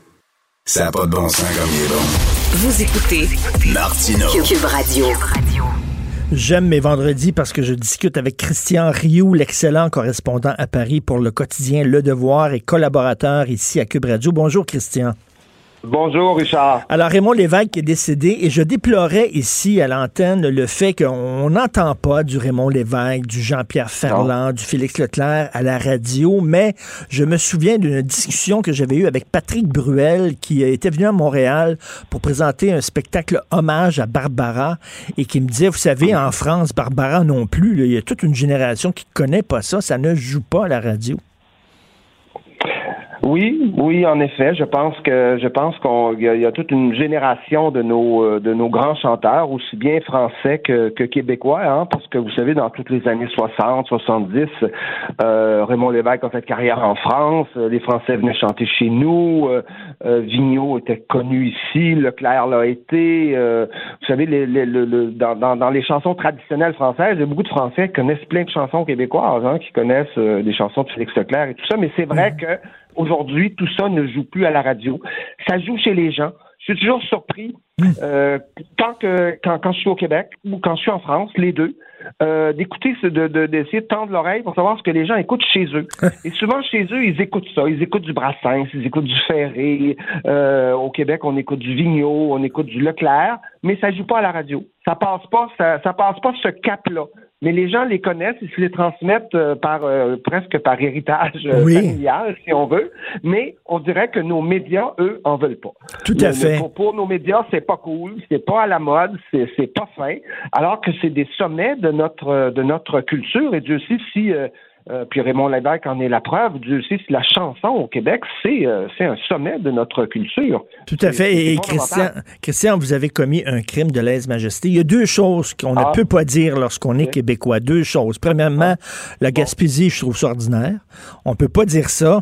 [SPEAKER 1] ça n'a pas de bon sens comme il est bon.
[SPEAKER 2] Vous écoutez
[SPEAKER 1] Martineau.
[SPEAKER 2] Cube Radio.
[SPEAKER 3] J'aime mes vendredis parce que je discute avec Christian Rioux, l'excellent correspondant à Paris pour le quotidien Le Devoir et collaborateur ici à Cube Radio. Bonjour, Christian.
[SPEAKER 14] Bonjour, Richard.
[SPEAKER 3] Alors, Raymond Lévesque est décédé et je déplorais ici à l'antenne le fait qu'on n'entend pas du Raymond Lévesque, du Jean-Pierre Ferland, du Félix Leclerc à la radio, mais je me souviens d'une discussion que j'avais eue avec Patrick Bruel qui était venu à Montréal pour présenter un spectacle hommage à Barbara et qui me disait, vous savez, en France, Barbara non plus, il y a toute une génération qui ne connaît pas ça, ça ne joue pas à la radio.
[SPEAKER 14] Oui, oui, en effet, je pense que je pense qu'on il y, y a toute une génération de nos euh, de nos grands chanteurs, aussi bien français que, que québécois, hein, parce que vous savez, dans toutes les années 60, 70, euh, Raymond Lévesque a fait carrière en France, euh, les Français venaient chanter chez nous, euh, euh, Vigneault était connu ici, Leclerc l'a été, euh, vous savez, les, les- le- le- dans, dans, dans les chansons traditionnelles françaises, il y a beaucoup de Français qui connaissent plein de chansons québécoises, hein, qui connaissent des chansons de Félix Leclerc et tout ça, mais c'est vrai que Aujourd'hui, tout ça ne joue plus à la radio. Ça joue chez les gens. Je suis toujours surpris euh, tant que quand, quand je suis au Québec ou quand je suis en France, les deux, euh, d'écouter, de- d'essayer de tendre l'oreille pour savoir ce que les gens écoutent chez eux. Et souvent chez eux, ils écoutent ça. Ils écoutent du Brassens, ils écoutent du Ferré. Euh, au Québec, on écoute du Vigneault, on écoute du Leclerc, mais ça joue pas à la radio. Ça passe pas, ça, ça passe pas ce cap-là. Mais les gens les connaissent, ils se les transmettent euh, par euh, presque par héritage euh,
[SPEAKER 3] Oui.
[SPEAKER 14] familial, si on veut. Mais on dirait que nos médias, eux, en veulent pas.
[SPEAKER 3] Tout à
[SPEAKER 14] Le-
[SPEAKER 3] fait.
[SPEAKER 14] Pour, pour nos médias, c'est pas cool, c'est pas à la mode, c'est c'est pas fin. Alors que c'est des sommets de notre de notre culture. Et Dieu sait si euh, euh, puis Raymond Lévesque en est la preuve. Dieu sait si la chanson au Québec, c'est euh, c'est un sommet de notre culture.
[SPEAKER 3] Tout à fait. Et, Christian. Christian, vous avez commis un crime de lèse-majesté. Il y a deux choses qu'on
[SPEAKER 14] Ah.
[SPEAKER 3] ne peut pas dire lorsqu'on est québécois. Deux choses. Premièrement, la Gaspésie, je trouve ça ordinaire. On peut pas dire ça.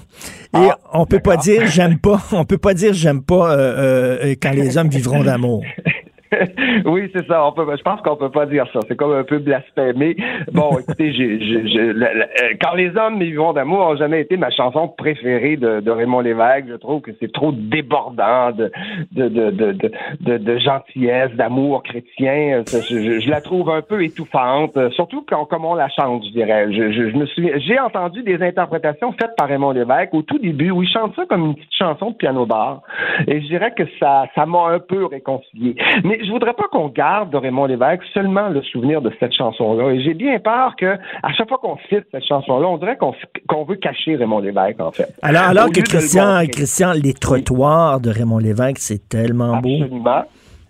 [SPEAKER 3] Et
[SPEAKER 14] Ah,
[SPEAKER 3] on peut pas dire j'aime pas. On peut pas dire j'aime pas euh, euh, quand les hommes vivront d'amour.
[SPEAKER 14] oui, c'est ça. On peut, je pense qu'on peut pas dire ça. C'est comme un peu blasphémé. Bon, écoutez, j'ai, quand les hommes vivons d'amour ont jamais été ma chanson préférée de, de Raymond Lévesque. Je trouve que c'est trop débordant de, de, de, de, de, de gentillesse, d'amour chrétien. Je, je, la trouve un peu étouffante, surtout quand, comme on la chante, je dirais. Je, je, me suis, j'ai entendu des interprétations faites par Raymond Lévesque au tout début où il chante ça comme une petite chanson de piano bar. Et je dirais que ça, ça m'a un peu réconcilié. Mais je voudrais pas qu'on garde de Raymond Lévesque seulement le souvenir de cette chanson-là. Et j'ai bien peur que à chaque fois qu'on cite cette chanson-là, on dirait qu'on veut cacher Raymond Lévesque, en fait.
[SPEAKER 3] Alors, alors que Christian, Christian, les trottoirs de Raymond Lévesque, c'est tellement beau.
[SPEAKER 14] Absolument.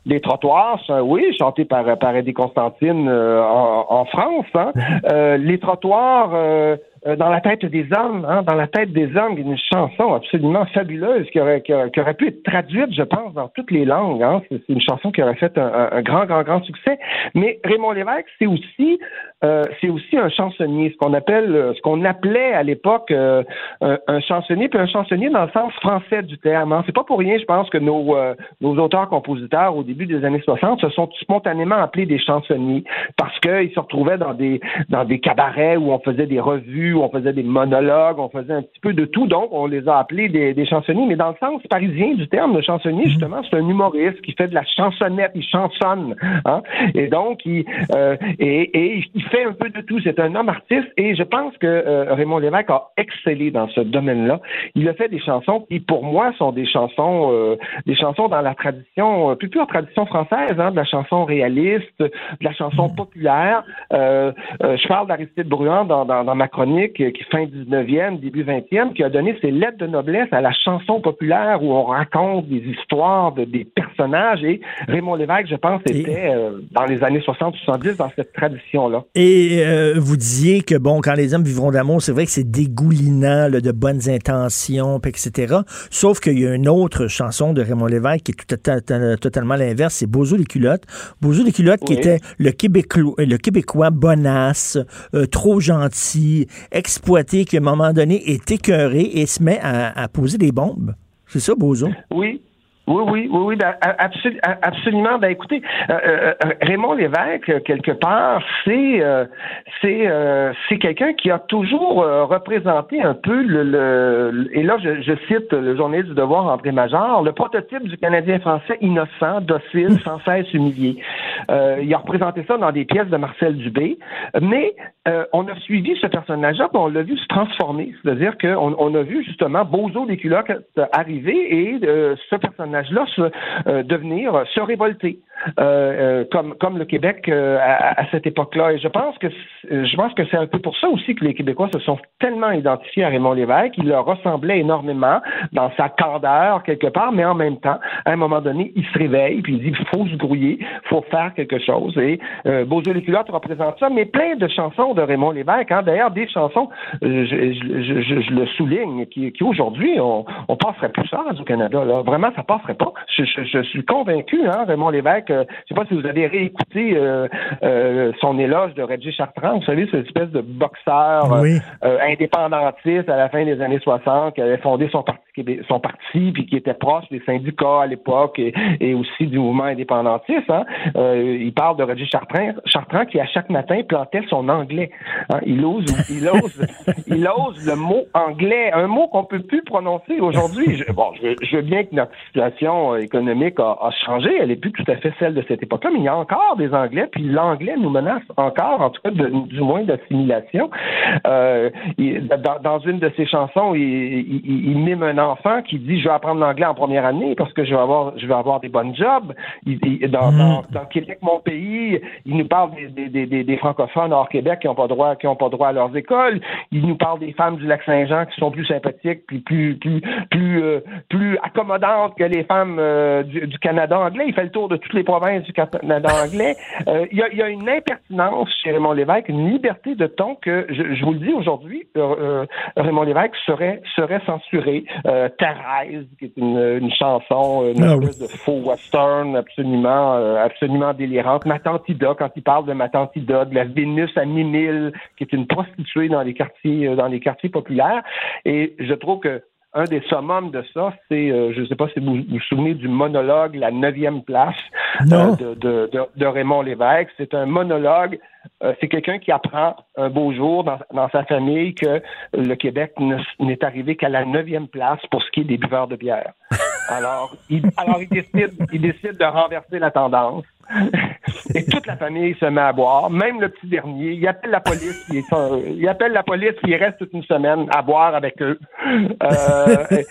[SPEAKER 14] Les trottoirs, oui, chanté par, par Eddie Constantine euh, en, France. Hein. Euh, les trottoirs, euh, euh, dans la tête des hommes, hein, dans la tête des hommes, une chanson absolument fabuleuse qui aurait, qui aurait, pu être traduite, je pense, dans toutes les langues. Hein. C'est une chanson qui aurait fait un, un, grand, grand, grand succès. Mais Raymond Lévesque, c'est aussi, euh, c'est aussi un chansonnier, ce qu'on appelle, euh, ce qu'on appelait à l'époque euh, un, chansonnier, puis un chansonnier dans le sens français du terme. Hein. C'est pas pour rien, je pense, que nos, nos auteurs-compositeurs au début des années 60 se sont spontanément appelés des chansonniers parce qu'ils se retrouvaient dans des, dans des cabarets où on faisait des revues on faisait des monologues, on faisait un petit peu de tout. Donc, on les a appelés des, chansonniers. Mais dans le sens parisien du terme, le chansonnier, mhm. justement, c'est un humoriste qui fait de la chansonnette, il chansonne. Hein? Et donc, il, euh, et, il fait un peu de tout. C'est un homme artiste. Et je pense que euh, Raymond Lévesque a excellé dans ce domaine-là. Il a fait des chansons qui, pour moi, sont des chansons, euh, des chansons dans la tradition, plus pure tradition française, hein, de la chanson réaliste, de la chanson mhm. populaire. je parle d'Aristide Bruand dans, dans ma chronique qui, qui fin 19e, début 20e, qui a donné ses lettres de noblesse à la chanson populaire où on raconte des histoires de, des personnages. Et Raymond Lévesque, je pense, était euh, dans les années 60-70 dans cette tradition-là.
[SPEAKER 3] Et euh, vous disiez que, bon, quand les hommes vivront d'amour, c'est vrai que c'est dégoulinant de bonnes intentions, etc. Sauf qu'il y a une autre chanson de Raymond Lévesque qui est tout, totalement l'inverse, c'est Bozo les culottes. Bozo les culottes qui était le Québécois, le Québécois bonasse, euh, trop gentil, exploité qui, à un moment donné, est écœuré et se met à, poser des bombes. C'est ça, Bozo?
[SPEAKER 14] Oui, oui, oui, oui, oui, ben, absolument. Ben, écoutez, euh, euh, euh, Raymond Lévesque, quelque part, c'est c'est quelqu'un qui a toujours représenté un peu le, et là je, cite le journaliste du Devoir André Major, le prototype du Canadien français innocent, docile, sans cesse humilié. il a représenté ça dans des pièces de Marcel Dubé, mais on a suivi ce personnage-là, on l'a vu se transformer, c'est-à-dire qu'on on a vu justement Bozo des culottes arriver et ce personnage là se euh, devenir, se révolter. Euh, euh, comme comme le Québec euh, à, cette époque-là. Et je pense que je pense que c'est un peu pour ça aussi que les Québécois se sont tellement identifiés à Raymond Lévesque. Il leur ressemblait énormément dans sa candeur quelque part, mais en même temps, à un moment donné, il se réveille puis il dit faut se grouiller, il faut faire quelque chose. Et euh, Beaujeu les culottes représente ça, mais plein de chansons de Raymond Lévesque. Hein, D'ailleurs, des chansons, je, je, je, le souligne, qui, qui aujourd'hui on, on passerait plus ça au Canada. Là. Vraiment, ça passerait pas. Je, suis convaincu, hein, Raymond Lévesque je je sais pas si vous avez réécouté euh, euh, son éloge de Reggie Chartrand. Vous savez, cette espèce de boxeur euh, indépendantiste à la fin des années 60 qui avait fondé son parti, son parti puis qui était proche des syndicats à l'époque et, aussi du mouvement indépendantiste. Hein. il parle de Reggie Chartrand, Chartrand qui à chaque matin plantait son anglais. Hein. Il ose, il ose, il ose le mot anglais, un mot qu'on peut plus prononcer aujourd'hui. bon, je, veux bien que notre situation économique a, a changé, elle est plus tout à fait celle de cette époque-là, mais il y a encore des Anglais, puis l'anglais nous menace encore, en tout cas, du moins d'assimilation. Euh, dans, une de ses chansons, il, il, il, mime un enfant qui dit « Je vais apprendre l'anglais en première année parce que je vais avoir, je vais avoir des bonnes jobs. dans, mm. dans, Québec, mon pays, il nous parle des, des, des, des francophones hors Québec qui n'ont pas droit, qui ont pas droit à leurs écoles. Il nous parle des femmes du lac Saint-Jean qui sont plus sympathiques, puis plus plus plus euh, plus accommodantes que les femmes euh, du, du Canada anglais. Il fait le tour de toutes les province du Canada anglais. Euh, il y, a, une impertinence chez Raymond Lévesque, une liberté de ton que, je, vous le dis aujourd'hui, euh, euh, Raymond Lévesque serait, serait censuré. Thérèse, qui est une, chanson, une ah de faux western absolument, absolument délirante. Ma tante Ida, quand il parle de ma tante Ida, de la Vénus à Mimille, qui est une prostituée dans les quartiers, dans les quartiers populaires. Et je trouve que un des summums de ça, c'est, euh, je ne sais pas si vous vous souvenez du monologue La neuvième place euh, de, de, de, de Raymond Lévesque. C'est un monologue, euh, c'est quelqu'un qui apprend un beau jour dans, dans sa famille que le Québec ne- n'est arrivé qu'à la neuvième place pour ce qui est des buveurs de bière. Alors, il, alors il, décide, il décide de renverser la tendance. Et toute la famille se met à boire, même le petit dernier. Il appelle la police, il, est, euh, il appelle la police, il reste toute une semaine à boire avec eux. Euh, c'est-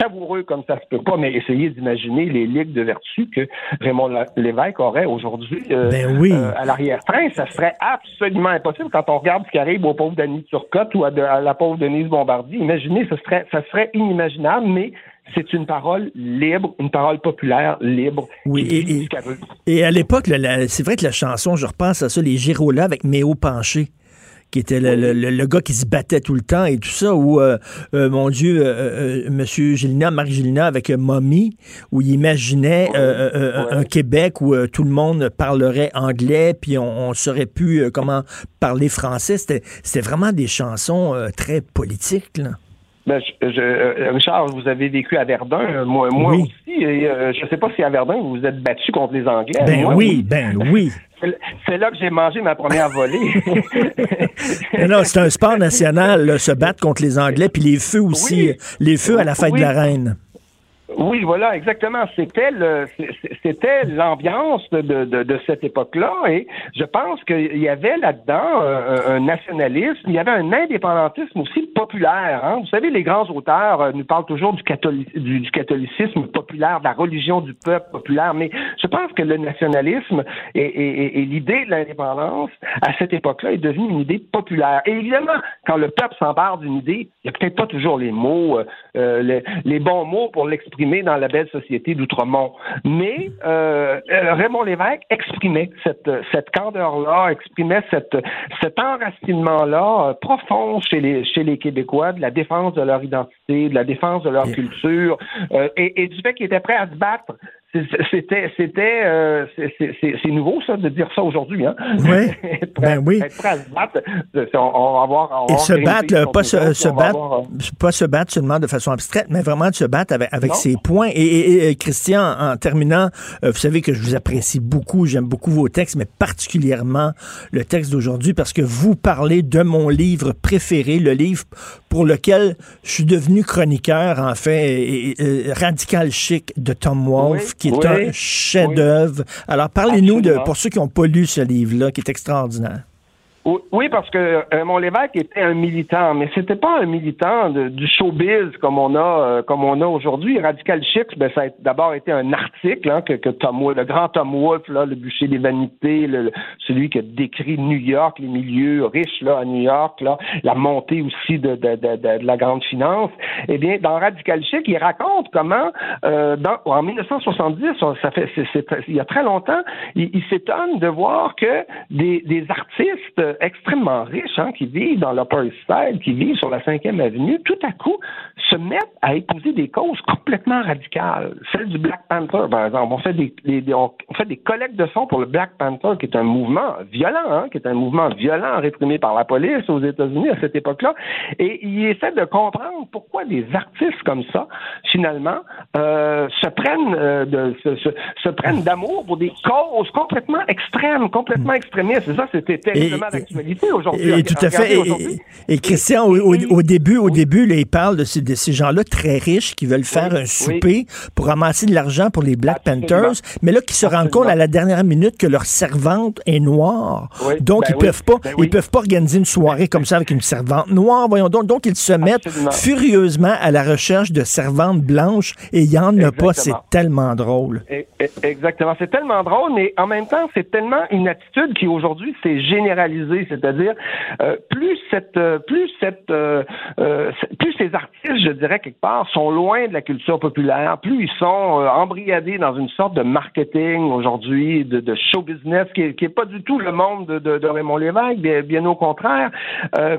[SPEAKER 14] savoureux comme ça se peut pas, mais essayez d'imaginer les ligues de vertu que Raymond Lévesque aurait aujourd'hui euh,
[SPEAKER 3] Ben oui.
[SPEAKER 14] euh, à l'arrière-train. Ça serait absolument impossible quand on regarde ce qui arrive au pauvre Danny Turcotte ou à, de- à la pauvre Denise Bombardier. Imaginez, ce serait, ça serait inimaginable, mais c'est une parole libre, une parole populaire libre.
[SPEAKER 3] Oui, et- et-. Et à l'époque, c'est vrai que la chanson, je repense à ça, les Girola avec Méo Penché qui était le, le- le- le gars qui se battait tout le temps et tout ça, ou euh, euh, mon Dieu, euh, euh, Monsieur Gélina, Marc Gélina avec euh, Mommy, où il imaginait euh, euh, euh, un Québec où euh, tout le monde parlerait anglais, puis on, on saurait plus euh, comment parler français. C'était, c'était vraiment des chansons euh, très politiques. Là.
[SPEAKER 14] Ben, je, je- euh, Richard, vous avez vécu à Verdun, moi, moi
[SPEAKER 3] Oui.
[SPEAKER 14] aussi, et euh, je ne sais pas si à Verdun vous vous êtes battu contre les Anglais.
[SPEAKER 3] Ben
[SPEAKER 14] Moi,
[SPEAKER 3] oui, ben oui.
[SPEAKER 14] C'est- là que j'ai mangé ma première volée.
[SPEAKER 3] Non, c'est un sport national, là, se battre contre les Anglais, puis les feux aussi,
[SPEAKER 14] Oui.
[SPEAKER 3] les feux à la fête
[SPEAKER 14] Oui.
[SPEAKER 3] de la reine.
[SPEAKER 14] Oui, voilà, exactement. C'était le, c'était l'ambiance de, de, de cette époque-là, et je pense qu'il y avait là-dedans euh, un nationalisme, il y avait un indépendantisme aussi populaire. Hein. Vous savez, les grands auteurs euh, nous parlent toujours du, catholi- du, catholicisme populaire, de la religion du peuple populaire, mais je pense que le nationalisme et l'idée de l'indépendance à cette époque-là est devenue une idée populaire. Et évidemment, quand le peuple s'empare d'une idée, il n'y a peut-être pas toujours les mots, euh, euh, les, les bons mots pour l'exprimer dans la belle société d'Outremont. Mais euh, euh, Raymond Lévesque exprimait cette, cette candeur-là, exprimait cette, cet enracinement-là euh, profond chez les, chez les Québécois de la défense de leur identité, de la défense de leur culture euh, et, et du fait qu'ils étaient prêts à se battre. C'était, c'était, euh, c'est- nouveau ça de dire ça aujourd'hui, hein.
[SPEAKER 3] Oui.
[SPEAKER 14] être,
[SPEAKER 3] Ben oui.
[SPEAKER 14] être prêt à se battre, euh, on, on va avoir, on va
[SPEAKER 3] Et se battre, pas se, se battre,
[SPEAKER 14] avoir, euh,
[SPEAKER 3] pas se battre seulement de façon abstraite, mais vraiment de se battre avec, avec
[SPEAKER 14] Non.
[SPEAKER 3] ses points. Et, et- et, Christian, en terminant, euh, vous savez que je vous apprécie beaucoup, j'aime beaucoup vos textes, mais particulièrement le texte d'aujourd'hui parce que vous parlez de mon livre préféré, le livre pour lequel je suis devenu chroniqueur, en fait, et Radical Chic de Tom Wolfe,
[SPEAKER 14] Oui,
[SPEAKER 3] qui est
[SPEAKER 14] oui,
[SPEAKER 3] un chef-d'œuvre. Alors, parlez-nous de, pour ceux qui n'ont pas lu ce livre-là, qui est extraordinaire.
[SPEAKER 14] Oui, parce que Raymond Lévesque était un militant, mais c'était pas un militant de- du showbiz comme on a euh, comme on a aujourd'hui. Radical Chic, ben, ça a d'abord été un article hein, que, que Tom Wolfe, le grand Tom Wolfe, là, le bûcher des vanités, le- celui qui a décrit New York, les milieux riches là à New York, là, la montée aussi de, de, de, de- la grande finance. Eh bien, dans Radical Chic, il raconte comment euh, dans, en 1970, ça fait c'est- c'est- il y a très longtemps, il, il s'étonne de voir que des, des artistes euh, extrêmement riches hein, qui vivent dans l'Upper East Side, qui vivent sur la 5e avenue, tout à coup se mettent à épouser des causes complètement radicales. Celle du Black Panther, par exemple. On fait des, des- on fait des collectes de fonds pour le Black Panther, qui est un mouvement violent, hein, qui est un mouvement violent réprimé par la police aux États-Unis à cette époque-là. Et il essaie de comprendre pourquoi des artistes comme ça, finalement, euh, se prennent euh, de, se, se- se prennent d'amour pour des causes complètement extrêmes, complètement extrémistes. Et ça, c'était terriblement aujourd'hui.
[SPEAKER 3] Et, tout à fait. Et, Christian, au, au- au début, au début, là, il parle de ces, de ces gens-là très riches qui veulent faire un souper pour amasser de l'argent pour les Black Panthers, mais là, qui se rendent compte à la dernière minute que leur servante est noire. Donc,
[SPEAKER 14] ben
[SPEAKER 3] ils peuvent pas,
[SPEAKER 14] ben
[SPEAKER 3] ils peuvent pas organiser une soirée comme ça avec une servante noire. Voyons donc. Donc, ils se mettent
[SPEAKER 14] Absolument.
[SPEAKER 3] furieusement à la recherche de servantes blanches et il y en a pas. C'est tellement drôle.
[SPEAKER 14] Exactement. C'est tellement drôle, mais en même temps, c'est tellement une attitude qui aujourd'hui s'est généralisée. C'est-à-dire, euh, plus cette, euh, plus cette, euh, plus ces artistes, je dirais quelque part, sont loin de la culture populaire, plus ils sont embrigadés dans une sorte de marketing aujourd'hui, de, show business, qui est, qui est pas du tout le monde de, Raymond Lévesque, bien, au contraire.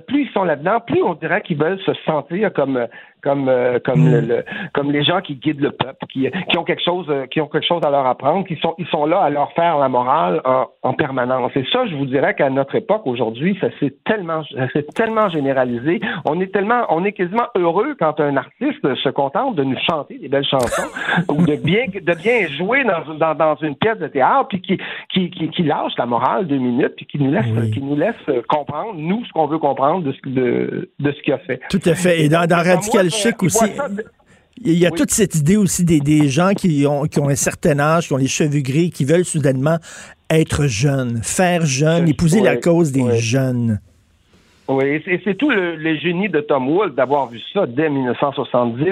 [SPEAKER 14] Plus ils sont là-dedans, plus on dirait qu'ils veulent se sentir comme comme euh, comme le, le- comme les gens qui guident le peuple, qui, qui ont quelque chose euh, qui ont quelque chose à leur apprendre, qui sont ils sont là à leur faire la morale en, en permanence. Et ça, je vous dirais qu'à notre époque aujourd'hui, ça s'est tellement ça s'est tellement généralisé. On est tellement on est quasiment heureux quand un artiste se contente de nous chanter des belles chansons ou de bien de bien jouer dans, dans, dans une pièce de théâtre puis qui qui, qui, qui lâche la morale deux minutes puis qui nous laisse qui nous laisse euh, comprendre nous ce qu'on veut comprendre de ce de, de ce qu'il a fait.
[SPEAKER 3] Tout à fait. Et dans, dans Radical il y a toute cette idée aussi des, des gens qui ont, qui ont un certain âge, qui ont les cheveux gris, qui veulent soudainement être jeunes, faire jeune, épouser la cause des jeunes.
[SPEAKER 14] Oui, et c'est- tout le, le génie de Tom Wolfe d'avoir vu ça dès 1970.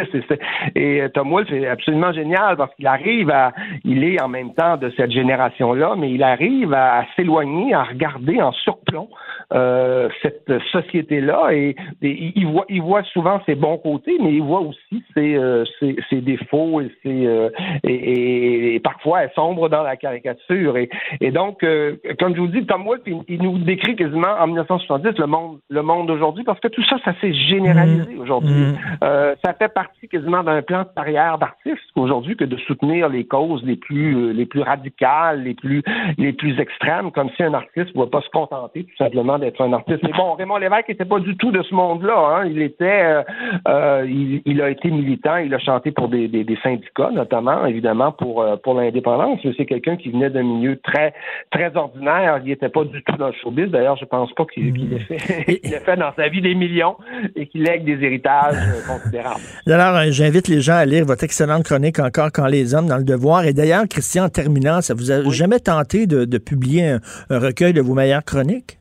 [SPEAKER 14] Et, et euh, Tom Wolfe est absolument génial parce qu'il arrive à, il est en même temps de cette génération-là, mais il arrive à, s'éloigner, à regarder en surplomb euh, cette société-là et, il- voit, il voit souvent ses bons côtés, mais il voit aussi ses, euh, ses, ses défauts et, ses, euh, et, et- parfois elle sombre dans la caricature. Et, donc, euh, comme je vous dis, Tom Wolfe, il nous décrit quasiment en 1970 le monde, le monde d'aujourd'hui parce que tout ça, ça s'est généralisé aujourd'hui. Euh, ça fait partie quasiment d'un plan de carrière d'artiste aujourd'hui que de soutenir les causes les plus euh, les plus radicales, les plus les plus extrêmes, comme si un artiste ne va pas se contenter tout simplement d'être un artiste. Mais bon, Raymond Lévesque n'était pas du tout de ce monde-là. Hein. Il était euh, euh, il, il a été militant, il a chanté pour des, des, des syndicats, notamment, évidemment, pour euh, pour l'indépendance. Mais C'est quelqu'un qui venait d'un milieu très très ordinaire. Il n'était pas du tout dans le showbiz. D'ailleurs, je pense pas qu'il qu'il ait fait qu'il ait fait dans sa vie des millions et qu'il lègue des héritages euh, considérables.
[SPEAKER 3] Alors, euh, j'invite les gens à lire votre excellente chronique Encore quand les hommes dans le devoir. Et d'ailleurs, Christian, en terminant, ça vous a jamais tenté de, de publier un, un recueil de vos meilleures chroniques?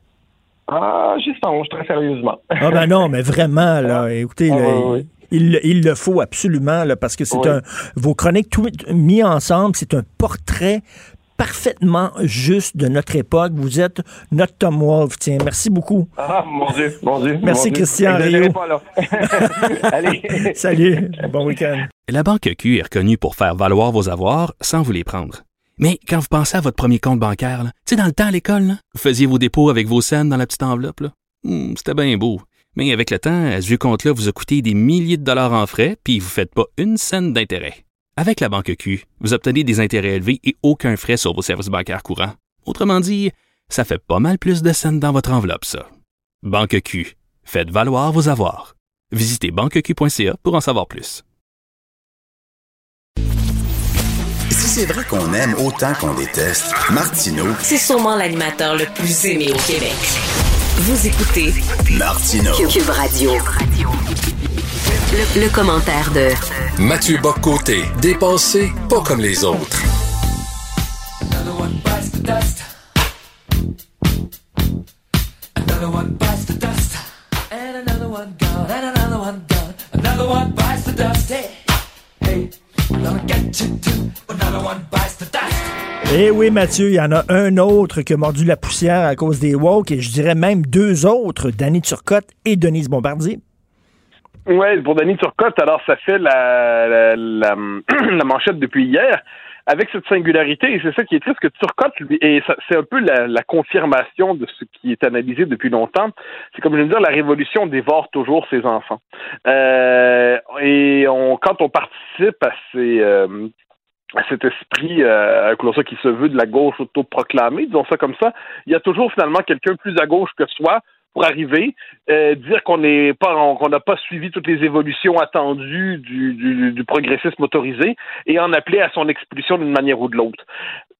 [SPEAKER 14] Ah, j'y songe très sérieusement.
[SPEAKER 3] Ah ben non, mais vraiment, là, écoutez,
[SPEAKER 14] Ah,
[SPEAKER 3] là,
[SPEAKER 14] oui, oui.
[SPEAKER 3] Il, il le faut absolument, là, parce que c'est
[SPEAKER 14] Oui.
[SPEAKER 3] un. Vos chroniques tout mis ensemble, c'est un portrait parfaitement juste de notre époque. Vous êtes notre Tom Wolfe. Tiens, merci beaucoup.
[SPEAKER 14] Ah, mon Dieu, mon Dieu.
[SPEAKER 3] Merci,
[SPEAKER 14] mon.
[SPEAKER 3] Christian Rio.
[SPEAKER 14] pas, là. Allez.
[SPEAKER 3] Salut. Bon week-end.
[SPEAKER 4] La Banque Q est reconnue pour faire valoir vos avoirs sans vous les prendre. Mais quand vous pensez à votre premier compte bancaire, tu sais, dans le temps à l'école, là, vous faisiez vos dépôts avec vos scènes dans la petite enveloppe. là. Hmm, C'était bien beau. Mais avec le temps, à ce vieux compte-là vous a coûté des milliers de dollars en frais, puis vous ne faites pas une scène d'intérêt. Avec la Banque Q, vous obtenez des intérêts élevés et aucun frais sur vos services bancaires courants. Autrement dit, ça fait pas mal plus de scènes dans votre enveloppe, ça. Banque Q. Faites valoir vos avoirs. Visitez banqueq.ca pour en savoir plus.
[SPEAKER 1] Si c'est vrai qu'on aime autant qu'on déteste, Martineau,
[SPEAKER 2] C'est sûrement l'animateur le plus aimé au Québec. Vous écoutez
[SPEAKER 1] Martineau.
[SPEAKER 2] Cube Radio. Le, le commentaire de
[SPEAKER 15] Mathieu Boccoté, dépassé pas comme les autres.
[SPEAKER 16] Another one bites the dust. Another one bites the dust. And another one gone. And another one gone. Another one bites the dust. Hey, hey, I'm gonna get you too. Another one bites the dust.
[SPEAKER 3] Eh oui, Mathieu, il y en a un autre qui a mordu la poussière à cause des woke, et je dirais même deux autres, Danny Turcotte et Denise Bombardier.
[SPEAKER 17] Oui, pour Denis Turcotte, alors ça fait la, la, la, la manchette depuis hier. Avec cette singularité, et c'est ça qui est triste, que Turcotte, lui, et c'est un peu la, la confirmation de ce qui est analysé depuis longtemps, c'est comme je viens de dire, la révolution dévore toujours ses enfants. Euh, et on, quand on participe à ces... euh, à cet esprit euh, qui se veut de la gauche autoproclamée, disons ça comme ça, il y a toujours finalement quelqu'un plus à gauche que soi pour arriver, euh, dire qu'on n'est pas qu'on n'a pas suivi toutes les évolutions attendues du, du, du progressisme motorisé et en appeler à son expulsion d'une manière ou de l'autre.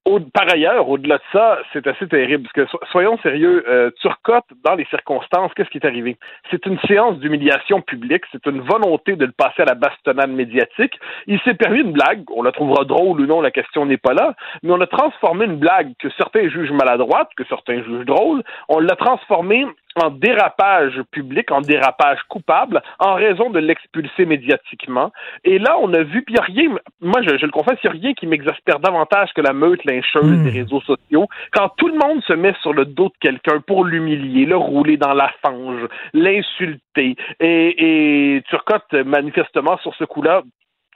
[SPEAKER 17] Au- par ailleurs, au-delà de ça, c'est assez terrible, parce que so- soyons sérieux, euh, Turcotte, dans les circonstances, qu'est-ce qui est arrivé? C'est une séance d'humiliation publique, c'est une volonté de le passer à la bastonnade médiatique. Il s'est permis une blague, on la trouvera drôle ou non, la question n'est pas là, mais on a transformé une blague que certains jugent maladroite, que certains jugent drôle, on l'a transformée en dérapage public, en dérapage coupable, en raison de l'expulser médiatiquement. Et là, on a vu, puis rien, moi je, je le confesse, il n'y a rien qui m'exaspère davantage que la meute lyncheuse des réseaux sociaux. Quand tout le monde se met sur le dos de quelqu'un pour l'humilier, le rouler dans la fange, l'insulter, et, et Turcotte, manifestement, sur ce coup-là,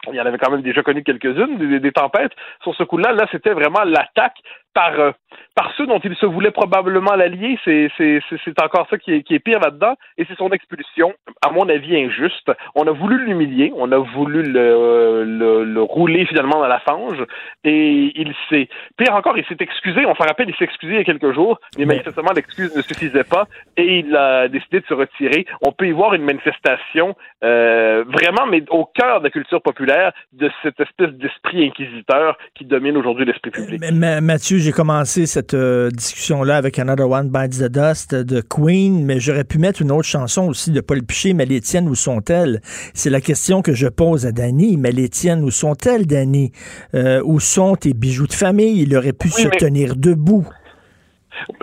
[SPEAKER 17] il y en avait quand même déjà connu quelques-unes, des, des tempêtes. Sur ce coup-là, là, c'était vraiment l'attaque par euh, par ceux dont il se voulait probablement l'allier. C'est c'est c'est c'est encore ça qui est qui est pire là-dedans. Et c'est son expulsion, à mon avis injuste. On a voulu l'humilier, on a voulu le, le le rouler finalement dans la fange, et il s'est pire encore, il s'est excusé. On s'en rappelle, il s'est excusé il y a quelques jours, mais manifestement l'excuse ne suffisait pas et il a décidé de se retirer. On peut y voir une manifestation euh, vraiment, mais au cœur de la culture populaire, de cette espèce d'esprit inquisiteur qui domine aujourd'hui l'esprit public.
[SPEAKER 3] Mathieu, j'ai commencé cette euh, discussion-là avec Another One Bites the Dust de Queen, mais j'aurais pu mettre une autre chanson aussi de Paul Piché, mais les tiennes, où sont-elles? C'est la question que je pose à Danny, mais les tiennes, où sont-elles, Danny? Euh, où sont tes bijoux de famille? Il aurait pu
[SPEAKER 17] Oui,
[SPEAKER 3] se
[SPEAKER 17] mais-
[SPEAKER 3] tenir debout.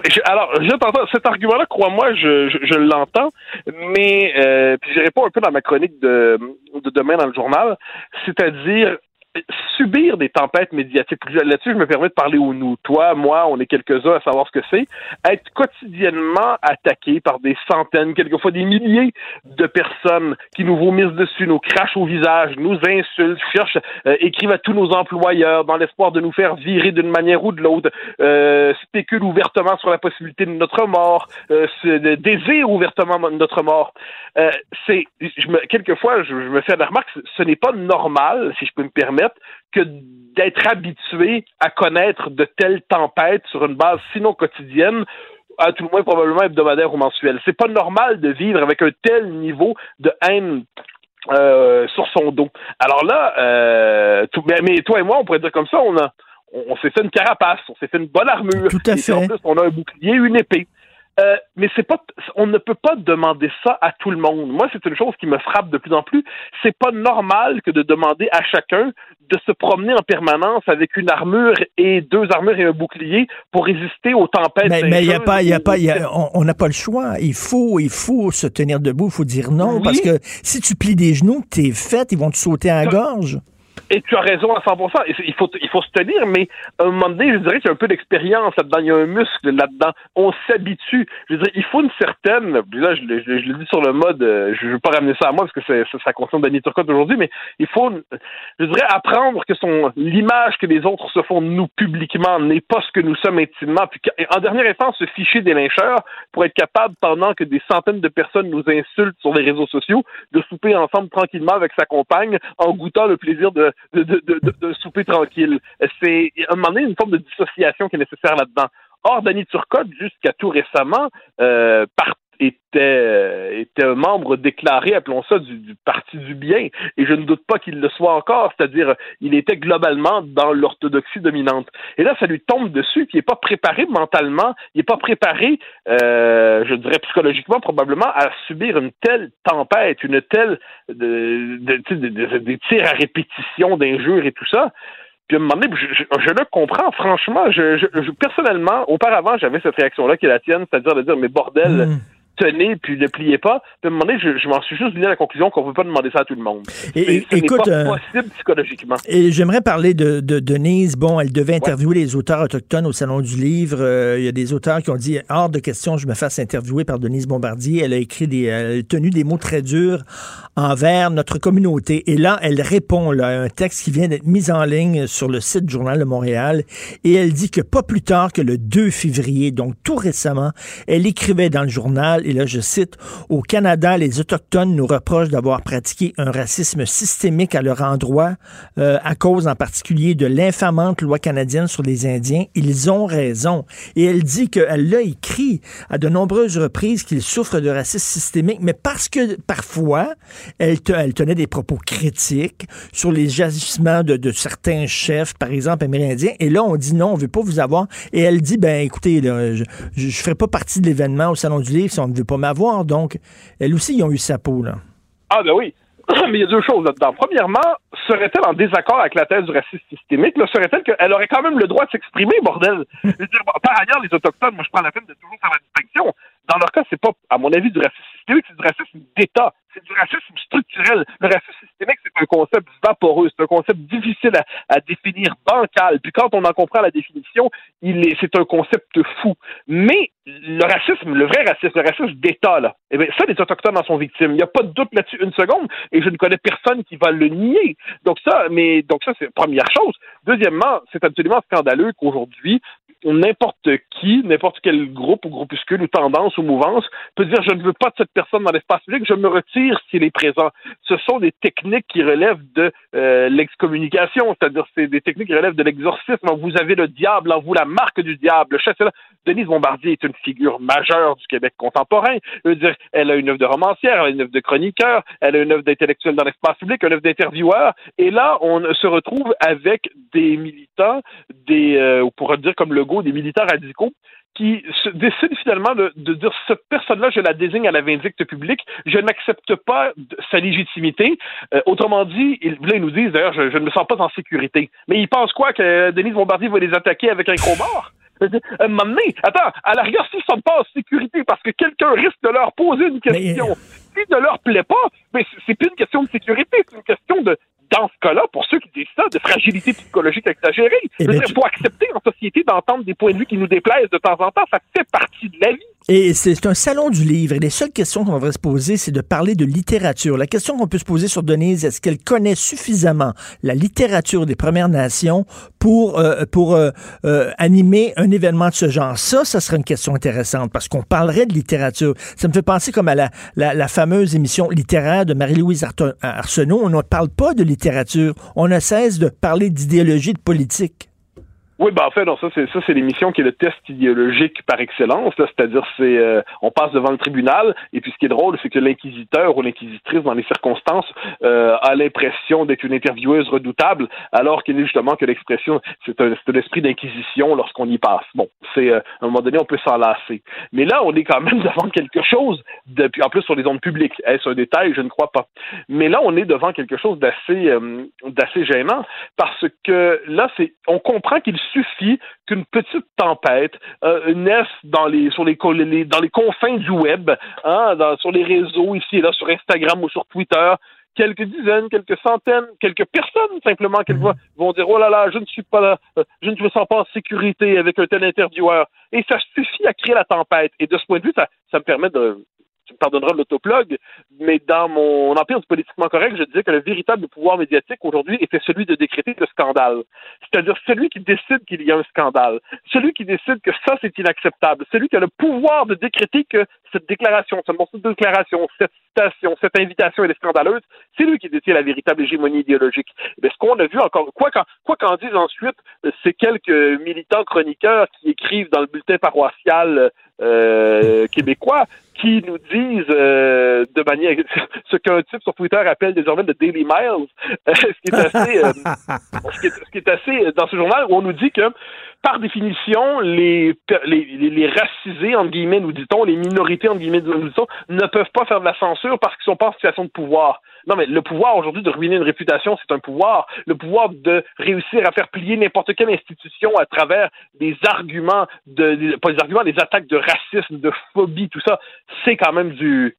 [SPEAKER 17] Je- alors, je t'entends, cet argument-là, crois-moi, je, je, je l'entends, mais euh, puis j'y réponds un peu dans ma chronique de, de demain dans le journal, c'est-à-dire subir des tempêtes médiatiques. Là-dessus, je me permets de parler au nous. Toi, moi, on est quelques-uns à savoir ce que c'est. Être quotidiennement attaqué par des centaines, quelquefois des milliers de personnes qui nous vomissent dessus, nous crachent au visage, nous insultent, cherchent, euh, écrivent à tous nos employeurs dans l'espoir de nous faire virer d'une manière ou de l'autre, euh, spéculent ouvertement sur la possibilité de notre mort, euh, désirent ouvertement notre mort. Euh, c'est, je me, quelquefois, je, je me fais la remarque, ce n'est pas normal, si je peux me permettre, que d'être habitué à connaître de telles tempêtes sur une base sinon quotidienne, à tout le moins probablement hebdomadaire ou mensuelle. C'est pas normal de vivre avec un tel niveau de haine euh, sur son dos. Alors là, euh, tout- mais, mais toi et moi, on pourrait dire comme ça, on a on, on s'est fait une carapace, on s'est fait une bonne armure.
[SPEAKER 3] Tout à
[SPEAKER 17] Et puis, En
[SPEAKER 3] fait.
[SPEAKER 17] plus, on a un bouclier, une épée. Euh, mais c'est pas, on ne peut pas demander ça à tout le monde. Moi, c'est une chose qui me frappe de plus en plus. C'est pas normal que de demander à chacun de se promener en permanence avec une armure et deux armures et un bouclier pour résister aux tempêtes.
[SPEAKER 3] Mais mais il y a
[SPEAKER 17] d'injures
[SPEAKER 3] pas, il y a
[SPEAKER 17] et-
[SPEAKER 3] pas, il y a- on on n'a pas le choix. Il faut, il faut se tenir debout. Il faut dire non
[SPEAKER 17] Oui.
[SPEAKER 3] parce que si tu plies des genoux, t'es fait, ils vont te sauter à la gorge.
[SPEAKER 17] Et tu as raison à 100%. Et c'est- Il faut, il faut se tenir, mais à un moment donné, je dirais qu'il y a un peu d'expérience là-dedans. Il y a un muscle là-dedans. On s'habitue. Je dire, il faut une certaine. Là, je, le- dis sur le mode. euh, Je ne veux pas ramener ça à moi parce que ça, ça concerne Danny Turcotte aujourd'hui, mais il faut, je dirais, apprendre que son l'image que les autres se font de nous publiquement n'est pas ce que nous sommes intimement. Puis en dernière instance, se ficher des lyncheurs pour être capable, pendant que des centaines de personnes nous insultent sur les réseaux sociaux, de souper ensemble tranquillement avec sa compagne en goûtant le plaisir de, de, souper tranquille. C'est à un moment donné une forme de dissociation qui est nécessaire là-dedans. Or, Danny Turcotte, jusqu'à tout récemment, euh, par- était, euh, était un membre déclaré, appelons ça, du, du Parti du bien. Et je ne doute pas qu'il le soit encore, c'est-à-dire il était globalement dans l'orthodoxie dominante. Et là, ça lui tombe dessus, puis il n'est pas préparé mentalement, il n'est pas préparé, euh, je dirais psychologiquement probablement, à subir une telle tempête, une telle de, de- des tirs à répétition d'injures et tout ça. Puis à un moment donné, je, le comprends, franchement. Je, je- personnellement, auparavant, j'avais cette réaction-là qui est la tienne, c'est-à-dire de dire, mais bordel, tenez, puis ne pliez pas. Je, je m'en suis juste venu à la conclusion qu'on ne peut pas demander ça à tout le monde.
[SPEAKER 3] Et-
[SPEAKER 17] C'est-
[SPEAKER 3] et-
[SPEAKER 17] ce n'est
[SPEAKER 3] écoute,
[SPEAKER 17] pas
[SPEAKER 3] euh,
[SPEAKER 17] possible psychologiquement.
[SPEAKER 3] Et j'aimerais parler de, de Denise. Bon, elle devait interviewer les auteurs autochtones au Salon du Livre. Euh, Il y a des auteurs qui ont dit hors de question, je me fasse interviewer par Denise Bombardier. Elle a écrit des, elle a tenu des mots très durs envers notre communauté. Et là, elle répond là, à un texte qui vient d'être mis en ligne sur le site du Journal de Montréal. Et elle dit que pas plus tard que le 2 février, donc tout récemment, elle écrivait dans le journal, et là je cite, Au Canada, les Autochtones nous reprochent d'avoir pratiqué un racisme systémique à leur endroit, euh, à cause en particulier de l'infamante loi canadienne sur les Indiens. Ils ont raison. Et elle dit qu'elle l'a écrit à de nombreuses reprises qu'ils souffrent de racisme systémique, mais parce que parfois, elle, te- elle tenait des propos critiques sur les agissements de, certains chefs, par exemple amérindiens. Et là, on dit non, on veut pas vous avoir. Et elle dit, ben écoutez, je ne ferai pas partie de l'événement au Salon du Livre si on ne veut pas m'avoir. Donc, elle aussi, ils ont eu sa peau, là.
[SPEAKER 17] Ah ben oui. Mais il y a deux choses là-dedans. Premièrement, serait-elle en désaccord avec la thèse du racisme systémique? Là, serait-elle qu'elle aurait quand même le droit de s'exprimer, bordel? Je veux dire, bon, par ailleurs, les Autochtones, moi je prends la peine de toujours faire la distinction. Dans leur cas, c'est pas, à mon avis, du racisme systémique, c'est du racisme d'État. C'est du racisme structurel. Le racisme systémique, c'est un concept vaporeux, c'est un concept difficile à, définir, bancal. Puis quand on en comprend la définition, il est, c'est un concept fou. Mais le racisme, le vrai racisme, le racisme d'État, là, eh bien, ça, les Autochtones en sont victimes. Il n'y a pas de doute là-dessus une seconde, et je ne connais personne qui va le nier. Donc ça, mais donc ça, c'est première chose. Deuxièmement, c'est absolument scandaleux qu'aujourd'hui, n'importe qui, n'importe quel groupe ou groupuscule ou tendance ou mouvance peut dire je ne veux pas de cette personne dans l'espace public, je me retire s'il est présent. Ce sont des techniques qui relèvent de euh, l'excommunication, c'est-à-dire c'est des techniques qui relèvent de l'exorcisme. Vous avez le diable en vous, la marque du diable. Le Denise Bombardier est une figure majeure du Québec contemporain. Elle a une œuvre de romancière, elle a une œuvre de chroniqueur, elle a une œuvre d'intellectuel dans l'espace public, une œuvre d'intervieweur. Et là, on se retrouve avec des militants, des, euh, on pourrait dire comme le des militaires radicaux qui se décident finalement de, dire cette personne-là, je la désigne à la vindicte publique, je n'accepte pas sa légitimité. Euh, autrement dit, ils, là, ils nous disent d'ailleurs, je, ne me sens pas en sécurité. Mais ils pensent quoi que Denise Bombardier va les attaquer avec un crowbar? Un moment donné, attends, à la rigueur, s'ils ne sont pas en sécurité parce que quelqu'un risque de leur poser une question, euh, si ne leur plaît pas, mais c'est plus une question de sécurité, c'est une question de dans ce cas-là, pour ceux qui disent ça, de fragilité psychologique exagérée. Eh il faut accepter en société d'entendre des points de vue qui nous déplaisent de temps en temps. Ça fait partie de la vie.
[SPEAKER 3] Et c'est un salon du livre. Et les seules questions qu'on devrait se poser, c'est de parler de littérature. La question qu'on peut se poser sur Denise, est-ce qu'elle connaît suffisamment la littérature des Premières Nations pour, euh, pour euh, euh, animer un événement de ce genre? Ça, ça serait une question intéressante parce qu'on parlerait de littérature. Ça me fait penser comme à la, la, la fameuse émission littéraire de Marie-Louise Arsenault. On ne parle pas de littérature. On ne cesse de parler d'idéologie, de politique.
[SPEAKER 17] Oui, ben en fait, non, ça c'est ça c'est l'émission qui est le test idéologique par excellence. C'est-à-dire, c'est euh, on passe devant le tribunal et puis ce qui est drôle, c'est que l'inquisiteur ou l'inquisitrice dans les circonstances euh, a l'impression d'être une intervieweuse redoutable, alors qu'il est justement que l'expression c'est un, c'est un esprit d'inquisition lorsqu'on y passe. Bon, c'est euh, à un moment donné on peut s'en lasser. Mais là, on est quand même devant quelque chose. Depuis, en plus sur les ondes publiques, est-ce un détail? Je ne crois pas. Mais là, on est devant quelque chose d'assez d'assez gênant parce que là, c'est on comprend qu'il suffit qu'une petite tempête euh, naisse dans les, sur les, dans les confins du web, hein, sur les réseaux ici et là, sur Instagram ou sur Twitter, quelques dizaines, quelques centaines, quelques personnes simplement qui mhm. vont dire oh là là, je ne suis pas là, euh, je ne me sens pas en sécurité avec un tel intervieweur. Et ça suffit à créer la tempête. Et de ce point de vue, ça, ça me permet de, tu me pardonneras l'autoplogue, mais dans mon empire du politiquement correct, je disais que le véritable pouvoir médiatique aujourd'hui était celui de décréter le scandale. C'est-à-dire celui qui décide qu'il y a un scandale, celui qui décide que ça c'est inacceptable, celui qui a le pouvoir de décréter que cette déclaration, ce morceau de déclaration, cette citation, cette invitation est scandaleuse, c'est lui qui détient la véritable hégémonie idéologique. Mais ce qu'on a vu encore, quoi qu'en quoi disent ensuite ces quelques militants chroniqueurs qui écrivent dans le bulletin paroissial euh, québécois, qui nous disent euh, de manière ce qu'un type sur Twitter appelle désormais le Daily Miles, euh, ce qui est assez euh, ce, qui est, ce, qui est, assez dans ce journal où on nous dit que par définition les les, les racisés entre guillemets nous dit-on les minorités entre guillemets nous dit-on ne peuvent pas faire de la censure parce qu'ils sont pas en situation de pouvoir. Non, mais le pouvoir aujourd'hui de ruiner une réputation, c'est un pouvoir. Le pouvoir de réussir à faire plier n'importe quelle institution à travers des arguments, de, pas des arguments, des attaques de racisme, de phobie, tout ça, c'est quand même du,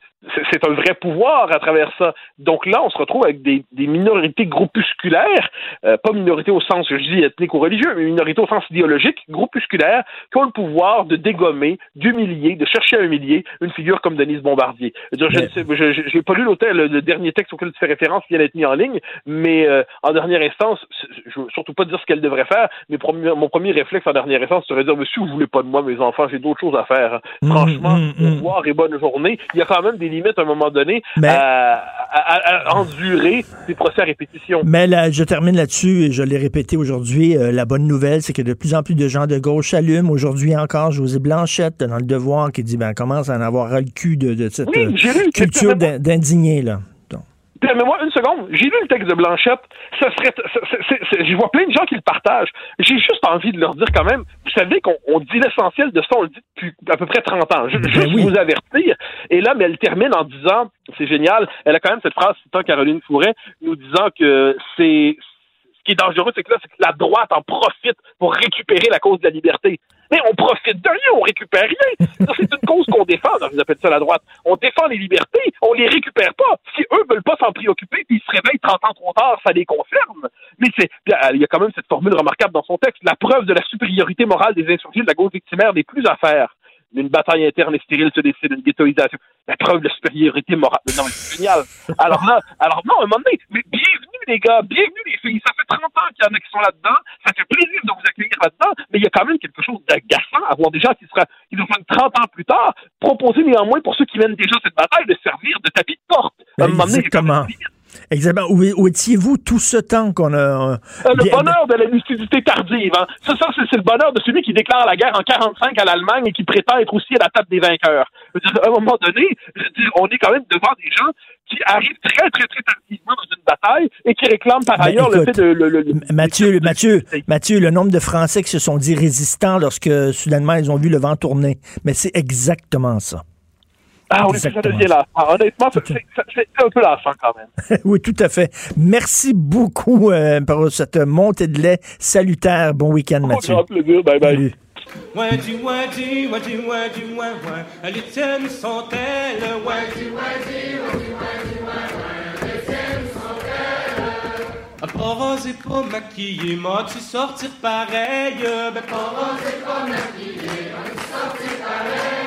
[SPEAKER 17] c'est un vrai pouvoir à travers ça. Donc là, on se retrouve avec des, minorités groupusculaires, euh, pas minorités au sens, je dis, ethnique ou religieux, mais minorités au sens idéologique, groupusculaires, qui ont le pouvoir de dégommer, d'humilier, de chercher à humilier une figure comme Denise Bombardier. Je n'ai pas lu l'hôtel, le dernier texte auquel tu fais référence vient d'être mis en ligne, mais euh, en dernière instance, je veux surtout pas dire ce qu'elle devrait faire, mais mon premier réflexe en dernière instance serait de dire, monsieur, vous voulez pas de moi, mes enfants, j'ai d'autres choses à faire. Mmh, Franchement, mmh, mmh. au revoir et bonne journée. Il y a quand même des limite à un moment donné à, endurer des procès à répétition.
[SPEAKER 3] Mais là, je termine là-dessus, et je l'ai répété aujourd'hui, euh, la bonne nouvelle, c'est que de plus en plus de gens de gauche s'allument. Aujourd'hui encore, José Blanchette, dans Le Devoir, qui dit, ben, commence à en avoir le cul de, cette euh, culture d'indigné, là.
[SPEAKER 17] Permets-moi une seconde. J'ai lu le texte de Blanchette. Ça serait, je vois plein de gens qui le partagent. J'ai juste envie de leur dire quand même, vous savez qu'on dit l'essentiel de ça, on le dit depuis à peu près 30 ans. Je, ben juste vous avertir. Et là, mais elle termine en disant, c'est génial, elle a quand même cette phrase citant Caroline Fouret, nous disant que c'est ce qui est dangereux, c'est que là, c'est que la droite en profite pour récupérer la cause de la liberté. Mais on profite de rien, on récupère rien. C'est une cause qu'on défend, vous appelez ça la droite. On défend les libertés, on les récupère pas. Si eux veulent pas s'en préoccuper, ils se réveillent 30 ans trop tard, ça les concerne. Mais c'est, il y a quand même cette formule remarquable dans son texte, la preuve de la supériorité morale des insurgés de la gauche victimaire n'est plus à faire. Une bataille interne et stérile se décide, une ghettoisation. La preuve de supériorité morale. Non, c'est génial. Alors là, alors non, à un moment donné, mais bienvenue les gars, bienvenue les filles. Ça fait 30 ans qu'il y en a qui sont là-dedans. Ça fait plaisir de vous accueillir là-dedans, mais il y a quand même quelque chose d'agaçant à voir des gens qui sera, qui nous font 30 ans plus tard, proposer néanmoins pour ceux qui mènent déjà cette bataille de servir de tapis de porte. À un moment donné, même
[SPEAKER 3] Exactement. Où, où étiez-vous tout ce temps qu'on a... euh,
[SPEAKER 17] Euh, le bonheur de la lucidité tardive. Hein. Ça, ça c'est, le bonheur de celui qui déclare la guerre en 45 à l'Allemagne et qui prétend être aussi à la table des vainqueurs. À un moment donné, on est quand même devant des gens qui arrivent très, très, très tardivement dans une bataille et qui réclament par
[SPEAKER 3] Ben,
[SPEAKER 17] ailleurs le fait de... Le, le- le-
[SPEAKER 3] Mathieu, Mathieu, Mathieu, le nombre de Français qui se sont dit résistants lorsque soudainement ils ont vu le vent tourner. Mais c'est exactement ça.
[SPEAKER 17] Ah oui, ça
[SPEAKER 3] Exactement.
[SPEAKER 17] devient lassant. Honnêtement, c'est, un peu lassant quand même.
[SPEAKER 3] oui, tout à fait. Merci beaucoup euh, pour cette montée de lait salutaire. Bon week-end, Mathieu.
[SPEAKER 17] Grand plaisir. Bye bye.
[SPEAKER 3] Salut.
[SPEAKER 16] Wadi, wadi, wadi, wadi, ouais, ouais. Les tiennes sont-elles? Wadi, wadi, wadi, wadi, ouais, ouais. Les tiennes sont-elles? Pas rose et pas maquillée, m'as-tu sortir pareil Ben pas rose et pas maquillée, m'as-tu sortir pareil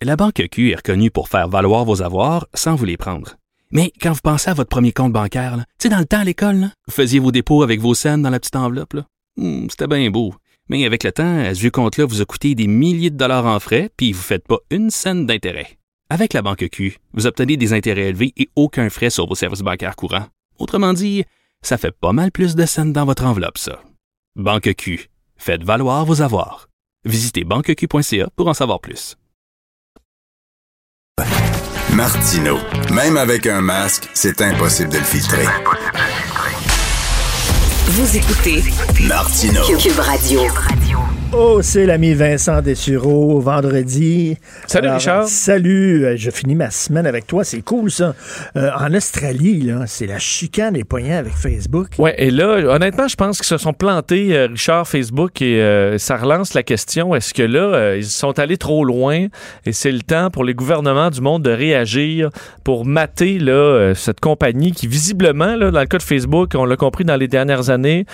[SPEAKER 16] La
[SPEAKER 4] Banque Q est reconnue pour faire valoir vos avoirs sans vous les prendre. Mais quand vous pensez à votre premier compte bancaire, tu sais, dans le temps à l'école, vous faisiez vos dépôts avec vos scènes dans la petite enveloppe. Hmm, C'était bien beau. Mais avec le temps, ce vieux compte-là vous a coûté des milliers de dollars en frais, puis vous faites pas une scène d'intérêt. Avec la Banque Q, vous obtenez des intérêts élevés et aucun frais sur vos services bancaires courants. Autrement dit, ça fait pas mal plus de scènes dans votre enveloppe, ça. Banque Q. Faites valoir vos avoirs. Visitez banqueq.ca pour en savoir plus.
[SPEAKER 1] Martino. Même avec un masque, c'est impossible de le filtrer.
[SPEAKER 2] Vous écoutez
[SPEAKER 1] Martino.
[SPEAKER 2] Cube Radio.
[SPEAKER 3] Oh, c'est l'ami Vincent Dessureau, vendredi.
[SPEAKER 18] Salut, Richard.
[SPEAKER 3] Salut, euh, je finis ma semaine avec toi, c'est cool ça. Euh, en Australie, là, c'est la chicane des poignets avec Facebook.
[SPEAKER 18] Ouais, et là, honnêtement, je pense qu'ils se sont plantés, euh, Richard, Facebook, et euh, ça relance la question est-ce que là, ils sont allés trop loin et c'est le temps pour les gouvernements du monde de réagir pour mater là, cette compagnie qui, visiblement, là, dans le cas de Facebook, on l'a compris dans les dernières années,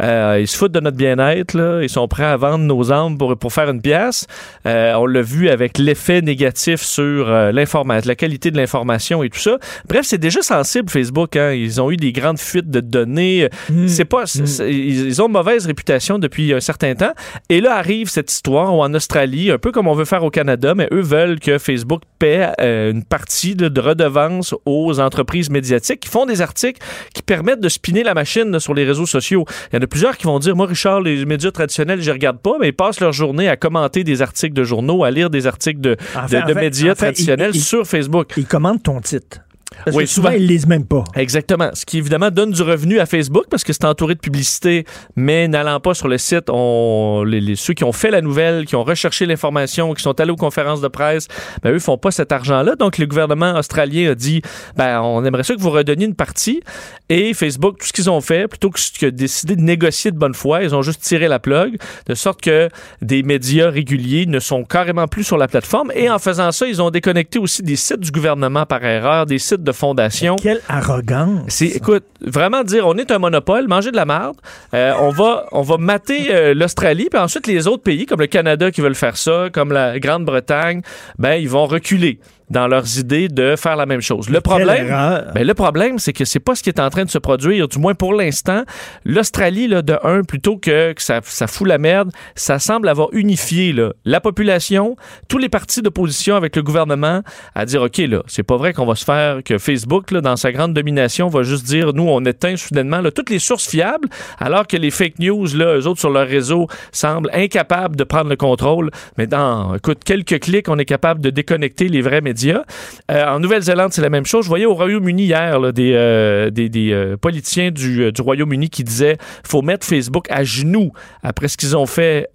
[SPEAKER 18] euh, ils se foutent de notre bien-être, là. ils sont prêts à vendre nos âmes pour, pour faire une pièce. Euh, on l'a vu avec l'effet négatif sur euh, l'information, la qualité de l'information et tout ça. Bref, c'est déjà sensible Facebook. Hein. Ils ont eu des grandes fuites de données. C'est pas, c'est- c'est- ils ils ont une mauvaise réputation depuis un certain temps. Et là arrive cette histoire où en Australie, un peu comme on veut faire au Canada, mais eux veulent que Facebook paie euh, une partie de, de redevance aux entreprises médiatiques qui font des articles qui permettent de spinner la machine là, sur les réseaux sociaux. Il y en a plusieurs qui vont dire, moi Richard, les médias traditionnels, je regarde pas, mais ils passent leur journée à commenter des articles de journaux, à lire des articles de,
[SPEAKER 3] En en fait-
[SPEAKER 18] médias
[SPEAKER 3] en fait,
[SPEAKER 18] traditionnels sur Facebook.
[SPEAKER 3] Ils commandent ton titre. Parce
[SPEAKER 18] Oui,
[SPEAKER 3] que souvent,
[SPEAKER 18] souvent.
[SPEAKER 3] ils lisent même pas.
[SPEAKER 18] Exactement. Ce qui évidemment donne du revenu à Facebook parce que c'est entouré de publicité, mais n'allant pas sur le site, on, les, les- ceux qui ont fait la nouvelle, qui ont recherché l'information, qui sont allés aux conférences de presse, ben, eux font pas cet argent-là. Donc le gouvernement australien a dit, ben on aimerait ça que vous redonniez une partie. Et Facebook, tout ce qu'ils ont fait, plutôt que que de décider de négocier de bonne foi, ils ont juste tiré la plug, de sorte que des médias réguliers ne sont carrément plus sur la plateforme. Et en faisant ça, ils ont déconnecté aussi des sites du gouvernement par erreur, des sites de fondations.
[SPEAKER 3] Quelle arrogance.
[SPEAKER 18] C'est, écoute, vraiment dire on est un monopole, manger de la merde, euh, on va on va mater euh, l'Australie, puis ensuite les autres pays comme le Canada qui veulent faire ça, comme la Grande-Bretagne, ben ils vont reculer dans leurs idées de faire la même chose. Le problème, ben, le problème, c'est que c'est pas ce qui est en train de se produire, du moins pour l'instant. L'Australie, là, de un, plutôt que, que ça, ça fout la merde, ça semble avoir unifié là, la population, tous les partis d'opposition avec le gouvernement, à dire, OK, là, c'est pas vrai qu'on va se faire que Facebook, là, dans sa grande domination, va juste dire, nous, on éteint soudainement là, toutes les sources fiables, alors que les fake news, là, eux autres, sur leur réseau, semblent incapables de prendre le contrôle. Mais dans, écoute, quelques clics, on est capable de déconnecter les vrais médias. Euh, en Nouvelle-Zélande, c'est la même chose. Je voyais au Royaume-Uni hier là, des, euh, des, des, euh, politiciens du, du Royaume-Uni qui disaient faut mettre Facebook à genoux après ce qu'ils ont fait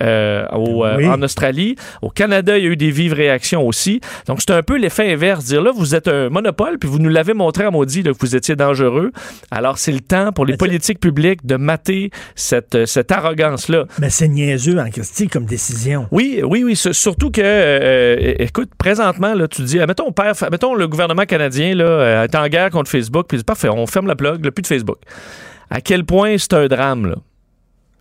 [SPEAKER 18] au,
[SPEAKER 3] Oui.
[SPEAKER 18] en Australie. Au Canada, il y a eu des vives réactions aussi. Donc, c'est un peu l'effet inverse. Dire là, vous êtes un monopole, puis vous nous l'avez montré à maudit là, que vous étiez dangereux. Alors, c'est le temps pour les politiques publiques de mater cette, cette arrogance-là.
[SPEAKER 3] Mais c'est niaiseux en Christie comme décision.
[SPEAKER 18] Oui, oui, oui. Surtout que, écoute, présentement, là, tu dis, admettons mettons, le gouvernement canadien là, euh, est en guerre contre Facebook, puis parfait, on ferme la plug, là, plus de Facebook. À quel point c'est un drame, là?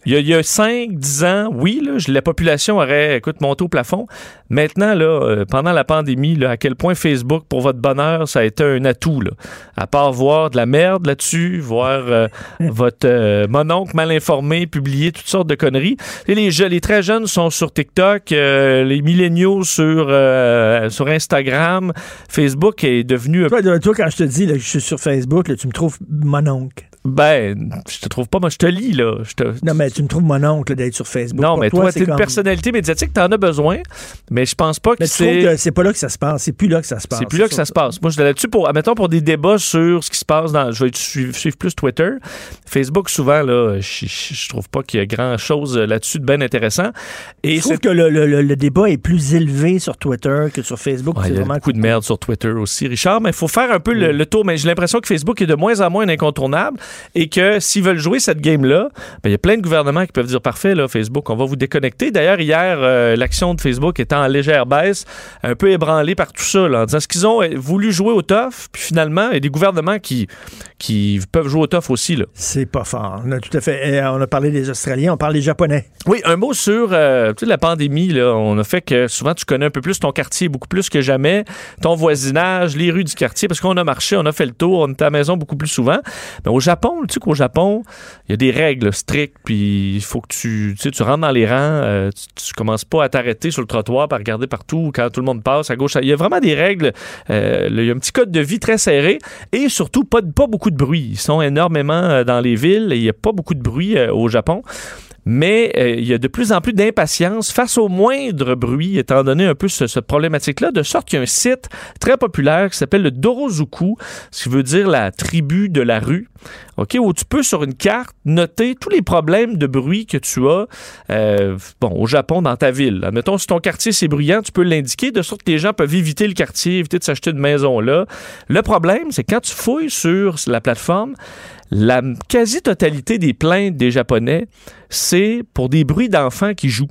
[SPEAKER 18] Il y a, il y a 5, 10 ans, oui, là, la population aurait, écoute, monté au plafond. Maintenant, là, euh, pendant la pandémie, là, à quel point Facebook, pour votre bonheur, ça a été un atout, là. À part voir de la merde là-dessus, voir euh, votre euh, mononcle mal informé publier toutes sortes de conneries. Et les, les très jeunes sont sur TikTok, euh, les milléniaux sur, euh, sur Instagram. Facebook est devenu...
[SPEAKER 3] Toi, toi, quand je te dis que je suis sur Facebook, là, tu me trouves mon oncle.
[SPEAKER 18] Ben, je te trouve pas, moi je te lis, là. Je te,
[SPEAKER 3] Non, mais tu me trouves mon oncle d'être sur Facebook.
[SPEAKER 18] Non,
[SPEAKER 3] Pour
[SPEAKER 18] mais toi,
[SPEAKER 3] c'est
[SPEAKER 18] t'es une
[SPEAKER 3] comme-
[SPEAKER 18] personnalité médiatique, t'en as besoin, mais je pense pas que
[SPEAKER 3] tu
[SPEAKER 18] c'est...
[SPEAKER 3] c'est pas là que ça se passe. C'est plus là que ça se passe.
[SPEAKER 18] C'est plus là que ça se passe. Moi, je suis là-dessus pour, admettons, pour des débats sur ce qui se passe dans. Je vais suivre, suivre plus Twitter. Facebook, souvent, là, je, je- trouve pas qu'il y a grand-chose là-dessus de bien intéressant. Et
[SPEAKER 3] Je trouve que le, le- le- débat est plus élevé sur Twitter que sur Facebook.
[SPEAKER 18] Ouais, il y a
[SPEAKER 3] vraiment
[SPEAKER 18] beaucoup de merde sur Twitter aussi, Richard, mais il faut faire un peu le, le tour. Mais j'ai l'impression que Facebook est de moins en moins incontournable et que s'ils veulent jouer cette game-là, ben, il y a plein de gouvernements qui peuvent dire parfait, là, Facebook, on va vous déconnecter. D'ailleurs, hier, euh, l'action de Facebook était en légère baisse, un peu ébranlée par tout ça, là, en disant ce qu'ils ont euh, voulu jouer au tough, puis finalement, il y a des gouvernements qui, qui peuvent jouer au tough aussi.
[SPEAKER 3] C'est pas fort. On a tout à fait. eh, on a parlé des Australiens, on parle des Japonais.
[SPEAKER 18] Oui, un mot sur euh, la pandémie. Là, on a fait que souvent tu connais un peu plus ton quartier, beaucoup plus que jamais, ton voisinage, les rues du quartier, parce qu'on a marché, on a fait le tour, on était à la maison beaucoup plus souvent. Mais au Japon, tu sais qu'au Japon, il y a des règles strictes, puis il faut que tu, tu rentres dans les rangs, euh, tu, commences pas à t'arrêter sur le trottoir, à regarder partout quand tout le monde passe à gauche. Il y a vraiment des règles. euh, il y a un petit code de vie très serré et surtout pas, beaucoup de bruit. Ils sont énormément euh, dans les villes et il y a pas beaucoup de bruit au Japon. Mais euh, il y a de plus en plus d'impatience face au moindre bruit, étant donné un peu ce- cette problématique-là, de sorte qu'il y a un site très populaire qui s'appelle le Dorozuku, ce qui veut dire la tribu de la rue, ok, où tu peux sur une carte noter tous les problèmes de bruit que tu as euh, bon, au Japon dans ta ville. Admettons, si ton quartier c'est bruyant, tu peux l'indiquer, de sorte que les gens peuvent éviter le quartier, éviter de s'acheter une maison là. Le problème, c'est quand tu fouilles sur la plateforme, la quasi-totalité des plaintes des Japonais, c'est pour des bruits d'enfants qui jouent.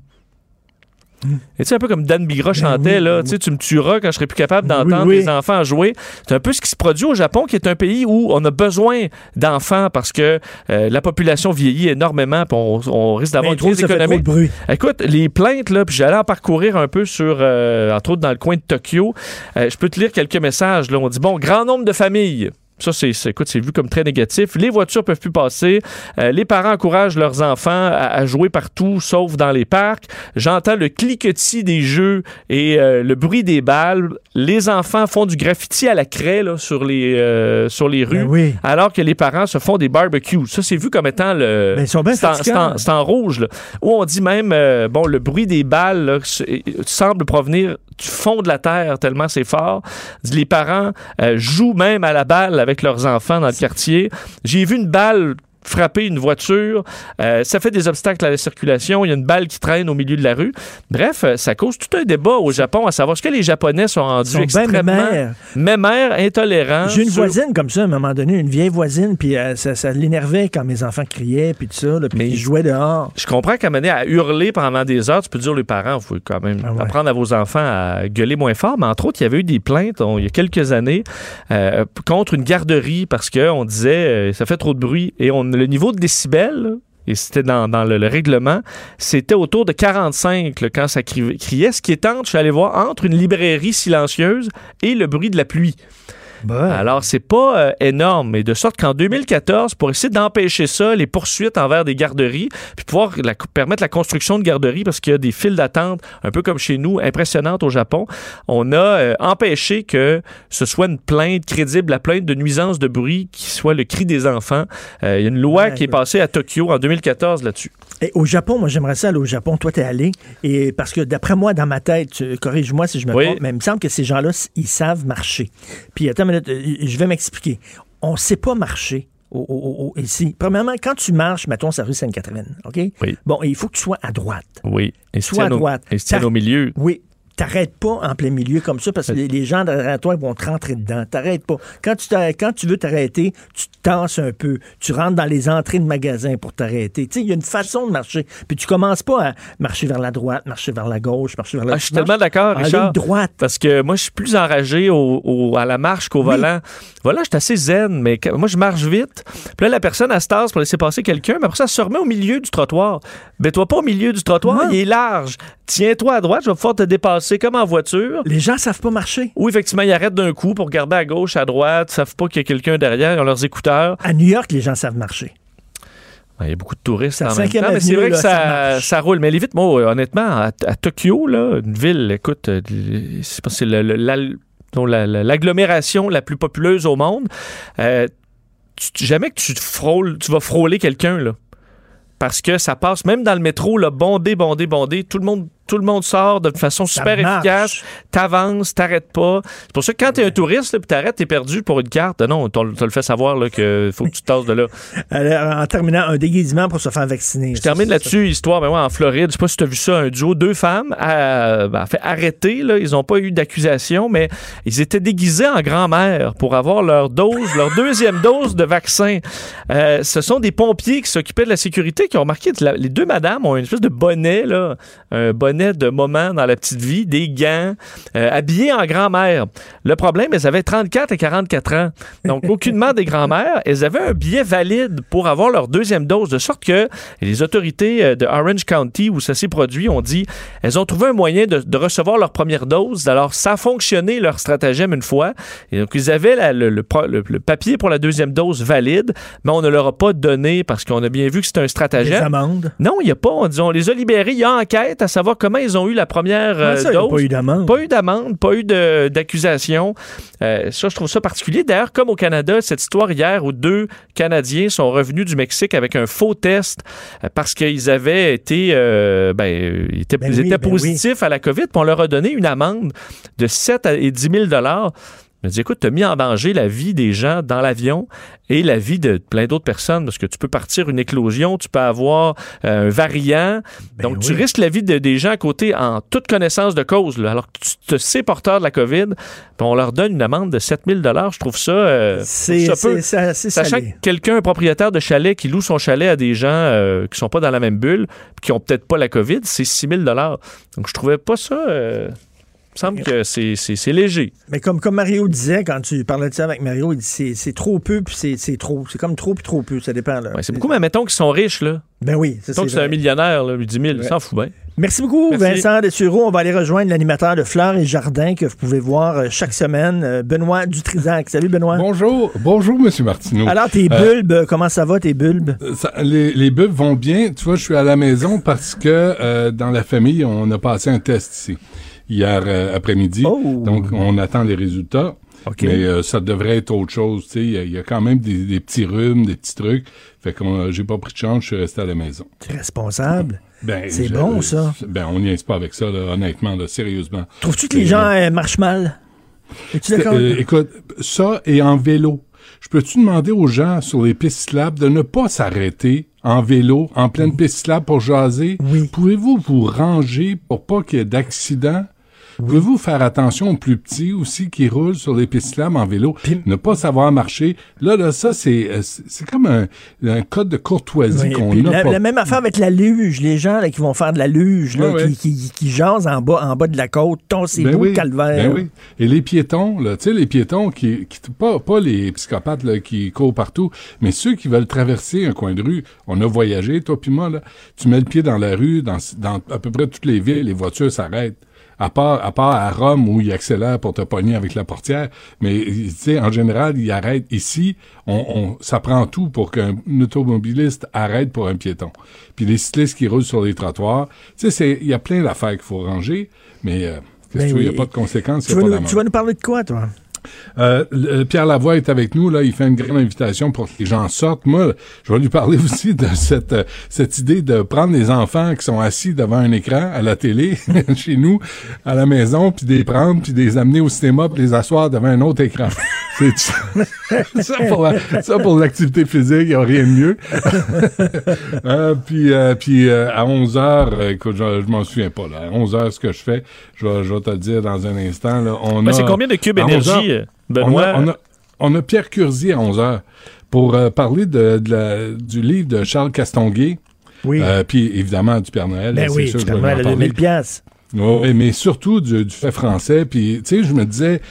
[SPEAKER 18] Et tu sais, un peu comme Dan Bigra chantait, là, tu me tueras quand je serai plus capable d'entendre
[SPEAKER 3] oui.
[SPEAKER 18] les enfants jouer. C'est un peu ce qui se produit au Japon, qui est un pays où on a besoin d'enfants parce que euh, la population vieillit énormément, on, on risque d'avoir une crise économique.
[SPEAKER 3] bruit.
[SPEAKER 18] Écoute, les plaintes, là, puis j'allais en parcourir un peu sur, euh, entre autres dans le coin de Tokyo. Euh, je peux te lire quelques messages. Là. On dit, bon, grand nombre de familles. Ça, c'est, écoute, c'est vu comme très négatif. Les voitures peuvent plus passer. Euh, les parents encouragent leurs enfants à, à jouer partout, sauf dans les parcs. J'entends le cliquetis des jeux et euh, le bruit des balles. Les enfants font du graffiti à la craie là, sur, les, euh, sur les rues,
[SPEAKER 3] Ben oui.
[SPEAKER 18] alors que les parents se font des barbecues. Ça, c'est vu comme étant le...
[SPEAKER 3] Ben,
[SPEAKER 18] c'est en- rouge, là. Où on dit même, bon, le bruit des balles là, semble provenir du fond de la terre tellement c'est fort. Les parents jouent même à la balle avec leurs enfants dans le quartier. J'ai vu une balle frapper une voiture, Euh, ça fait des obstacles à la circulation, il y a une balle qui traîne au milieu de la rue. Bref, euh, ça cause tout un débat au Japon à savoir ce que les Japonais sont rendus
[SPEAKER 3] sont
[SPEAKER 18] extrêmement
[SPEAKER 3] mémères.
[SPEAKER 18] mémères, intolérants.
[SPEAKER 3] J'ai une
[SPEAKER 18] sur-
[SPEAKER 3] voisine comme ça, à un moment donné, une vieille voisine, puis euh, ça, ça l'énervait quand mes enfants criaient, puis tout ça, là, puis ils jouaient dehors.
[SPEAKER 18] Je comprends qu'à mener à hurler pendant des heures, tu peux dire les parents, faut quand même
[SPEAKER 3] Ah
[SPEAKER 18] apprendre à vos enfants à gueuler moins fort. Mais entre autres, il y avait eu des plaintes on- il y a quelques années euh, contre une garderie parce qu'on disait ça fait trop de bruit et on, le niveau de décibels. et c'était dans, le, le règlement, c'était autour de 45 là, quand ça cri- criait, ce qui est entre, je suis allé voir, entre une librairie silencieuse et le bruit de la pluie. Alors, c'est pas euh, énorme, mais de sorte qu'en 2014, pour essayer d'empêcher ça, les poursuites envers des garderies, puis pouvoir la- permettre la construction de garderies, parce qu'il y a des files d'attente, un peu comme chez nous, impressionnantes au Japon, on a euh, empêché que ce soit une plainte crédible, la plainte de nuisance de bruit, qui soit le cri des enfants. Euh, il y a une loi
[SPEAKER 3] Ouais,
[SPEAKER 18] qui est passée à Tokyo en 2014 là-dessus.
[SPEAKER 3] Et au Japon, moi, j'aimerais ça aller au Japon. Toi, t'es allé. Et parce que d'après moi, dans ma tête, corrige-moi si je me
[SPEAKER 18] Oui.
[SPEAKER 3] trompe, mais il me semble que ces gens-là, ils savent marcher. Puis, attends minute, euh, je vais m'expliquer. On ne sait pas marcher. au- au- au- ici. Premièrement, quand tu marches, mettons, sur la rue Sainte-Catherine, OK?
[SPEAKER 18] Oui.
[SPEAKER 3] Bon, il faut que tu sois à droite.
[SPEAKER 18] Oui. Et
[SPEAKER 3] Soit à
[SPEAKER 18] au,
[SPEAKER 3] droite.
[SPEAKER 18] et se au milieu.
[SPEAKER 3] Oui. T'arrêtes pas en plein milieu comme ça parce que les, les gens derrière toi vont te rentrer dedans. T'arrêtes pas. Quand tu, t'arrêtes- quand tu veux t'arrêter, tu te tasses un peu. Tu rentres dans les entrées de magasins pour t'arrêter. Tu sais, il y a une façon de marcher. Puis tu commences pas à marcher vers la droite, marcher vers la gauche, marcher vers la
[SPEAKER 18] Ah, je suis tellement d'accord, Richard.
[SPEAKER 3] droite.
[SPEAKER 18] Parce que moi, je suis plus enragé au, au- à la marche qu'au volant. Voilà, je suis assez zen, mais moi, je marche vite. Puis là, la personne, elle se tasse pour laisser passer quelqu'un, mais après ça, elle se remet au milieu du trottoir. Mets-toi pas au milieu du trottoir, il est large. Tiens-toi à droite, je vais pouvoir te dépasser comme en voiture.
[SPEAKER 3] Les gens savent pas marcher.
[SPEAKER 18] Ou effectivement, ils arrêtent d'un coup pour regarder à gauche, à droite, savent pas qu'il y a quelqu'un derrière, ils ont leurs écouteurs.
[SPEAKER 3] À New York, les gens savent marcher.
[SPEAKER 18] Il y a beaucoup de touristes
[SPEAKER 3] C'est
[SPEAKER 18] en même mais c'est vrai que
[SPEAKER 3] ça
[SPEAKER 18] ça, roule. Mais les vite, moi, euh, honnêtement, à, à Tokyo, là, une ville, écoute, euh, c'est c'est l'agglomération la plus populeuse au monde. Euh, tu- jamais que tu te frôles, tu vas frôler quelqu'un, là. Parce que ça passe, même dans le métro, là, bondé, bondé, bondé. Tout le monde, tout le monde sort de façon super efficace. T'avances, t'arrêtes pas. C'est pour ça que quand t'es un touriste, là, puis t'arrêtes, t'es perdu pour une carte. Non, t'as t'as le fait savoir là, que faut que tu te tasses de là.
[SPEAKER 3] Alors, en terminant, un déguisement pour se faire vacciner.
[SPEAKER 18] Je termine là-dessus, histoire, mais ouais, en Floride, je sais pas si tu as vu ça, un duo, deux femmes, euh, ben, fait arrêter, là, ils n'ont pas eu d'accusation, mais ils étaient déguisés en grand-mère pour avoir leur dose, leur deuxième dose de vaccin. Euh, ce sont des pompiers qui s'occupaient de la sécurité qui ont remarqué que la- les deux madames ont une espèce de bonnet, là, un bonnet de moment dans la petite vie, des gants, euh, habillés en grand-mère. Le problème, elles avaient 34 et 44 ans. Donc, aucunement des grand-mères. Elles avaient un billet valide pour avoir leur deuxième dose, de sorte que les autorités euh, de Orange County, où ça s'est produit, ont dit elles ont trouvé un moyen de, de recevoir leur première dose. Alors, ça a fonctionné leur stratagème une fois. Et donc, ils avaient la- le, le pro- le- le papier pour la deuxième dose valide, mais on ne leur a pas donné parce qu'on a bien vu que c'était un
[SPEAKER 3] Des
[SPEAKER 18] stratagème.
[SPEAKER 3] amendes.
[SPEAKER 18] Non, il n'y a pas. On, dit, on les a libérés. Il y a enquête à savoir comment ils ont eu la première
[SPEAKER 3] Comment
[SPEAKER 18] euh,
[SPEAKER 3] ça,
[SPEAKER 18] dose?
[SPEAKER 3] pas eu d'amende?
[SPEAKER 18] Pas eu d'amende, pas eu d'accusation. Euh, ça, je trouve ça particulier. D'ailleurs, comme au Canada, cette histoire hier où deux Canadiens sont revenus du Mexique avec un faux test euh, parce qu'ils avaient été, euh, ben, ils étaient,
[SPEAKER 3] Ben
[SPEAKER 18] ils
[SPEAKER 3] oui,
[SPEAKER 18] étaient
[SPEAKER 3] ben
[SPEAKER 18] positifs à la COVID, puis on leur a donné une amende de 7 à- et 10 000 je me dis, écoute, tu as mis en danger la vie des gens dans l'avion et la vie de plein d'autres personnes parce que tu peux partir une éclosion, tu peux avoir euh, un variant.
[SPEAKER 3] Ben
[SPEAKER 18] Donc, tu risques la vie de- des gens à côté en toute connaissance de cause. là. alors que tu te sais porteur de la COVID, puis on leur donne une amende de 7000 Je trouve ça, euh,
[SPEAKER 3] C'est
[SPEAKER 18] je trouve ça peu.
[SPEAKER 3] c'est- c'est assez
[SPEAKER 18] Sachant que quelqu'un, un propriétaire de chalet qui loue son chalet à des gens euh, qui sont pas dans la même bulle, qui ont peut-être pas la COVID, c'est 6000 Donc, je trouvais pas ça... il me semble que c'est- c'est c'est léger.
[SPEAKER 3] Mais comme, comme Mario disait, quand tu parlais de ça avec Mario, il dit c'est, c'est trop peu, puis c'est, c'est trop. C'est comme trop, puis trop peu. Ça dépend.
[SPEAKER 18] Ouais, c'est beaucoup, mais mettons qu'ils sont riches, là.
[SPEAKER 3] Ben oui, ça,
[SPEAKER 18] Mettons que
[SPEAKER 3] c'est
[SPEAKER 18] un millionnaire, là, 10 000, il s'en fout bien.
[SPEAKER 3] Merci beaucoup,
[SPEAKER 18] Merci.
[SPEAKER 3] Vincent Dessureau. On va aller rejoindre l'animateur de Fleurs et Jardins que vous pouvez voir euh, chaque semaine, euh, Benoît Dutrisac. Salut, Benoît.
[SPEAKER 19] Bonjour, bonjour, Monsieur Martineau.
[SPEAKER 3] Alors, tes
[SPEAKER 19] Euh,
[SPEAKER 3] bulbes, euh, comment ça va, tes bulbes?
[SPEAKER 19] ça- les, les bulbes vont bien. Tu vois, je suis à la maison parce que euh, dans la famille, on a passé un test ici hier euh, après-midi. Donc, on attend les résultats. Mais euh, ça devrait être autre chose. Tu sais, il y a- il y, a quand même des, des petits rhumes, des petits trucs. Fait que j'ai pas pris de chance, je suis resté à la maison.
[SPEAKER 3] Tu es responsable?
[SPEAKER 19] Ben,
[SPEAKER 3] c'est bon, ça.
[SPEAKER 19] Ben, on n'y est pas avec ça, là, honnêtement, là, sérieusement.
[SPEAKER 3] Trouves-tu que les gens
[SPEAKER 19] euh,
[SPEAKER 3] euh, marchent mal? Es-tu d'accord?
[SPEAKER 19] euh, écoute, ça et en vélo. Je peux-tu demander aux gens sur les pistes cyclables de ne pas s'arrêter en vélo, en pleine piste cyclable pour jaser? Pouvez-vous vous ranger pour pas qu'il y ait d'accidents? Pouvez-vous faire attention aux plus petits aussi qui roulent sur les pistes cyclables en vélo, ne pas savoir marcher? Là, là, ça, c'est, euh, c'est comme un, un code de courtoisie
[SPEAKER 3] Oui,
[SPEAKER 19] qu'on n'a
[SPEAKER 3] la,
[SPEAKER 19] pas.
[SPEAKER 3] la même affaire avec la luge, les gens là, qui vont faire de la luge, là. Qui, qui, qui jasent en bas, en bas de la côte, toncez
[SPEAKER 19] Ben oui,
[SPEAKER 3] calvaire.
[SPEAKER 19] ben oui. Et les piétons, là, tu sais, les piétons qui, qui pas, pas les psychopathes là, qui courent partout, mais ceux qui veulent traverser un coin de rue. On a voyagé, toi puis moi, là. Tu mets le pied dans la rue, dans, dans à peu près toutes les villes, les voitures s'arrêtent. À part, à part à Rome où ils accélèrent pour te pogner avec la portière. Mais, tu sais, en général, ils arrêtent ici. On, on, ça prend tout pour qu'un automobiliste arrête pour un piéton. Puis les cyclistes qui roulent sur les trottoirs. Tu sais, c'est- il y a plein d'affaires qu'il faut ranger, mais, euh, qu'est-ce
[SPEAKER 3] Ben
[SPEAKER 19] que tu veux, il n'y a pas de conséquences,
[SPEAKER 3] Tu
[SPEAKER 19] il
[SPEAKER 3] vas, nous, tu vas nous parler de quoi, toi?
[SPEAKER 19] Euh, le- Pierre Lavoie est avec nous, là, il fait une grande invitation pour que les gens sortent. Moi, je vais lui parler aussi de cette, euh, cette idée de prendre les enfants qui sont assis devant un écran à la télé, chez nous, à la maison, puis les prendre, puis les amener au cinéma, puis les asseoir devant un autre écran. C'est ça pour ça pour l'activité physique, il n'y a rien de mieux. Euh, puis euh, puis euh, à 11 heures, euh, écoute, je, je m'en souviens pas là. À 11 heures, ce que je fais, je vais, je vais te le dire dans un instant. Là, on
[SPEAKER 18] Ben,
[SPEAKER 19] a,
[SPEAKER 18] c'est combien de cubes
[SPEAKER 19] à 11
[SPEAKER 18] énergie, euh, Benoît?
[SPEAKER 19] On a, on a- on a Pierre Curzi à 11 heures pour euh, parler de, de la- du livre de Charles Castonguay.
[SPEAKER 3] Oui.
[SPEAKER 19] Euh, puis évidemment du Père Noël.
[SPEAKER 3] Ben
[SPEAKER 19] c'est
[SPEAKER 3] oui,
[SPEAKER 19] sûr en
[SPEAKER 3] à
[SPEAKER 19] parler.
[SPEAKER 3] 2000 piastres.
[SPEAKER 19] Oui, mais surtout du, du fait français. Puis, tu sais, je me disais,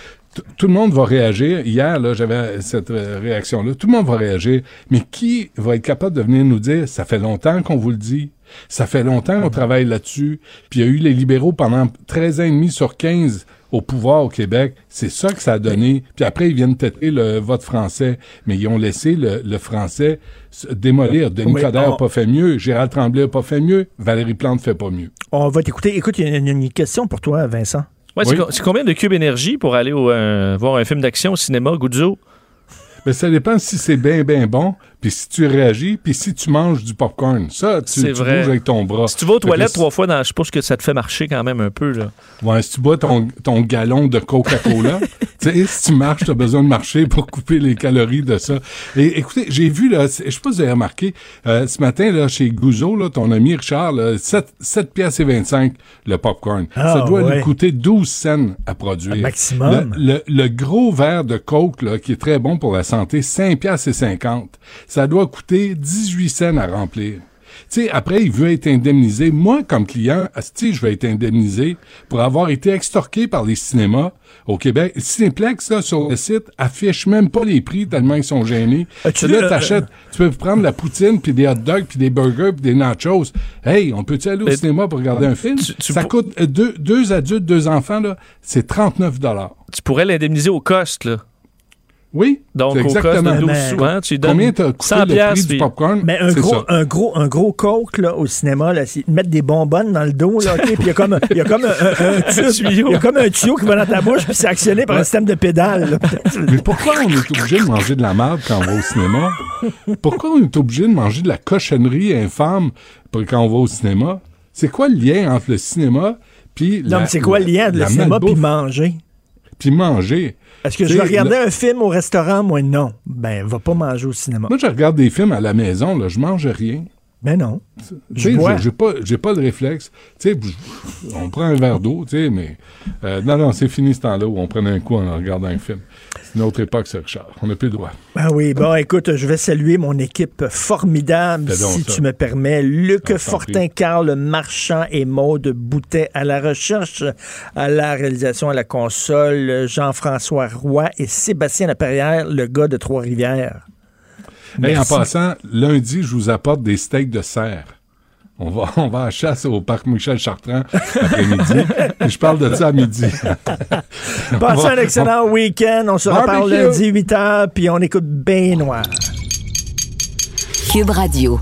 [SPEAKER 19] tout le monde va réagir. Hier, là, j'avais cette euh, réaction-là. Tout le monde va réagir. Mais qui va être capable de venir nous dire, ça fait longtemps qu'on vous le dit. Ça fait longtemps qu'on travaille là-dessus. Puis il y a eu les libéraux pendant 13 ans et demi sur 15 au pouvoir au Québec. C'est ça que ça a donné. Puis après, ils viennent têter le vote français. Mais ils ont laissé le, le français se démolir. Denis
[SPEAKER 3] Oui,
[SPEAKER 19] Coderre
[SPEAKER 3] on-
[SPEAKER 19] n'a pas fait mieux. Gérald Tremblay n'a pas fait mieux. Valérie Plante fait pas mieux.
[SPEAKER 3] On va t'écouter. Écoute, il y a une, une question pour toi, Vincent.
[SPEAKER 18] Ouais, c'est co- c'est combien de cubes énergie pour aller au, euh, voir un film d'action au cinéma, Guzzo?
[SPEAKER 19] Mais ça dépend si c'est bien, bien bon, puis si tu réagis, puis si tu manges du popcorn. Ça, tu, tu
[SPEAKER 18] vrai.
[SPEAKER 19] bouges avec ton bras.
[SPEAKER 18] Si tu vas aux toilettes trois fois, dans, je suppose que ça te fait marcher quand même un peu. Là.
[SPEAKER 19] Ouais, si tu bois ton, ton galon de Coca-Cola, tu sais, si tu marches, tu as besoin de marcher pour couper les calories de ça. Et écoutez, j'ai vu, là, je sais pas si vous avez remarqué, euh, ce matin, là, chez Gouzeau, là, ton ami Richard, là, 7, 7 piastres et 25 le popcorn.
[SPEAKER 3] Ah,
[SPEAKER 19] ça doit
[SPEAKER 3] ouais.
[SPEAKER 19] lui coûter 12 cents à produire.
[SPEAKER 3] Un maximum.
[SPEAKER 19] Le, le- le gros verre de Coke, là, qui est très bon pour la santé, 5 piastres et 50. Ça doit coûter 18 cents à remplir. Tu sais, après, il veut être indemnisé. Moi, comme client, je vais être indemnisé pour avoir été extorqué par les cinémas au Québec. Cinéplex, là, sur le site, affiche même pas les prix tellement ils sont gênés. Puis là,
[SPEAKER 3] euh,
[SPEAKER 19] t'achètes, tu peux prendre la poutine, puis des hot dogs, puis des burgers, puis des nachos. Hey, on peut-tu aller au
[SPEAKER 18] Mais-
[SPEAKER 19] cinéma pour regarder un film?
[SPEAKER 18] tu
[SPEAKER 19] Ça coûte euh, deux, deux adultes, deux enfants, là, c'est 39 dollars.
[SPEAKER 18] Tu pourrais l'indemniser au cost. Là.
[SPEAKER 19] Oui,
[SPEAKER 18] Donc,
[SPEAKER 19] c'est
[SPEAKER 18] au de 12
[SPEAKER 3] Mais-
[SPEAKER 18] sous, hein, tu donnes
[SPEAKER 19] Combien t'as coûté
[SPEAKER 18] 100
[SPEAKER 19] le prix
[SPEAKER 18] piastres,
[SPEAKER 19] du popcorn?
[SPEAKER 3] Mais un gros,
[SPEAKER 19] ça.
[SPEAKER 3] un gros, un gros coke là, au cinéma, là, c'est mettre des bonbonnes dans le dos, là, ok, puis il y a comme, il y a comme un, un- un tube,
[SPEAKER 18] tuyau.
[SPEAKER 3] il y a comme un tuyau qui va dans ta bouche, puis c'est actionné par un système de pédale.
[SPEAKER 19] Mais pourquoi on est obligé de manger de la merde quand on va au cinéma? Pourquoi on est obligé de manger de la cochonnerie infâme pour- quand on va au cinéma? C'est quoi le lien entre le cinéma puis
[SPEAKER 3] Non, mais c'est quoi le lien de le cinéma puis manger?
[SPEAKER 19] Puis manger.
[SPEAKER 3] Est-ce que je regarder
[SPEAKER 19] le-
[SPEAKER 3] un film au restaurant? Moi, non. Ben, va pas manger au cinéma.
[SPEAKER 19] Moi, je regarde des films à la maison, là, je mange rien.
[SPEAKER 3] Ben non. Je
[SPEAKER 19] j'ai pas, j'ai pas le réflexe. Tu on prend un verre d'eau, tu sais, mais euh, non, non, c'est fini ce temps-là où on prenait un coup en regardant un film. C'est une autre époque, c'est Richard. On n'a plus le droit.
[SPEAKER 3] Ah oui, bon, écoute, je vais saluer mon équipe formidable, si
[SPEAKER 19] ça.
[SPEAKER 3] tu me permets. Luc
[SPEAKER 19] Ah,
[SPEAKER 3] Fortin, Carl Marchand et Maude Boutet à la recherche, à la réalisation, à la console, Jean-François Roy et Sébastien Laperrière, le gars de Trois-Rivières.
[SPEAKER 19] Hey, en passant, lundi, je vous apporte des steaks de cerf. On va, on va à la chasse au parc Michel Chartrand après-midi. Et je parle de ça à midi.
[SPEAKER 3] Passez un excellent week-end. On se reparle lundi 8h, puis on écoute bien noir.
[SPEAKER 2] Cube Radio.